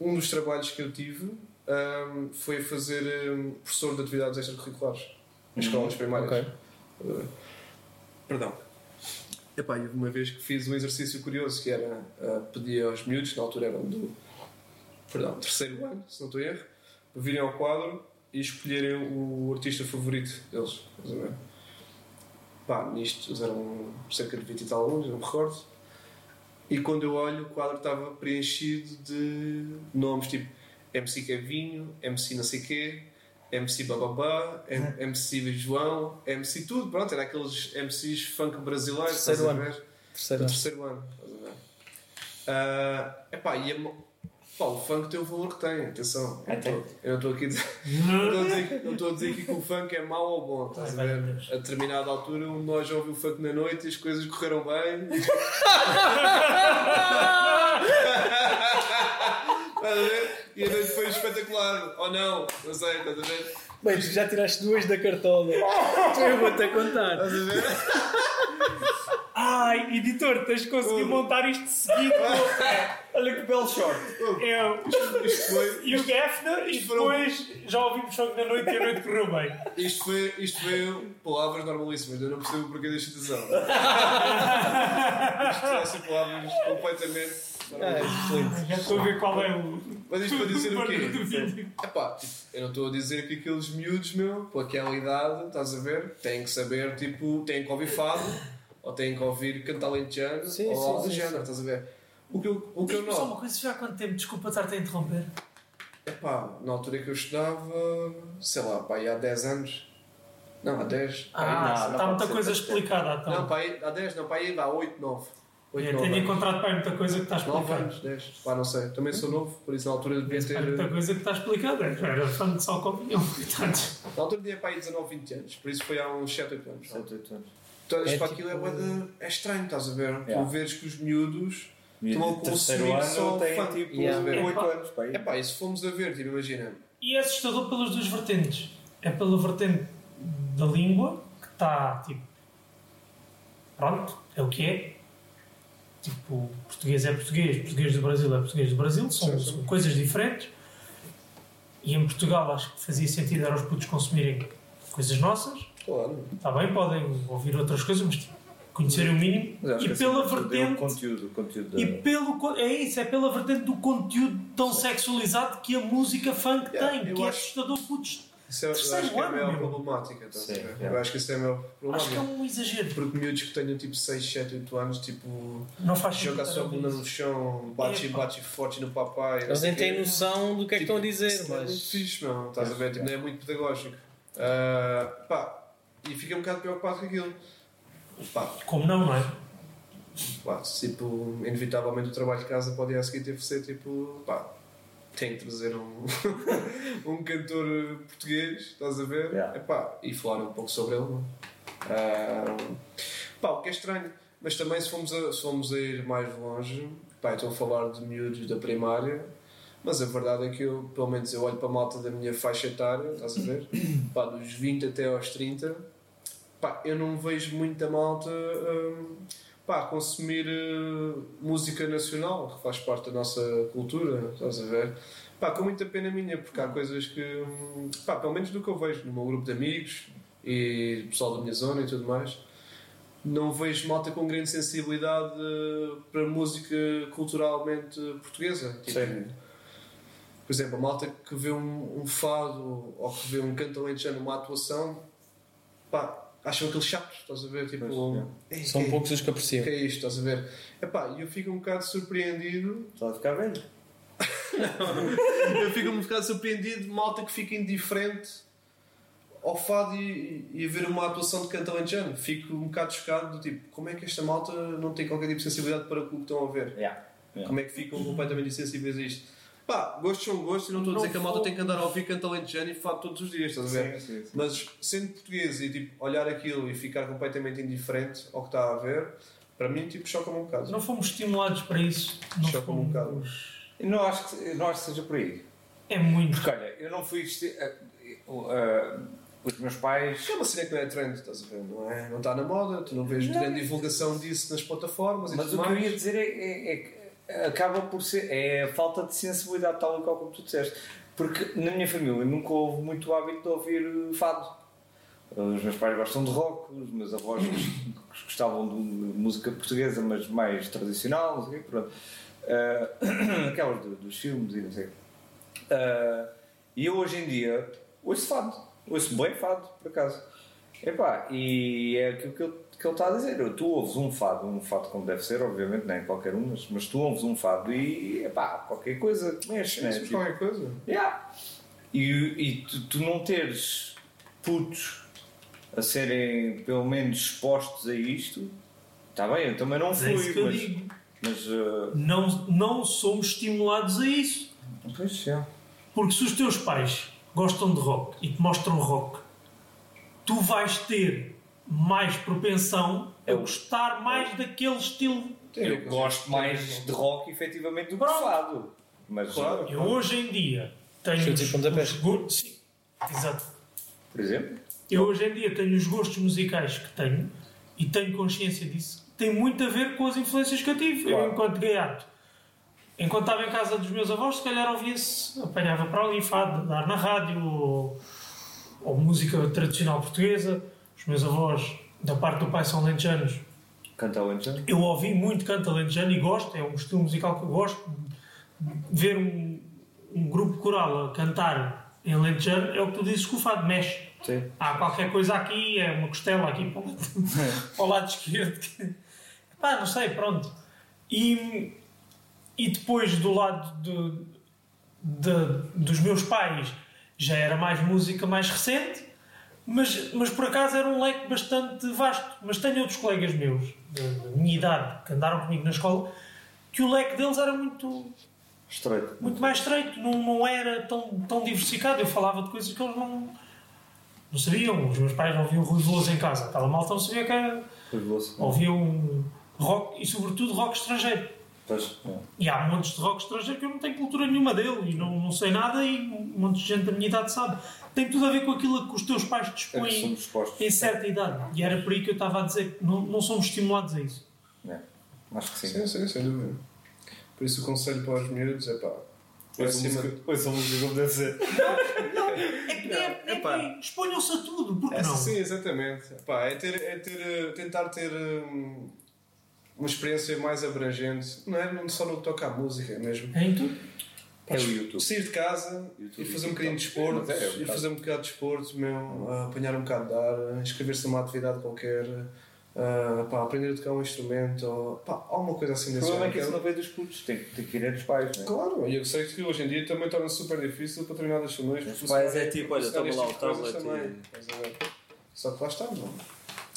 um dos trabalhos que eu tive ahm, foi fazer ahm, professor de atividades extracurriculares em escolas primárias. Ok. Uh, perdão. Epá, houve uma vez que fiz um exercício curioso que era uh, pedir aos miúdos, na altura eram do perdão, terceiro ano, se não estou em erro, para virem ao quadro e escolherem o artista favorito deles. Estás a ver? Pá, nisto eram cerca de 20 e tal alunos, não me recordo. E quando eu olho, o quadro estava preenchido de nomes tipo MC Kevinho, MC não sei quê, MC Bababá, M- MC João, MC tudo, pronto, era aqueles MCs funk brasileiros, Terceiro estás a ano. ver? Terceiro Do ano. terceiro ano, estás a ver? Ah, epá, e a pá, o funk tem o valor que tem, atenção. Tem? Eu não estou aqui a dizer, não estou a dizer que- não estou a dizer aqui que o funk é mau ou bom, estás a ver? A determinada altura, um de nós já ouviu funk na noite e as coisas correram bem. [LAUGHS] Estás a ver? E a noite foi espetacular, ou não, não sei, estás a ver? Bem, tu já tiraste duas da cartola. [LAUGHS] eu vou-te a contar. Estás a ver? Ai, editor, tens de conseguir montar isto seguido. [LAUGHS] Olha que belo short. É o Isto foi, [LAUGHS] e o Geffner, e depois já ouvimos só na noite e a noite correu bem. isto foi, isto foi palavras normalíssimas, eu não percebo o porquê da instituição. Isto são palavras completamente Ah, normais. excelente. Já estou a ver qual é o. Mas isto para dizer o quê? [LAUGHS] vídeo. Epá, tipo, eu não estou a dizer que aqueles miúdos, meu, com aquela idade, estás a ver, têm que saber, tipo, têm que ouvir fado, ou têm que ouvir cantar lentejano, Sim, ou sim, algo do género, estás a ver? O que eu, o que eu Diz-me só uma coisa, já há quanto tempo? Desculpa estar-te a interromper. epá, na altura que eu estudava, sei lá, pá, há 10 anos, não, há 10, Ah, não, não está muita coisa explicada então. não, pá, aí, há 10, não, pá, aí há 8, 9, 8, Eu 9 tenho anos. encontrado pá, muita coisa que está 9 explicada. anos, 10. Pá, não sei. Também sou novo, por isso na altura devia Pá, ter. muita coisa que está explicada. Eu era fã de sal com opinião. [LAUGHS] Portanto, Na altura tinha para aí 19, 20 anos, por isso foi há uns 7, 8 anos. 7, 8 anos. Olhas É para tipo- aquilo é, de- é estranho, estás a ver? Yeah. Tu vês que os miúdos estão a terceiro consumir só ano tem fã. tipo Yeah. 8 Epá. anos. Pá, aí. É pá, e se formos a ver, tipo, imagina, E é assustador pelas duas vertentes. É pela vertente da língua, que está tipo. Pronto, é o que é. Tipo, português é português, português do Brasil é português do Brasil, são, são coisas diferentes. E em Portugal acho que fazia sentido era os putos consumirem coisas nossas. claro, Está bem, podem ouvir outras coisas, mas tipo, conhecerem o mínimo. E que pela é vertente. Conteúdo, conteúdo E da- pelo, co- é isso, é pela vertente do conteúdo tão sexualizado que a música funk Yeah, tem, que é acho- assustador, putros. Isso é, eu acho que é a maior problemática, estás a Sim, ver? Eu acho que isso é a maior Acho que é problemática. um exagero. Porque miúdos que tenham tipo 6, 7, 8 anos, tipo, Não faz joga a sentido sua a bunda no chão, bate e Epá. bate forte no papai. não Eles nem têm noção do que é que estão a dizer, Isso é muito mas. fixe, meu. Estás a ver? Tipo, não é muito pedagógico. Ah, pá, e fica um bocado preocupado com aquilo. Pá, Como não, não é? pá, tipo, inevitavelmente o trabalho de casa o dia a seguir teve que ser tipo, pá, tem que trazer um, [LAUGHS] um cantor português, estás a ver? Yeah. Epá, e falar um pouco sobre ele. Ah, pá, o que é estranho. Mas também se formos a, se formos a ir mais longe, pá, estou a falar de miúdos da primária, mas a verdade é que eu, pelo menos eu olho para a malta da minha faixa etária, estás a ver? [COUGHS] Pá, dos 20 até aos 30, pá, eu não vejo muita malta hum, pá, consumir eh, música nacional, que faz parte da nossa cultura, estás a ver? Pá, com muita pena minha, porque há coisas que, hum, pá, pelo menos do que eu vejo no meu grupo de amigos e pessoal da minha zona e tudo mais, não vejo malta com grande sensibilidade eh, para música culturalmente portuguesa. Tipo, Sim. por exemplo, a malta que vê um, um fado ou que vê um canto alentejano numa atuação, pá, acham aquilo chato, estás a ver? Tipo, Pois, "Ei, São que é- poucos os que que apreciam. é isto, estás a ver? Epá, eu fico um bocado surpreendido. Está a ficar velho. [LAUGHS] eu fico um bocado surpreendido de malta que fica indiferente ao fado e, e a ver uma atuação de canto alentejano. Fico um bocado chocado do tipo, como é que esta malta não tem qualquer tipo de sensibilidade para o que estão a ver? Yeah. Yeah. Como é que ficam completamente insensíveis a isto? Pá, gostos são gostos e não estou a dizer que a malta tem que andar a ouvir canto alentejano e fado todos os dias, estás a ver? Sim, sim, sim. Mas sendo português e tipo, olhar aquilo e ficar completamente indiferente ao que está a ver, para mim tipo, choca-me um bocado. Não fomos estimulados para isso. Não Choca-me um bocado. fomos... Eu não acho, que, não acho que seja por aí. É muito. Porque olha, eu não fui. esti- ah, ah, os meus pais. É uma cena que não é trend, estás a ver? Não, é, não está na moda, tu não vês grande divulgação disso nas plataformas e Mas tudo o que eu mais. ia dizer é, é- é que acaba por ser. É a falta de sensibilidade, tal e qual como tu disseste. Porque na minha família nunca houve muito hábito de ouvir eh, fado. Os meus pais gostam de rock, os meus avós [LAUGHS] gostavam de música portuguesa, mas mais tradicional, não sei pronto. Ah, [CLEARS THROAT] aquelas do- dos filmes e não sei. Ah, e eu hoje em dia ouço fado, ouço bem fado, por acaso. Epá, e é aquilo que ele, que ele está a dizer. Tu ouves um fado, um fado como deve ser, obviamente, não é qualquer um, mas, mas tu ouves um fado e epá, qualquer coisa mexe, né? Tipo, qualquer coisa. Yeah. E, e tu, tu não teres putos a serem pelo menos expostos a isto, está bem, eu também não Mas é isso fui, que eu mas. digo. mas uh, Não, não somos estimulados a isso. pois é. Porque se os teus pais gostam de rock e te mostram rock, tu vais ter mais propensão a Eu- gostar mais daquele estilo. Eu gosto mais de rock efetivamente do que fado. Mas, Claro. Eu hoje em dia tenho os, os gostos. Sim, exato. por exemplo, Eu hoje em dia tenho os gostos musicais que tenho e tenho consciência disso. Tem muito a ver com as influências que eu tive. Claro. Eu, enquanto gaiato, enquanto estava em casa dos meus avós, se calhar ouvia-se, apanhava para ali fado, dar na rádio ou, ou música tradicional portuguesa. Os meus avós, da parte do pai, são lentejanos. canta Lentejano. Eu ouvi muito canto alentejano e gosto, é um estilo musical que eu gosto. Ver um, um grupo coral a cantar em lentejano é o que tu dizes que o fado mexe. Sim. Há qualquer coisa aqui, é uma costela aqui para o lado, [LAUGHS] para o lado esquerdo. que- [LAUGHS] Pá, não sei, pronto. E, e depois do lado de, de- dos meus pais já era mais música mais recente. Mas, mas por acaso era um leque bastante vasto. Mas tenho outros colegas meus, da minha idade, que andaram comigo na escola, que o leque deles era muito, Estreito. muito mais estreito, não, não era tão, tão diversificado. Eu falava de coisas que eles não, não sabiam. Os meus pais ouviam Rui Veloso em casa. Aquela malta não sabia que era. Pois vou-se. Ouviam rock e, sobretudo, rock estrangeiro. Pois, é. E há montes de rock estrangeiro que eu não tenho cultura nenhuma dele e não, não sei nada e um monte de gente da minha idade sabe. Tem tudo a ver com aquilo que os teus pais É dispõem expostos. em certa idade. E era por aí que eu estava a dizer que não, não somos estimulados a isso. É. Acho que sim. Sim, sim, sem dúvida. Por isso o conselho para os miúdos é pá. Ouçam música como deve ser. É que nem, é, é Epá. exponham-se a tudo, porque Essa, não? sim, exatamente. Pá, é, ter, é ter, eh, tentar ter hum, uma experiência mais abrangente. Não é não só no que toca à música, é mesmo. É em tudo. É o YouTube. Sair de casa YouTube e fazer e um bocadinho de desporto, é, é um bocado. fazer um bocado de desporto, meu, apanhar um bocado de ar, inscrever-se numa atividade qualquer, ah, pá, aprender a tocar um instrumento, ou, pá, alguma coisa assim O desse problema é que isso não veio dos putos. Tem, tem que ir dos pais, não é? Claro, e eu sei que hoje em dia também torna super difícil para determinadas famílias. Os pais é tipo, olha, toma lá o tipo tablet? Só que lá está, não.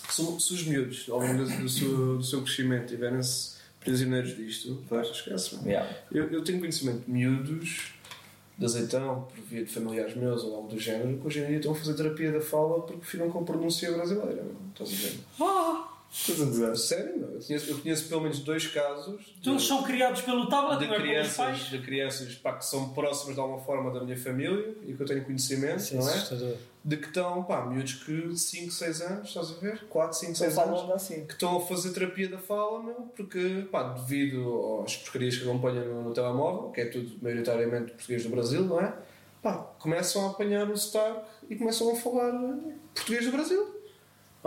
Se, se os miúdos, ao longo do, do seu, do seu crescimento, tiverem-se prisioneiros disto, esquece. mano. Yeah. Eu, eu tenho conhecimento de miúdos de azeitão, por via de familiares meus ou algo do género, que hoje em dia estão a fazer terapia da fala porque ficam com pronúncia brasileira. Estás a ver? Estás a dizer? Sério, meu. Eu conheço, eu conheço pelo menos dois casos. de- Então eles são criados pelo tablet, de não é crianças, pais. de crianças pá, que são próximas de alguma forma da minha família e que eu tenho conhecimento, Sim, não é? assustador. De que estão, pá, miúdos que 5, 6 anos, estás a ver? 4, 5, 6 falam anos, assim. que estão a fazer terapia da fala, meu, porque, pá, devido às porcarias que acompanham no, no telemóvel, que é tudo maioritariamente português do Brasil, não é? Pá, começam a apanhar o sotaque e começam a falar eh, português do Brasil.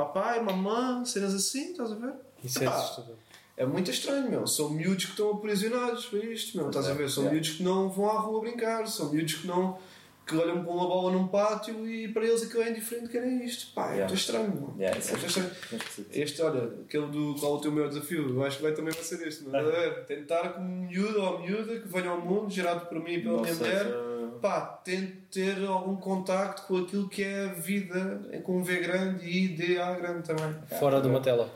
Papai, mamãe, cenas assim, estás a ver? Isso é Pá, assustador. é muito estranho, meu. São miúdos que estão aprisionados para isto, meu. Estás a ver? São Yeah. miúdos que não vão à rua brincar, são miúdos que não. que olham para uma bola num pátio e para eles aquilo é indiferente, querem isto. Pá, é Yeah. muito estranho, meu. Yeah, é é muito estranho. [LAUGHS] Este, olha, aquele do qual é o teu maior desafio, eu acho que vai também vai ser este, meu. Estás a ver? Tentar como um miúdo ou miúda que venha ao mundo, gerado por mim e pela minha mulher, pá, tente ter algum contacto com aquilo que é a vida, com um V grande e D A grande também. Fora de uma tela.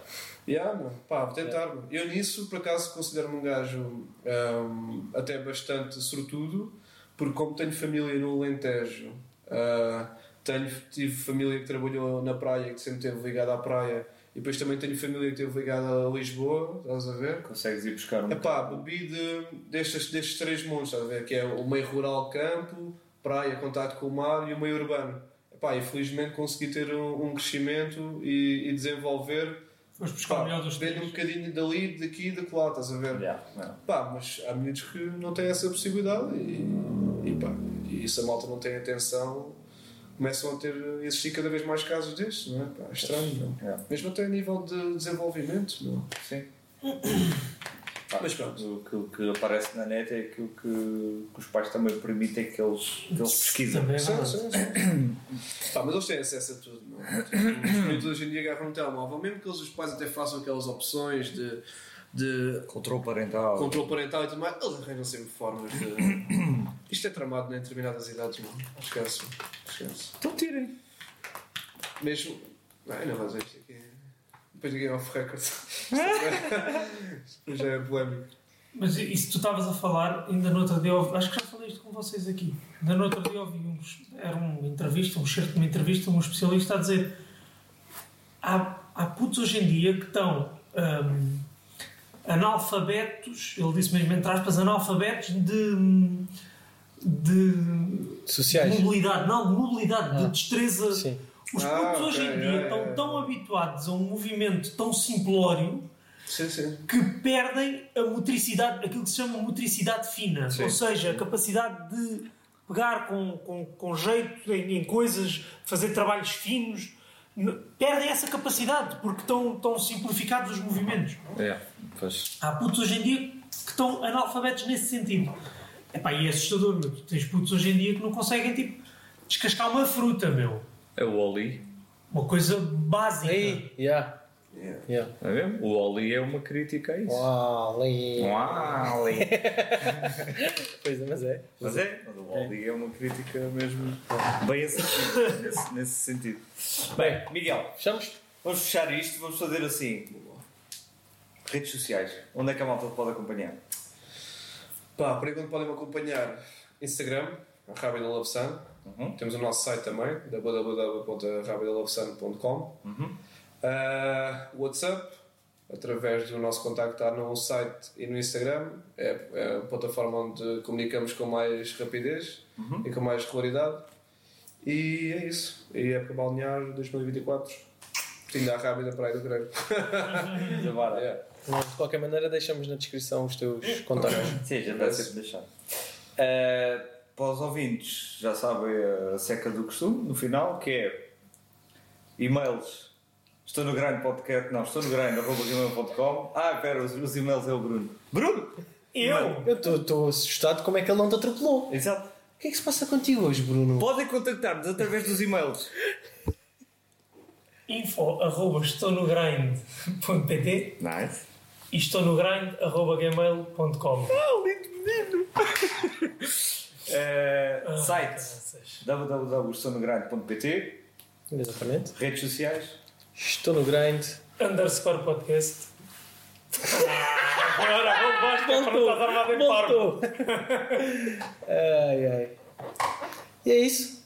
Yeah, meu. Pá, vou tentar. meu. Eu nisso, por acaso, considero-me um gajo ahm, até bastante sortudo, porque como tenho família no Alentejo, ah, tenho, tive família que trabalhou na praia, que sempre esteve ligada à praia, e depois também tenho família que esteve ligada a Lisboa, estás a ver? consegues ir buscar um. Epá, bebi de, destes, destes três mundos, estás a ver? Que é o meio rural campo, praia, contato com o mar e o meio urbano. Epá, e felizmente consegui ter um, um crescimento e, e desenvolver Foste buscar o melhor dos vendo um bocadinho dali, daqui e de lá, estás a ver? Yeah, yeah. Pá, mas há miúdos que não têm essa possibilidade e, e pá, e se a malta não tem atenção, começam a ter a existir cada vez mais casos destes, não é? Pá, é estranho, não? Yeah. Mesmo até a nível de desenvolvimento, não? Sim. Mas pronto. Aquilo que aparece na net é aquilo que, que os pais também permitem que eles, que eles pesquisem. Também é Sim, sim, sim. Pá, mas eles têm acesso a tudo, não é? Os miúdos hoje em dia agarram um telemóvel, mesmo que eles, os pais até façam aquelas opções de, de Controle parental. controle parental e tudo mais, eles arranjam sempre formas de. [COUGHS] Isto é tramado em determinadas idades, não. Esquece. Esquece. Então tirem. Mesmo. Não, eu não vou dizer isto aqui. Depois ninguém off record. Isto já é polémico. Mas isso tu estavas a falar, ainda no outro dia, ouvi- acho que já falei isto com vocês aqui. Ainda no outro dia ouvi um, era uma entrevista, um certo de uma entrevista, um especialista a dizer há, há putos hoje em dia que estão hum, analfabetos, ele disse mesmo entre aspas, analfabetos de, de Sociais. mobilidade, não, de mobilidade, de Ah. destreza. Sim. Os Ah, putos hoje em dia yeah, estão yeah. tão habituados a um movimento tão simplório Sim, sim. que perdem a motricidade, aquilo que se chama motricidade fina, Sim. ou seja, a capacidade de pegar com, com, com jeito em, em coisas, fazer trabalhos finos, perdem essa capacidade porque estão, estão simplificados os movimentos. É, pois. Há putos hoje em dia que estão analfabetos nesse sentido. Epá, e é assustador, meu. Tu tens putos hoje em dia que não conseguem tipo, descascar uma fruta, meu. É o Oli. Uma coisa básica. Ei, yeah. Yeah. Yeah. É mesmo? O Oli é uma crítica a isso. Uau, Oli. [LAUGHS] Pois é, mas é. Mas é, mas o Oli é uma crítica mesmo bem assertiva nesse, nesse sentido. Bem, Miguel, Fechamos? vamos fechar isto, vamos fazer assim. Redes sociais, onde é que a malta pode acompanhar? Pá, por enquanto podem me acompanhar Instagram, Love Sun. Uhum. Temos o nosso site também, www.rabidalovsun.com. Uhum. Uh, WhatsApp, através do nosso contacto está no site e no Instagram. É, é a plataforma onde comunicamos com mais rapidez e com mais regularidade. E é isso. E época balnear 2024. Tinha a rápida Praia do Grego. [LAUGHS] [LAUGHS] Yeah. De qualquer maneira, deixamos na descrição os teus contactos. [LAUGHS] Sim, já vai sempre deixar. Uh, para os ouvintes, já sabem a seca do costume, no final, que é e-mails. Estou no grande podcast, não, estou no grande, arroba gmail.com. Ah, espera, os, os e-mails é o Bruno. Bruno! Eu? Eu estou assustado como é que ele não te atropelou. Exato. O que é que se passa contigo hoje, Bruno? Podem contactar-nos através dos e-mails. [LAUGHS] Info arroba estou no grind.pt Nice. e estou no grind arroba gmail.com. Uh, [LAUGHS] site Graças. www.estonogrande.pt Exatamente. Redes sociais Estou no grind. Underscore podcast. Agora, vou basta para não estar armado em ai, ai. E é isso.